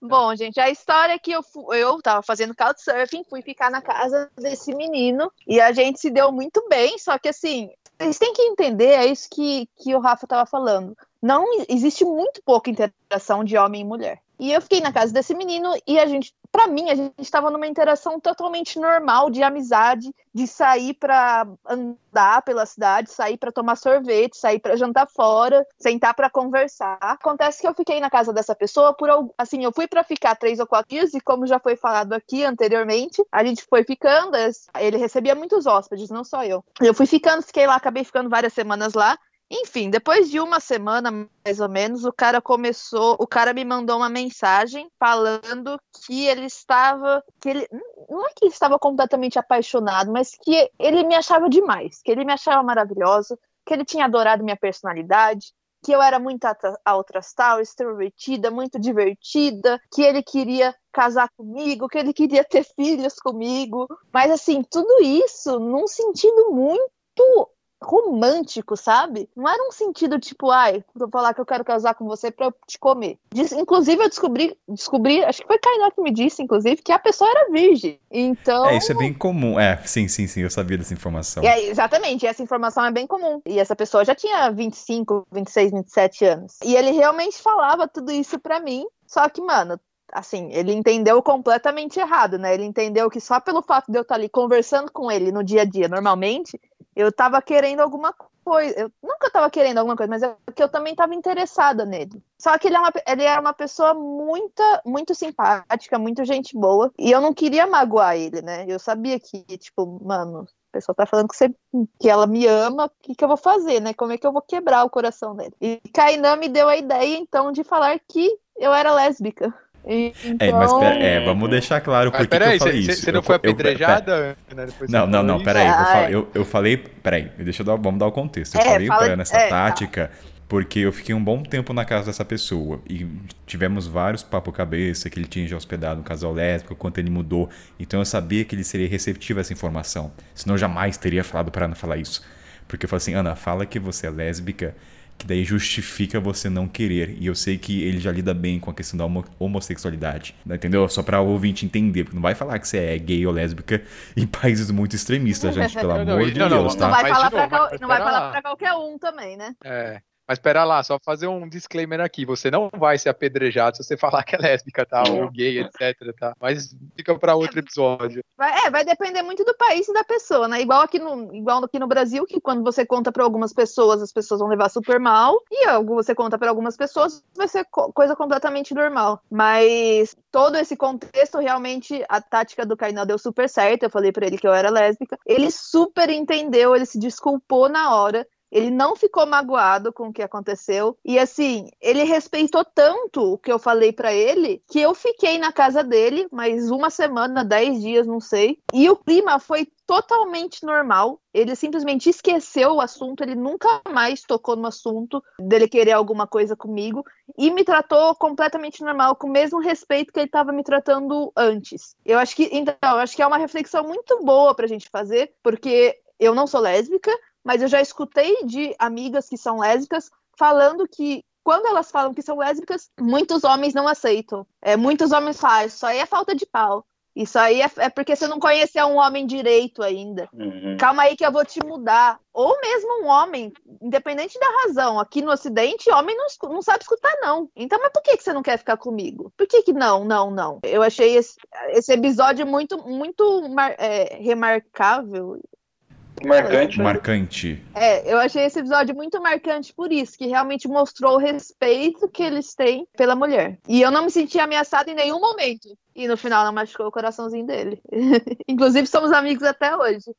Bom, gente, a história é que eu, eu tava fazendo couchsurfing, fui ficar na casa desse menino e a gente se deu muito bem, só que assim, vocês têm que entender, é isso que, que o Rafa tava falando. Não existe muito pouca interação de homem e mulher. E eu fiquei na casa desse menino e a gente, para mim, a gente estava numa interação totalmente normal de amizade, de sair para andar pela cidade, sair para tomar sorvete, sair para jantar fora, sentar para conversar. Acontece que eu fiquei na casa dessa pessoa por assim, eu fui para ficar três ou quatro dias e como já foi falado aqui anteriormente, a gente foi ficando. Ele recebia muitos hóspedes, não só eu. Eu fui ficando, fiquei lá, acabei ficando várias semanas lá. Enfim, depois de uma semana, mais ou menos, o cara começou. O cara me mandou uma mensagem falando que ele estava. que ele Não é que estava completamente apaixonado, mas que ele me achava demais, que ele me achava maravilhosa, que ele tinha adorado minha personalidade, que eu era muito altrastal, extrovertida, muito divertida, que ele queria casar comigo, que ele queria ter filhos comigo. Mas assim, tudo isso num sentido muito romântico, sabe? Não era um sentido tipo, ai, vou falar que eu quero casar com você pra eu te comer. inclusive, eu descobri, descobri, acho que foi Kainá que me disse, inclusive, que a pessoa era virgem. Então. É, isso é bem comum. É, sim, sim, sim, eu sabia dessa informação. É, exatamente, essa informação é bem comum. E essa pessoa já tinha 25, 26, 27 anos. E ele realmente falava tudo isso pra mim. Só que, mano, assim, ele entendeu completamente errado, né? Ele entendeu que só pelo fato de eu estar ali conversando com ele no dia a dia, normalmente, eu tava querendo alguma coisa. Eu nunca tava querendo alguma coisa, mas é que eu também tava interessada nele. Só que ele, é uma, ele era uma pessoa muito, muito simpática, muito gente boa. E eu não queria magoar ele, né? Eu sabia que, tipo, mano, a pessoa tá falando que, você, que ela me ama, o que, que eu vou fazer, né? Como é que eu vou quebrar o coração dele? E Kainan me deu a ideia, então, de falar que eu era lésbica. Então... É, mas pera, é, vamos deixar claro por que eu falei isso. Você não foi apedrejada? não, não, não, peraí. Eu, falei, eu, eu falei. Peraí, deixa eu dar, vamos dar o contexto. Eu é, falei fala, pra essa é, tá. tática porque eu fiquei um bom tempo na casa dessa pessoa e tivemos vários papo cabeça que ele tinha já hospedado um casal lésbico, quanto ele mudou. Então eu sabia que ele seria receptivo a essa informação. Senão eu jamais teria falado para Ana falar isso. Porque eu falei assim, Ana, fala que você é lésbica que daí justifica você não querer. E eu sei que ele já lida bem com a questão da homossexualidade, né? entendeu? Só pra o ouvinte entender, porque não vai falar que você é gay ou lésbica em países muito extremistas, gente, pelo amor não, de não, Deus, não, tá? Não vai, falar, pra, não vai falar pra qualquer um também, né? É. Mas espera lá, só fazer um disclaimer aqui. Você não vai ser apedrejado se você falar que é lésbica, tá? Ou gay, etc, tá? Mas fica para outro episódio. Vai, é, vai depender muito do país e da pessoa, né? Igual aqui no, igual aqui no Brasil, que quando você conta para algumas pessoas, as pessoas vão levar super mal. E algo você conta para algumas pessoas, vai ser co coisa completamente normal. Mas todo esse contexto, realmente, a tática do Kainan deu super certo. Eu falei para ele que eu era lésbica. Ele super entendeu, ele se desculpou na hora. Ele não ficou magoado com o que aconteceu. E assim, ele respeitou tanto o que eu falei para ele que eu fiquei na casa dele mais uma semana, dez dias, não sei. E o clima foi totalmente normal. Ele simplesmente esqueceu o assunto, ele nunca mais tocou no assunto dele querer alguma coisa comigo e me tratou completamente normal, com o mesmo respeito que ele estava me tratando antes. Eu acho que, então, eu acho que é uma reflexão muito boa pra gente fazer, porque eu não sou lésbica, mas eu já escutei de amigas que são lésbicas falando que quando elas falam que são lésbicas, muitos homens não aceitam. É, muitos homens falam, ah, isso aí é falta de pau. Isso aí é, é, porque você não conheceu um homem direito ainda. Uhum. Calma aí que eu vou te mudar. Ou mesmo um homem, independente da razão. Aqui no Ocidente, homem não, não sabe escutar, não. Então, mas por que, que você não quer ficar comigo? Por que, que não, não, não? Eu achei esse, esse episódio muito, muito é, remarcável. Marcante. Marcante. É, eu achei esse episódio muito marcante por isso, que realmente mostrou o respeito que eles têm pela mulher. E eu não me senti ameaçada em nenhum momento. E no final não machucou o coraçãozinho dele. Inclusive, somos amigos até hoje.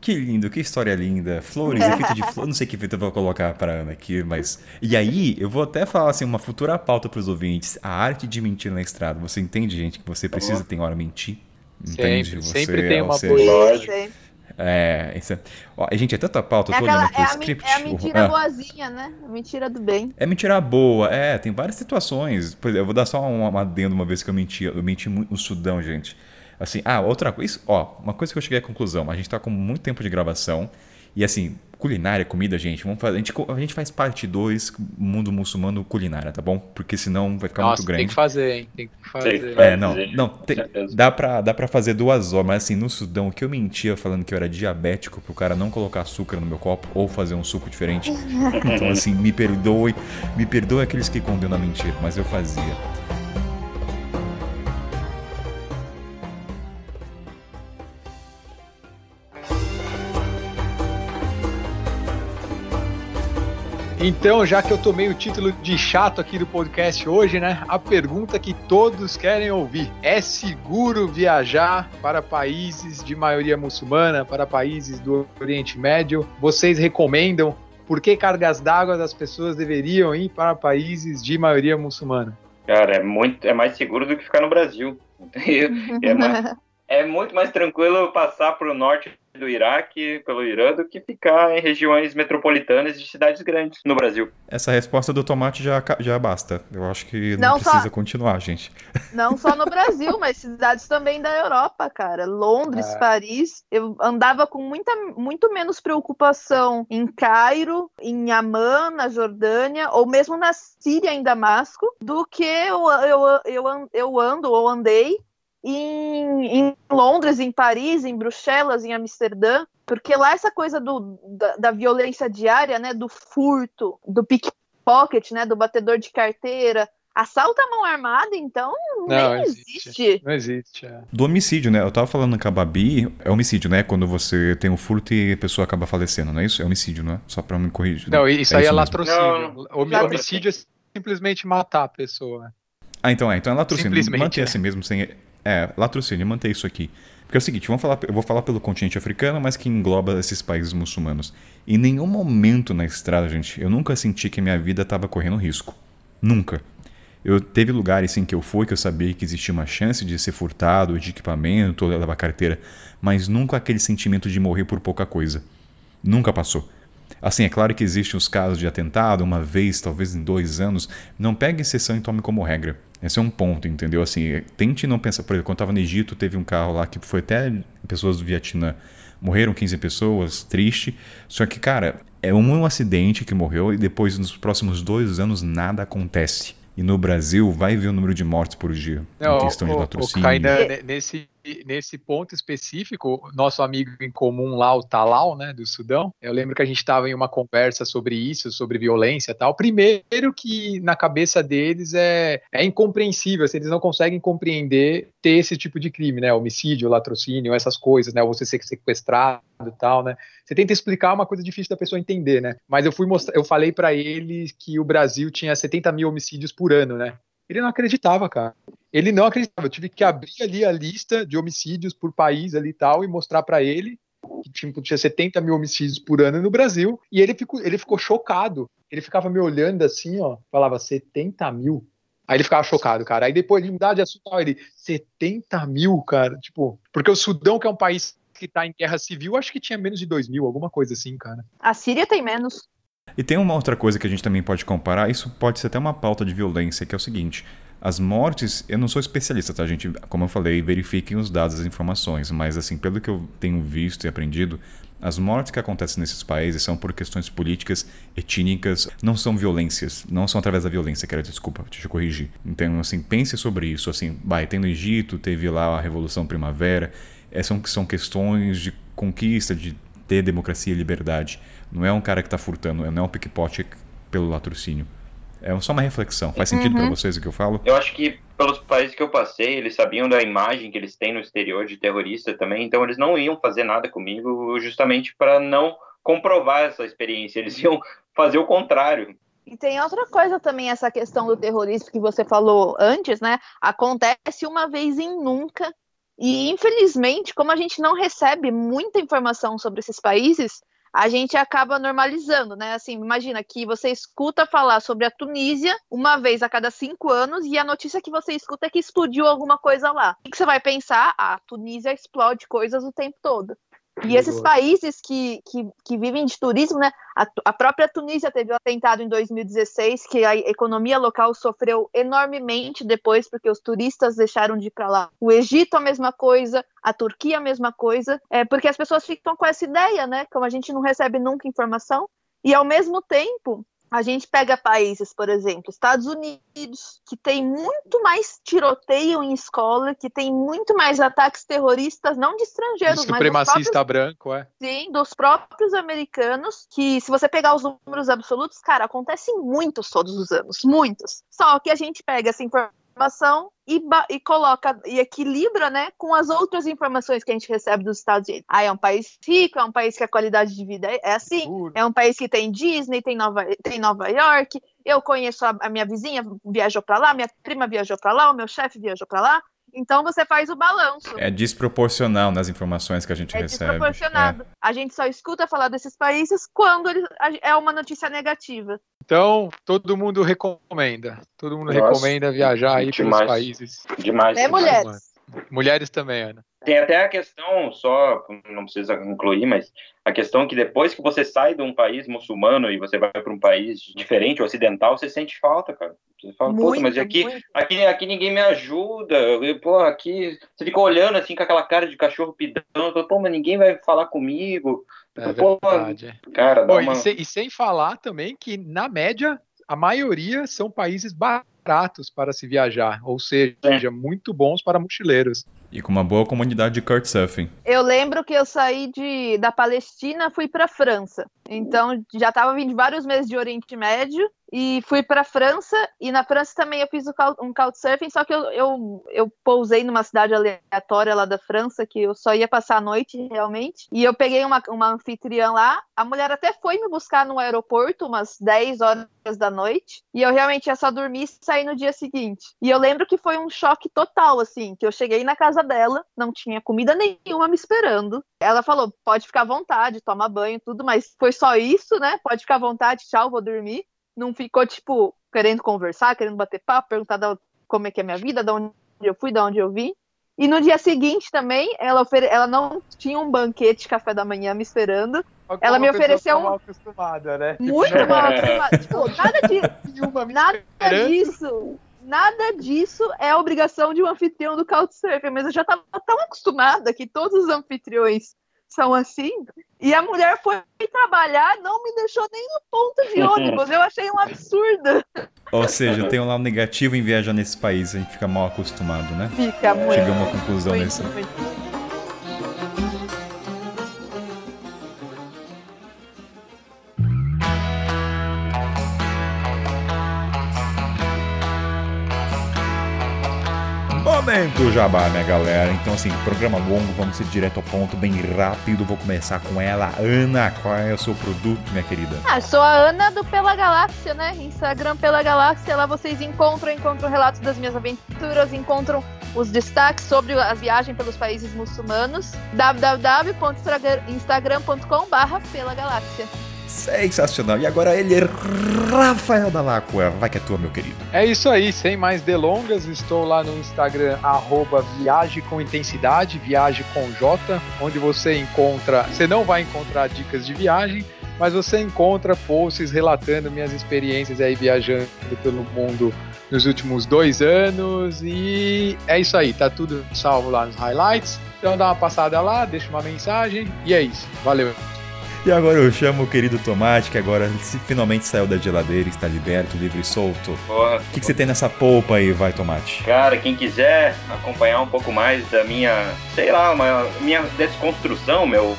Que lindo, que história linda. Flores, efeito de flor. Não sei que efeito eu vou colocar para Ana aqui, mas. E aí, eu vou até falar assim, uma futura pauta para os ouvintes: a arte de mentir na estrada. Você entende, gente, que você precisa ter hora mentir? Entende? Sempre, você, sempre tem uma você... boa. É, isso é... Ó, gente, é tanta pauta, é eu tô aquela, é, script. A, é a mentira boazinha, né? A mentira do bem. É mentira boa, é, tem várias situações. Por exemplo, eu vou dar só um adendo uma vez que eu menti. Eu menti muito no Sudão, gente. Assim, ah, outra coisa, ó, uma coisa que eu cheguei à conclusão, a gente tá com muito tempo de gravação e assim, culinária, comida, gente, vamos fazer, a gente, a gente faz parte 2 mundo muçulmano culinária, tá bom? Porque senão vai ficar Nossa, muito grande. tem que fazer, hein? Tem que fazer. É, não, não, tem, dá, pra, dá pra fazer duas horas, mas assim, no Sudão, o que eu mentia falando que eu era diabético pro cara não colocar açúcar no meu copo ou fazer um suco diferente. Então, assim, me perdoe, me perdoe aqueles que condenam a mentira, mas eu fazia. Então, já que eu tomei o título de chato aqui do podcast hoje, né? A pergunta que todos querem ouvir: é seguro viajar para países de maioria muçulmana, para países do Oriente Médio? Vocês recomendam? Por que cargas d'água as pessoas deveriam ir para países de maioria muçulmana? Cara, é muito, é mais seguro do que ficar no Brasil. é, mais, é muito mais tranquilo passar para o norte do Iraque, pelo Irã, do que ficar em regiões metropolitanas de cidades grandes no Brasil. Essa resposta do tomate já, já basta. Eu acho que não, não precisa continuar, gente. Não só no Brasil, mas cidades também da Europa, cara. Londres, é. Paris. Eu andava com muita, muito menos preocupação em Cairo, em Amman, na Jordânia, ou mesmo na Síria, em Damasco, do que eu, eu, eu, eu ando ou andei em, em, Londres, em Paris, em Bruxelas, em Amsterdã, porque lá essa coisa do, da, da violência diária, né, do furto, do pickpocket, né, do batedor de carteira, assalto à mão armada, então não, nem existe. existe. Não existe. É. Do homicídio, né? Eu tava falando com a Babi, é homicídio, né? Quando você tem um furto e a pessoa acaba falecendo, não é isso? É homicídio, não é? Só pra me corrigir. Não, isso é aí isso é latrocínio. Homicídio é simplesmente matar a pessoa. Ah, então é. Então é latrocínio. Mantém é. assim mesmo, sem é, latrocínio, manter isso aqui. Porque é o seguinte, vamos falar, eu vou falar pelo continente africano, mas que engloba esses países muçulmanos. Em nenhum momento na estrada, gente, eu nunca senti que minha vida estava correndo risco. Nunca. Eu teve lugares em que eu fui que eu sabia que existia uma chance de ser furtado, de equipamento, ou levar carteira, mas nunca aquele sentimento de morrer por pouca coisa. Nunca passou. Assim, é claro que existem os casos de atentado, uma vez, talvez em dois anos. Não pegue exceção e tome como regra. Esse é um ponto, entendeu? Assim, tente não pensar. Por exemplo, quando eu estava no Egito, teve um carro lá que foi até pessoas do Vietnã. Morreram 15 pessoas, triste. Só que, cara, é um acidente que morreu e depois, nos próximos dois anos, nada acontece. E no Brasil, vai ver o número de mortes por dia. Não, em questão o, de latrocínio. O Kainan, nesse, nesse ponto específico, nosso amigo em comum lá, o Talal, né, do Sudão, eu lembro que a gente estava em uma conversa sobre isso, sobre violência e tal. Primeiro que na cabeça deles é, é incompreensível, assim, eles não conseguem compreender ter esse tipo de crime, né, homicídio, latrocínio, essas coisas, né, você ser sequestrado e tal, né. Você tenta explicar uma coisa difícil da pessoa entender, né. Mas eu fui mostrar, eu falei para ele que o Brasil tinha 70 mil homicídios por ano, né. Ele não acreditava, cara. Ele não acreditava. Eu tive que abrir ali a lista de homicídios por país ali e tal e mostrar para ele que tipo, tinha 70 mil homicídios por ano no Brasil. E ele ficou, ele ficou chocado. Ele ficava me olhando assim, ó, falava 70 mil. Aí ele ficava chocado, cara. Aí depois de mudar de assunto, ele 70 mil, cara. Tipo, porque o Sudão, que é um país que tá em guerra civil, acho que tinha menos de 2 mil, alguma coisa assim, cara. A Síria tem menos. E tem uma outra coisa que a gente também pode comparar, isso pode ser até uma pauta de violência, que é o seguinte: as mortes, eu não sou especialista, tá, gente? Como eu falei, verifiquem os dados, as informações, mas assim, pelo que eu tenho visto e aprendido, as mortes que acontecem nesses países são por questões políticas, étnicas, não são violências, não são através da violência, quero desculpa, deixa eu corrigir. Então, assim, pense sobre isso, assim, vai, tem no Egito, teve lá a Revolução Primavera, é, são, são questões de conquista, de ter democracia e liberdade. Não é um cara que está furtando, não é um pickpocket pelo latrocínio. É só uma reflexão. Faz sentido uhum. para vocês o que eu falo? Eu acho que pelos países que eu passei, eles sabiam da imagem que eles têm no exterior de terrorista também, então eles não iam fazer nada comigo justamente para não comprovar essa experiência. Eles iam fazer o contrário. E tem outra coisa também, essa questão do terrorismo que você falou antes, né? Acontece uma vez em nunca E infelizmente, como a gente não recebe muita informação sobre esses países, a gente acaba normalizando, né? Assim, imagina que você escuta falar sobre a Tunísia uma vez a cada cinco anos e a notícia que você escuta é que explodiu alguma coisa lá. O que você vai pensar? Ah, a Tunísia explode coisas o tempo todo. E esses países que, que, que, vivem de turismo, né? A, a, própria Tunísia teve um atentado em 2016, que a economia local sofreu enormemente depois, porque os turistas deixaram de ir para lá. O Egito, a mesma coisa, a Turquia, a mesma coisa, é, porque as pessoas ficam com essa ideia, né? Como a gente não recebe nunca informação. E ao mesmo tempo, a gente pega países, por exemplo, Estados Unidos, que tem muito mais tiroteio em escola, que tem muito mais ataques terroristas, não de estrangeiros, mas supremacista próprios, branco, é? Sim, dos próprios americanos, que se você pegar os números absolutos, cara, acontecem muitos todos os anos, muitos. Só que a gente pega essa informação informação e, e, coloca e equilibra, né, com as outras informações que a gente recebe dos Estados Unidos. Ah, é um país rico, é um país que a qualidade de vida é, é assim, é um país que tem Disney, tem Nova, tem Nova York. Eu conheço a, a minha vizinha, viajou para lá, minha prima viajou para lá, o meu chefe viajou para lá. Então você faz o balanço. É desproporcional nas informações que a gente é recebe. Desproporcionado. É. A gente só escuta falar desses países quando ele, é uma notícia negativa. Então, todo mundo recomenda. Todo mundo Nossa, recomenda viajar aí demais, pelos países. Demais. É mulheres. Mulheres também, Ana. Tem até a questão, só, não precisa incluir, mas a questão que depois que você sai de um país muçulmano e você vai para um país diferente, ocidental, você sente falta, cara. Você fala, muito, mas aqui, aqui, aqui ninguém me ajuda. Eu, pô, aqui você fica olhando assim com aquela cara de cachorro pidão. Pô, mas ninguém vai falar comigo. É pô, verdade. Cara, dá uma... e, sem, e sem falar também que, na média, a maioria são países baratos para se viajar, ou seja, é. muito bons para mochileiros. E com uma boa comunidade de Couchsurfing. Eu lembro que eu saí de, da Palestina, fui para França. Então já estava vindo vários meses de Oriente Médio e fui para França e na França também eu fiz um couchsurfing, só que eu, eu, eu pousei numa cidade aleatória lá da França que eu só ia passar a noite realmente. E eu peguei uma, uma anfitriã lá, a mulher até foi me buscar no aeroporto umas 10 horas da noite e eu realmente ia só dormir e sair no dia seguinte. E eu lembro que foi um choque total assim, que eu cheguei na casa dela, não tinha comida nenhuma me esperando. Ela falou: "Pode ficar à vontade, toma banho, tudo, mas foi só isso, né? Pode ficar à vontade, tchau, vou dormir." Não ficou, tipo, querendo conversar, querendo bater papo, perguntar da, como é que é a minha vida, de onde eu fui, de onde eu vim. E no dia seguinte também, ela, ofere... ela não tinha um banquete de café da manhã me esperando. Ela me ofereceu um. Mal acostumada, né? Muito mal acostumada. tipo, nada disso. nada disso. Nada disso é obrigação de um anfitrião do Couchsurfing, mas eu já estava tão acostumada que todos os anfitriões são assim. E a mulher foi trabalhar, não me deixou nem no ponto de ônibus. Eu achei um absurdo. Ou seja, tem um lado negativo em viajar nesse país, a gente fica mal acostumado, né? Fica muito. Chegamos a uma conclusão muito, nesse. Muito. Momento Jabá, minha galera. Então, assim, programa longo, vamos ir direto ao ponto, bem rápido. Vou começar com ela. Ana, qual é o seu produto, minha querida? Ah, sou a Ana do Pela Galáxia, né? Instagram Pela Galáxia. Lá vocês encontram, encontram relatos das minhas aventuras, encontram os destaques sobre a viagem pelos países muçulmanos. www.instagram.com/barra Pela Galáxia. Sensacional. E agora ele, Rafael Dalacqua. Vai que é tua, meu querido. É isso aí, sem mais delongas, estou lá no Instagram, arroba Viagem com Intensidade, Viagem com J, onde você encontra, você não vai encontrar dicas de viagem, mas você encontra posts relatando minhas experiências aí viajando pelo mundo nos últimos dois anos e é isso aí, tá tudo salvo lá nos highlights. Então dá uma passada lá, deixa uma mensagem e é isso. Valeu. E agora eu chamo o querido Tomate, que agora finalmente saiu da geladeira, está liberto, livre e solto. O que, que você tem nessa polpa aí, vai, Tomate? Cara, quem quiser acompanhar um pouco mais da minha, sei lá, uma, minha desconstrução, meu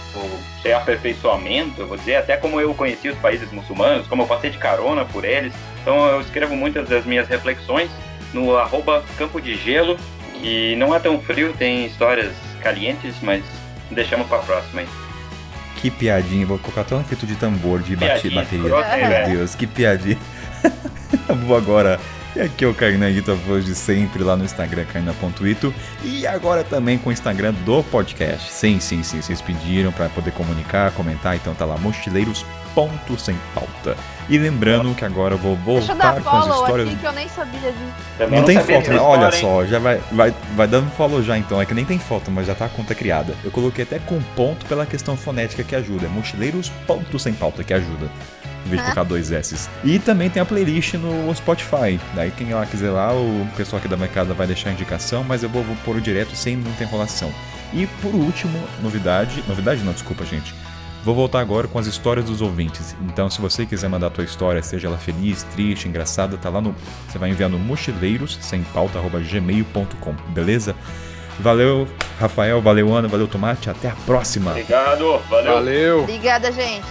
sei, aperfeiçoamento, eu vou dizer, até como eu conheci os países muçulmanos, como eu passei de carona por eles. Então eu escrevo muitas das minhas reflexões no arroba Campo de Gelo, que não é tão frio, tem histórias calientes, mas deixamos para próxima aí. Que piadinha, vou colocar até um efeito de tambor de piadinha, bateria. Meu Deus, que piadinha. Vou agora E aqui é o Carnaguito, a voz de sempre lá no Instagram, carna.ito. E agora também com o Instagram do podcast. Sim, sim, sim, vocês pediram para poder comunicar, comentar, então tá lá, mochileiros ponto sem pauta. E lembrando que agora eu vou voltar com as histórias. Aqui que eu nem sabia disso. Não, tem foto, né? Olha só, já vai, vai, vai dando follow já então. É que nem tem foto, mas já tá a conta criada. Eu coloquei até com ponto pela questão fonética que ajuda. É mochileiros ponto sem pauta que ajuda. Em vez de colocar dois S. E também tem a playlist no Spotify. Daí quem lá quiser lá, o pessoal aqui da mercado vai deixar a indicação, mas eu vou, vou pôr direto sem muita enrolação. E por último, novidade. Novidade não, desculpa, gente Vou voltar agora com as histórias dos ouvintes. Então, se você quiser mandar a tua história, seja ela feliz, triste, engraçada, tá lá no. Você vai enviar no mochileiros sem pauta@gmail.com, beleza? Valeu, Rafael, valeu, Ana, valeu, Tomate, até a próxima. Obrigado, valeu. Valeu. Obrigada, gente.